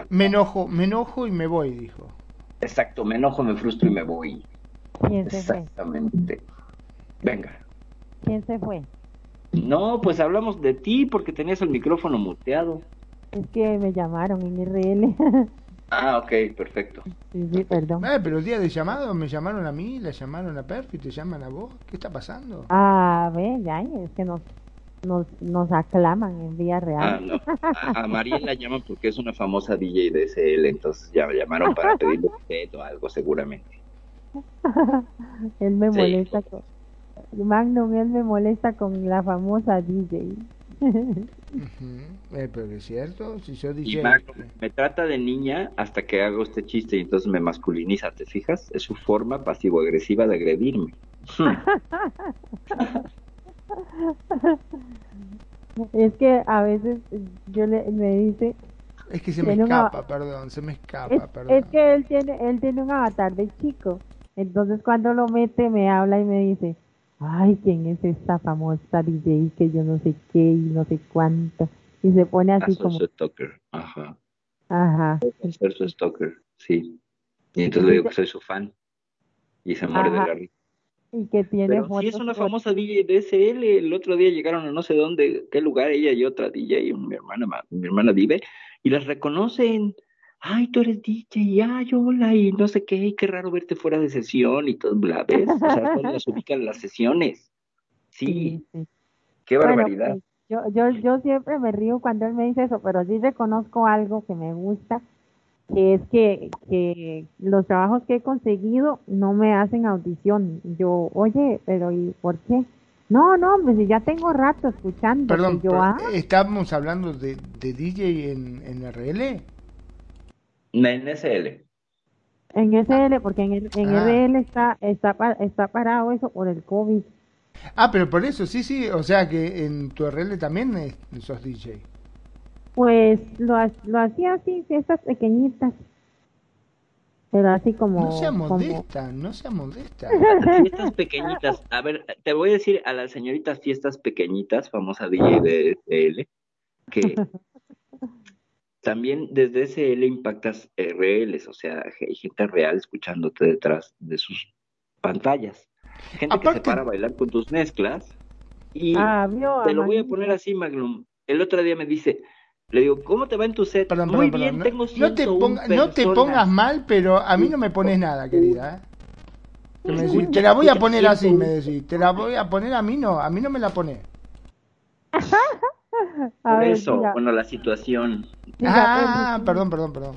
me enojo, me enojo y me voy, dijo. Exacto, me enojo, me frustro y me voy. ¿Quién se Exactamente. Venga. ¿Quién se fue? No, pues hablamos de ti porque tenías el micrófono muteado. Es que me llamaron en RL. (laughs) Ah, ok, perfecto. Sí, sí, perdón. Eh, pero el día de llamado me llamaron a mí, le llamaron a Perfi, te llaman a vos. ¿Qué está pasando? Ah, ve, ya, es que nos, nos, nos aclaman en vía real. Ah, no. A, María la llaman porque es una famosa DJ de SL, entonces ya me llamaron para pedirle o algo seguramente. (laughs) él me molesta con... Magnum, él me molesta con la famosa DJ. Eh, pero es cierto, si yo dije... me trata de niña hasta que hago este chiste y entonces me masculiniza, ¿te fijas? Es su forma pasivo-agresiva de agredirme. (laughs) es que a veces yo le, me dice... Es que se me escapa, perdón, se me escapa, es, perdón. Es que él tiene, él tiene un avatar de chico. Entonces cuando lo mete me habla y me dice, ay, ¿quién es esta famosa DJ que yo no sé qué y no sé cuánto? Y se pone así ah, como... Stalker, ajá. Ajá. Ser su stalker, sí. Y entonces le digo que soy su fan. Y se muere de la risa. Y que tiene Pero sí es una famosa DJ de SL. El otro día llegaron a no sé dónde, qué lugar, ella y otra DJ, mi hermana, mi hermana vive, y las reconocen ay, tú eres DJ, ay, hola, y no sé qué, y qué raro verte fuera de sesión y todo, bla, ¿ves? O sea, todas las (laughs) ubican las sesiones. Sí, qué barbaridad. Pues, yo, yo, yo siempre me río cuando él me dice eso, pero sí reconozco algo que me gusta, que es que, que los trabajos que he conseguido no me hacen audición. Yo, oye, pero ¿y por qué? No, no, pues ya tengo rato escuchando. Perdón, yo, ah". ¿estamos hablando de, de DJ en, en RL? En SL. En SL, porque en, en ah. RL está, está, está parado eso por el COVID. Ah, pero por eso, sí, sí, o sea que en tu RL también sos DJ. Pues lo, lo hacía así, fiestas pequeñitas. Pero así como... No sea modesta, no sea modesta. (laughs) Fiestas pequeñitas. A ver, te voy a decir a las señoritas fiestas pequeñitas, famosa DJ de SL, que (laughs) también desde ese le impactas RLs, o sea, hay gente real escuchándote detrás de sus pantallas. Gente que se para a bailar con tus mezclas. Y ah, te lo voy a poner así, Magnum. El otro día me dice, le digo, ¿cómo te va en tu set? Muy bien, tengo no, te no te pongas mal, pero a mí no me pones nada, querida. ¿eh? te la voy a poner así, me decís. Te la voy a poner a mí no, a mí no me la pones. (laughs) Por eso, bueno, la situación. Ah, perdón, perdón, perdón.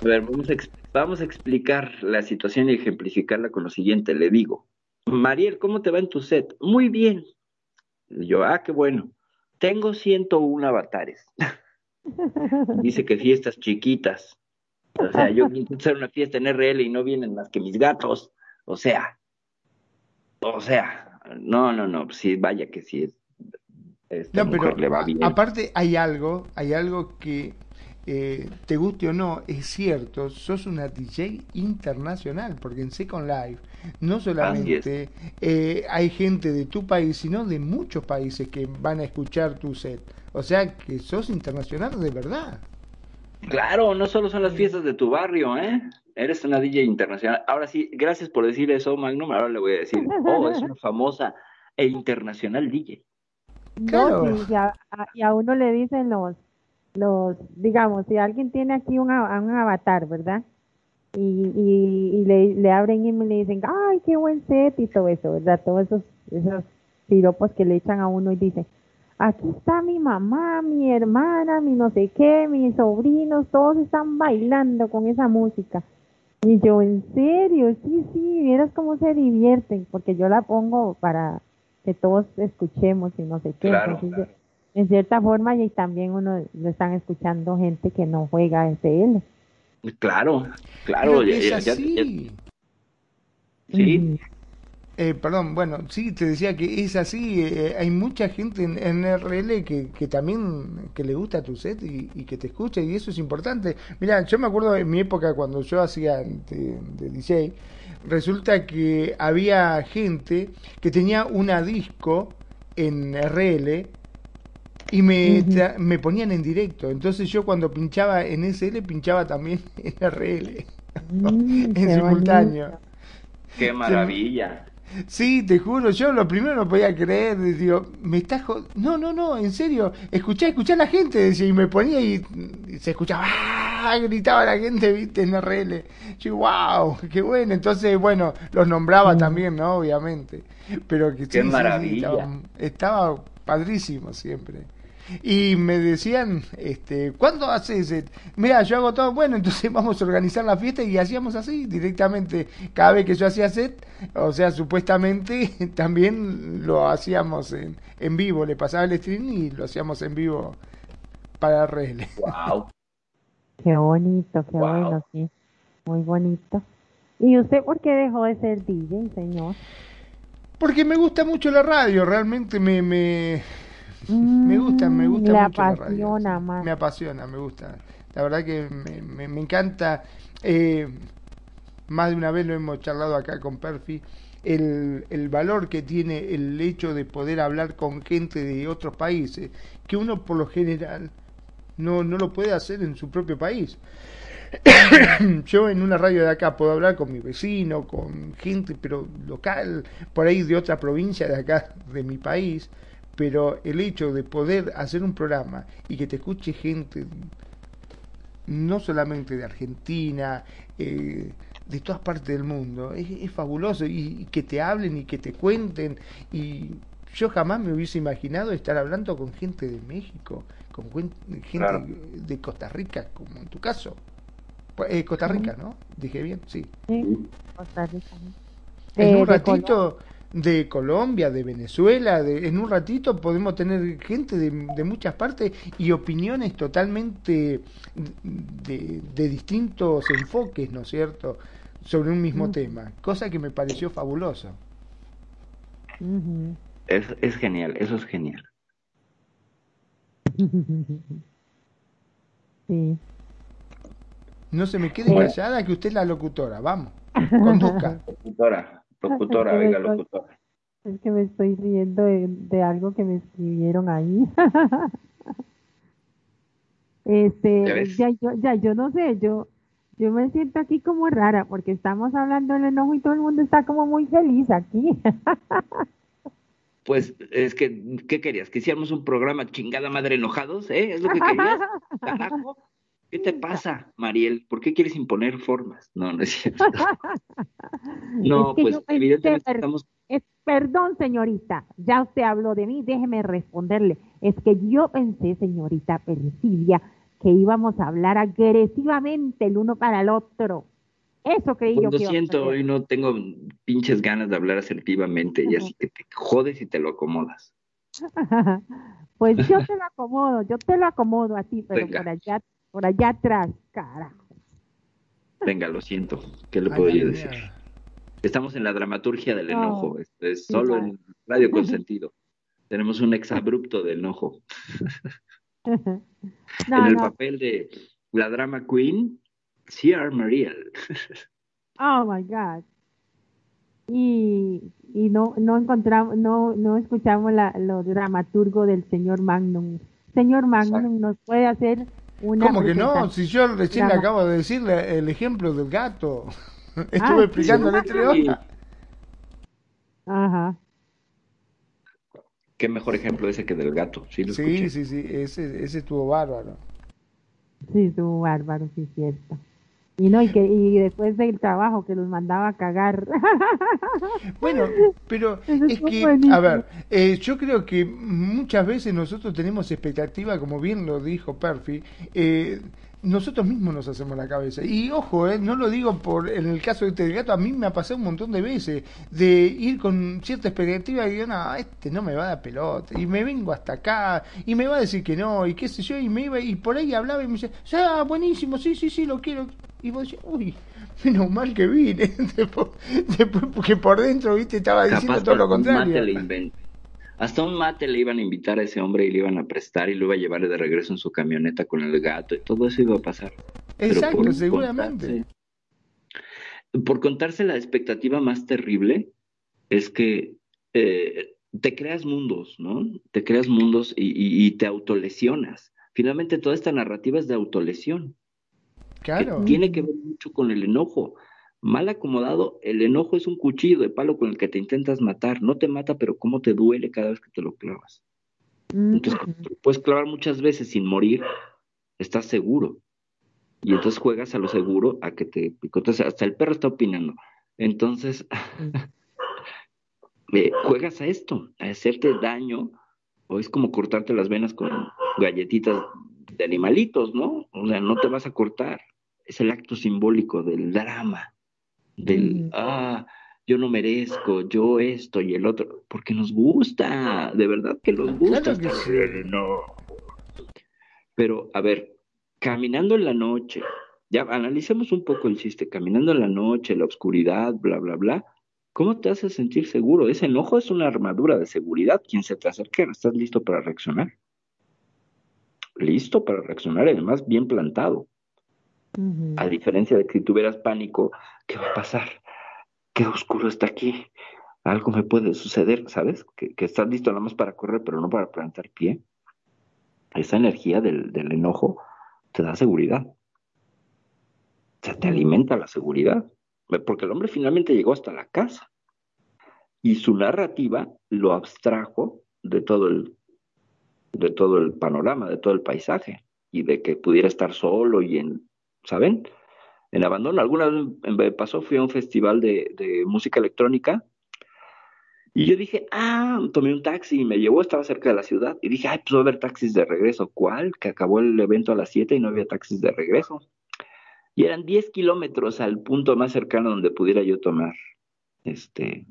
A ver, vamos a, vamos a explicar la situación y ejemplificarla con lo siguiente. Le digo, Mariel, ¿cómo te va en tu set? Muy bien. yo, ah, qué bueno. Tengo 101 avatares. (laughs) Dice que fiestas chiquitas. O sea, yo quiero hacer una fiesta en RL y no vienen más que mis gatos. O sea, o sea, no, no, no, sí, vaya que sí es no, pero aparte hay algo, hay algo que eh, te guste o no, es cierto, sos una DJ internacional, porque en Second Life no solamente eh, hay gente de tu país, sino de muchos países que van a escuchar tu set. O sea que sos internacional de verdad. Claro, no solo son las fiestas de tu barrio, ¿eh? Eres una DJ internacional. Ahora sí, gracias por decir eso, Magnum. Ahora le voy a decir, oh, es una famosa e internacional DJ. No, y, a, uno le dicen los, los, digamos, si alguien tiene aquí un, un avatar, ¿verdad? Y, y, le, le, abren y le dicen, ay, qué buen set y todo eso, ¿verdad? Todos esos, esos piropos que le echan a uno y dicen, aquí está mi mamá, mi hermana, mi no sé qué, mis sobrinos, todos están bailando con esa música. Y yo, en serio, sí, sí, vieras cómo se divierten, porque yo la pongo para, que todos escuchemos y no sé qué. En cierta forma, y también uno lo están escuchando gente que no juega SL. Claro, claro. es así. Sí. Eh, perdón, bueno, sí, te decía que es así, eh, hay mucha gente en, en RL que, que, también que le gusta tu set y, que te escucha y eso es importante. Mira, yo me acuerdo en mi época cuando yo hacía de, DJ, resulta que había gente que tenía una disco en RL y me, me ponían en directo. Entonces yo cuando pinchaba en SL pinchaba también (laughs) en RL, mm, (laughs) en simultáneo. ¡Qué maravilla! Sí, te juro, yo lo primero no podía creer, digo, me estás No, no, no, en serio, escuchá, escuchá a la gente, decía, y me ponía y, se escuchaba, ¡ah! gritaba la gente, viste, en RL. Yo, wow, qué bueno, entonces, bueno, los nombraba mm. también, ¿no? Obviamente. Pero que qué maravilla. estaba padrísimo siempre y me decían, este, ¿cuándo haces? Mira, yo hago todo, bueno, entonces (laughs) vamos a organizar la fiesta y hacíamos así directamente. Cada vez que yo hacía set, o sea, supuestamente (laughs) también lo hacíamos en, en vivo, le pasaba el stream y lo hacíamos en vivo para RL. Wow. Qué bonito, qué bueno, sí. Muy bonito. ¿Y usted por qué dejó de ser DJ, señor? Porque me gusta mucho la radio, realmente me, me, me gusta, me gusta me mucho apasiona Más. Me apasiona, me gusta. La verdad que me, me, encanta. Eh, más de una vez lo hemos charlado acá con Perfi. El, el, valor que tiene el hecho de poder hablar con gente de otros países, que uno por lo general no, no lo puede hacer en su propio país. (coughs) Yo en una radio de acá puedo hablar con mi vecino, con gente, pero local, por ahí de otra provincia de acá, de mi país, pero el hecho de poder hacer un programa y que te escuche gente no solamente de Argentina, eh, de todas partes del mundo, es, fabuloso y, que te hablen y que te cuenten y yo jamás me hubiese imaginado estar hablando con gente de México, con gente de Costa Rica, como en tu caso. Eh, Costa Rica, ¿no? Dije bien, sí. Sí, Costa Rica. En un ratito de Colombia, de Venezuela, de, en un ratito podemos tener gente de, de muchas partes y opiniones totalmente de, de, distintos enfoques, ¿no es cierto?, sobre un mismo tema, cosa que me pareció fabuloso. es, es genial, eso es genial. (laughs) Sí. No se me quede callada que usted es la locutora, vamos, (laughs) conduzca. Locutora. Locutora, venga, locutora. Es que me estoy riendo de, algo que me escribieron ahí. (laughs) este, ya, yo, ya yo no sé, yo, yo me siento aquí como rara porque estamos hablando del enojo y todo el mundo está como muy feliz aquí. (laughs) Pues es que, ¿qué querías? ¿Que hiciéramos un programa chingada madre enojados? ¿Eh? ¿Es lo que querías? (laughs) ¿Qué te pasa, Mariel? ¿Por qué quieres imponer formas? No, no es cierto. (laughs) No, pues evidentemente estamos... perdón, señorita, ya usted habló de mí, déjeme responderle. Es que yo pensé, señorita Percilia, que íbamos a hablar agresivamente el uno para el otro. Eso creí pues yo. Lo siento, hoy no tengo pinches ganas de hablar asertivamente y así que te jodes y te lo acomodas. (laughs) pues yo te lo acomodo, yo te lo acomodo a ti, pero por allá por allá atrás, carajo. Venga, lo siento. ¿Qué le puedo yo decir? Estamos en la dramaturgia del enojo. es solo en Radio Consentido. Tenemos un exabrupto del enojo. (laughs) en el papel de la drama queen, C.R. Mariel. oh my God. Y, y no, no encontramos, no, no escuchamos la, lo dramaturgo del señor Magnum. Señor Magnum, ¿nos puede hacer ¿Cómo que no? Si yo recién le acabo de decir el ejemplo del gato. (laughs) Estuve ah, explicando entre otras. Ajá. Qué mejor ejemplo ese que del gato. Sí, sí, sí, sí, ese, ese estuvo bárbaro. Sí, estuvo bárbaro, sí, cierto. Y no, y que y después del trabajo que los mandaba a cagar. (laughs) Bueno, pero (laughs) es que, a ver, eh, yo creo que muchas veces nosotros tenemos expectativa, como bien lo dijo Perfi, eh, nosotros mismos nos hacemos la cabeza. Y ojo, eh, no lo digo por en el caso de este gato, a mí me ha pasado un montón de veces de ir con cierta expectativa y digo, no, este no me va a dar pelota. Y me vengo hasta acá y me va a decir que no, y qué sé yo, y me iba y por ahí hablaba y me decía, ya, buenísimo, sí, sí, sí, lo quiero. Y vos decís, uy, menos mal que vine. (laughs) después, porque por dentro, viste, estaba diciendo todo lo contrario. Hasta un mate le iban a invitar a ese hombre y le iban a prestar y lo iba a llevar de regreso en su camioneta con el gato y todo eso iba a pasar. Exacto, seguramente. por contarse la expectativa más terrible es que eh, te creas mundos, ¿no? Te creas mundos y, y, te autolesionas. Finalmente toda esta narrativa es de autolesión. Claro. tiene que ver mucho con el enojo. Mal acomodado, el enojo es un cuchillo de palo con el que te intentas matar. No te mata, pero cómo te duele cada vez que te lo clavas. Entonces, puedes clavar muchas veces sin morir, estás seguro. Y entonces juegas a lo seguro, a que te picotes. Hasta el perro está opinando. Entonces, (laughs) eh, juegas a esto, a hacerte daño, o es como cortarte las venas con galletitas de animalitos, ¿no? O sea, no te vas a cortar. Es el acto simbólico del drama del, ah, yo no merezco, yo esto y el otro, porque nos gusta, de verdad que nos gusta. no. Pero, a ver, caminando en la noche, ya analicemos un poco el chiste, caminando en la noche, la oscuridad, bla, bla, bla, ¿cómo te hace sentir seguro? Ese enojo es una armadura de seguridad. Quien se te acerque, ¿estás listo para reaccionar? Listo para reaccionar, además bien plantado. A diferencia de que si tuvieras pánico, ¿qué va a pasar? ¿Qué oscuro está aquí? Algo me puede suceder, ¿sabes? Que, estás listo nada más para correr, pero no para plantar pie. Esa energía del, enojo te da seguridad. O sea, te alimenta la seguridad. Porque el hombre finalmente llegó hasta la casa. Y su narrativa lo abstrajo de todo el, de todo el panorama, de todo el paisaje. Y de que pudiera estar solo y en ¿saben? En abandono. Alguna vez me pasó, fui a un festival de, música electrónica y yo dije, ah, tomé un taxi y me llevó, estaba cerca de la ciudad. Y dije, ay, pues va a haber taxis de regreso. ¿Cuál? Que acabó el evento a las 7 y no había taxis de regreso. Y eran 10 kilómetros al punto más cercano donde pudiera yo tomar este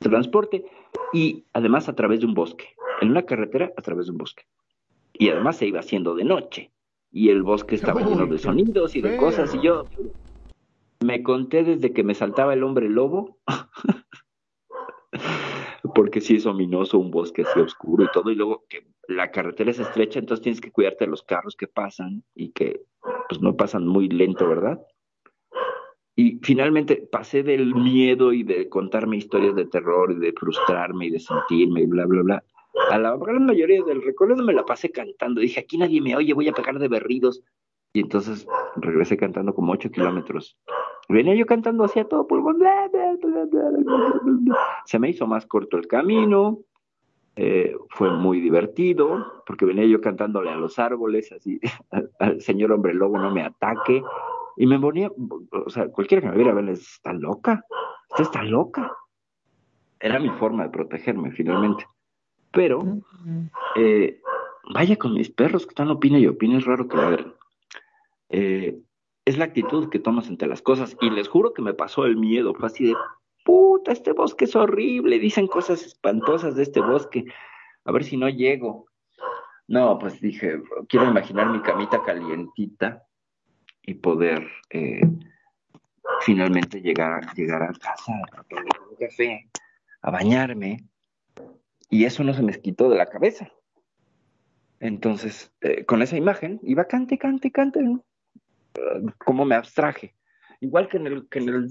transporte. Y además a través de un bosque. En una carretera a través de un bosque. Y además se iba haciendo de noche y el bosque estaba lleno de sonidos y de cosas y yo me conté desde que me saltaba el hombre lobo (laughs) porque sí es ominoso un bosque así oscuro y todo y luego que la carretera es estrecha entonces tienes que cuidarte de los carros que pasan y que pues no pasan muy lento verdad y finalmente pasé del miedo y de contarme historias de terror y de frustrarme y de sentirme y bla bla bla a la gran mayoría del recorrido me la pasé cantando. Dije, aquí nadie me oye, voy a pegar de berridos. Y entonces regresé cantando como ocho kilómetros. Venía yo cantando hacia todo pulmón. Se me hizo más corto el camino. Eh, fue muy divertido porque venía yo cantándole a los árboles, así, (laughs) al señor hombre lobo no me ataque. Y me ponía, o sea, cualquiera que me viera, ver, está loca, usted está loca. Era mi forma de protegerme finalmente. Pero, eh, vaya con mis perros que están opina y opina, es raro que la eh, es la actitud que tomas ante las cosas. Y les juro que me pasó el miedo. Fue así de, puta, este bosque es horrible. Dicen cosas espantosas de este bosque. A ver si no llego. No, pues dije, quiero imaginar mi camita calientita y poder eh, finalmente llegar, llegar a casa, a tomar un café, a bañarme y eso no se me quitó de la cabeza. Entonces, eh, con esa imagen, iba cante, cante, cante, ¿no? Uh, como me abstraje. Igual que en, el, que, en el,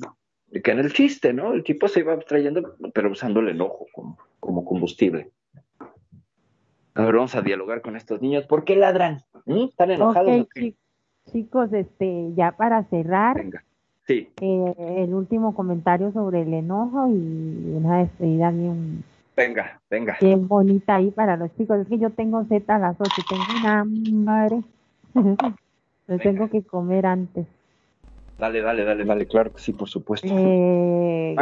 que en el chiste, ¿no? El tipo se iba abstrayendo, pero usando el enojo como, como combustible. A ver, vamos a dialogar con estos niños. ¿Por qué ladran? ¿Mm? ¿Están enojados? chicos, este, ya para cerrar, Sí. Eh, el último comentario sobre el enojo y una despedida bien Venga, venga. Qué bonita ahí para los chicos. Es que yo tengo Z a las 8, tengo una madre. Lo (laughs) tengo que comer antes. Dale, dale, dale, dale, claro que sí, por supuesto. Eh...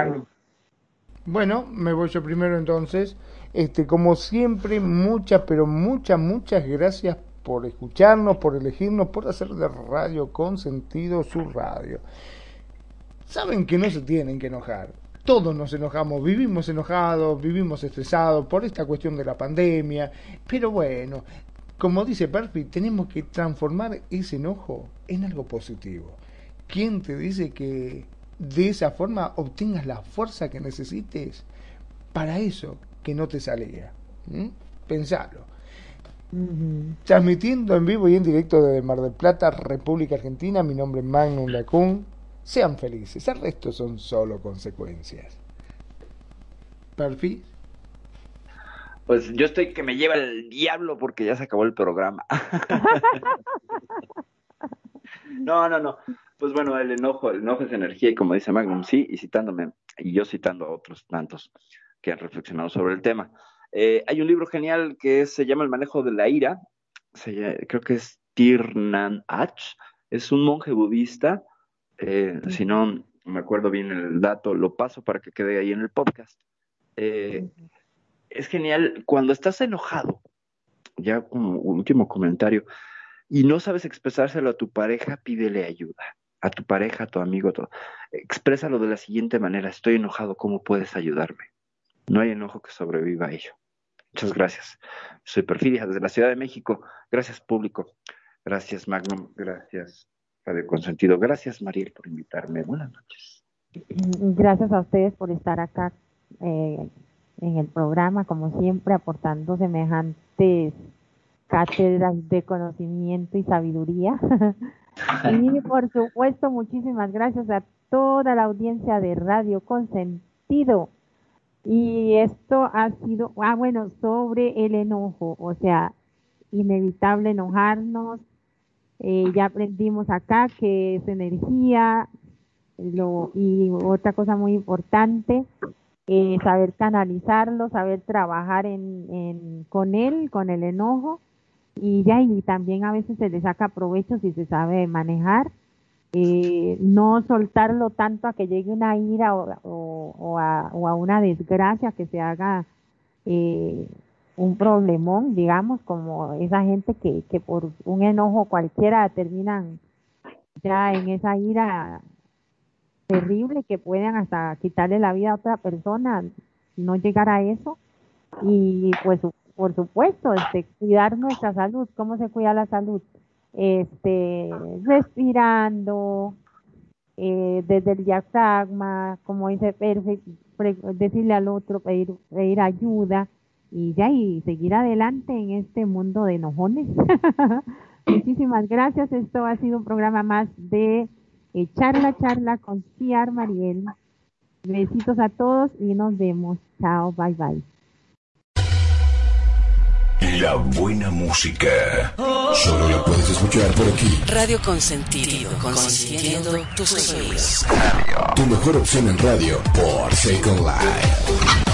Bueno, me voy yo primero entonces. Este, como siempre, muchas, pero muchas, muchas gracias por escucharnos, por elegirnos, por hacer de Radio con sentido su radio. Saben que no se tienen que enojar todos nos enojamos, vivimos enojados, vivimos estresados por esta cuestión de la pandemia, pero bueno, como dice Perfi, tenemos que transformar ese enojo en algo positivo. ¿quién te dice que de esa forma obtengas la fuerza que necesites para eso que no te salía? ¿Mm? Pensalo. Transmitiendo en vivo y en directo desde Mar del Plata, República Argentina, mi nombre es Magnum Lacun. Sean felices, el resto son solo consecuencias. Perfil. Pues yo estoy que me lleva el diablo porque ya se acabó el programa. (laughs) no, no, no. Pues bueno, el enojo, el enojo es energía y como dice Magnum, sí, y citándome, y yo citando a otros tantos que han reflexionado sobre el tema. Eh, hay un libro genial que se llama El manejo de la ira, creo que es Tirnan Ach, es un monje budista, eh, si no me acuerdo bien el dato, lo paso para que quede ahí en el podcast. Eh, es genial cuando estás enojado, ya como último comentario, y no sabes expresárselo a tu pareja, pídele ayuda. A tu pareja, a tu amigo, todo. exprésalo de la siguiente manera, estoy enojado, ¿cómo puedes ayudarme? No hay enojo que sobreviva a ello. Muchas gracias. Soy Perfidia desde la Ciudad de México. Gracias, público. Gracias, Magnum. Gracias, Radio Consentido. Gracias, Mariel, por invitarme. Buenas noches. Gracias a ustedes por estar acá eh, en el programa, como siempre, aportando semejantes cátedras de conocimiento y sabiduría. (laughs) y por supuesto, muchísimas gracias a toda la audiencia de Radio Consentido. Y esto ha sido, ah, bueno, sobre el enojo, o sea, inevitable enojarnos. Eh, ya aprendimos acá que es energía, lo, y otra cosa muy importante, eh, saber canalizarlo, saber trabajar en, con él, con el enojo, y ya, y también a veces se le saca provecho si se sabe manejar. Eh, no soltarlo tanto a que llegue una ira o, o, a, o a, una desgracia que se haga eh, un problemón, digamos, como esa gente que, que por un enojo cualquiera terminan ya en esa ira terrible que pueden hasta quitarle la vida a otra persona, no llegar a eso. Y pues por supuesto, este, cuidar nuestra salud. ¿Cómo se cuida la salud? Este, respirando, eh, desde el diafragma, como dice perfecto, decirle al otro, pedir, pedir ayuda y ya, y seguir adelante en este mundo de enojones. (laughs) Muchísimas gracias. Esto ha sido un programa más de eh, charla, charla con Ciar Mariel. Besitos a todos y nos vemos. Chao, bye bye. La buena música. Solo la puedes escuchar por aquí. Radio Consentido, consintiendo tus sueños. Tu mejor opción en radio por Second Life.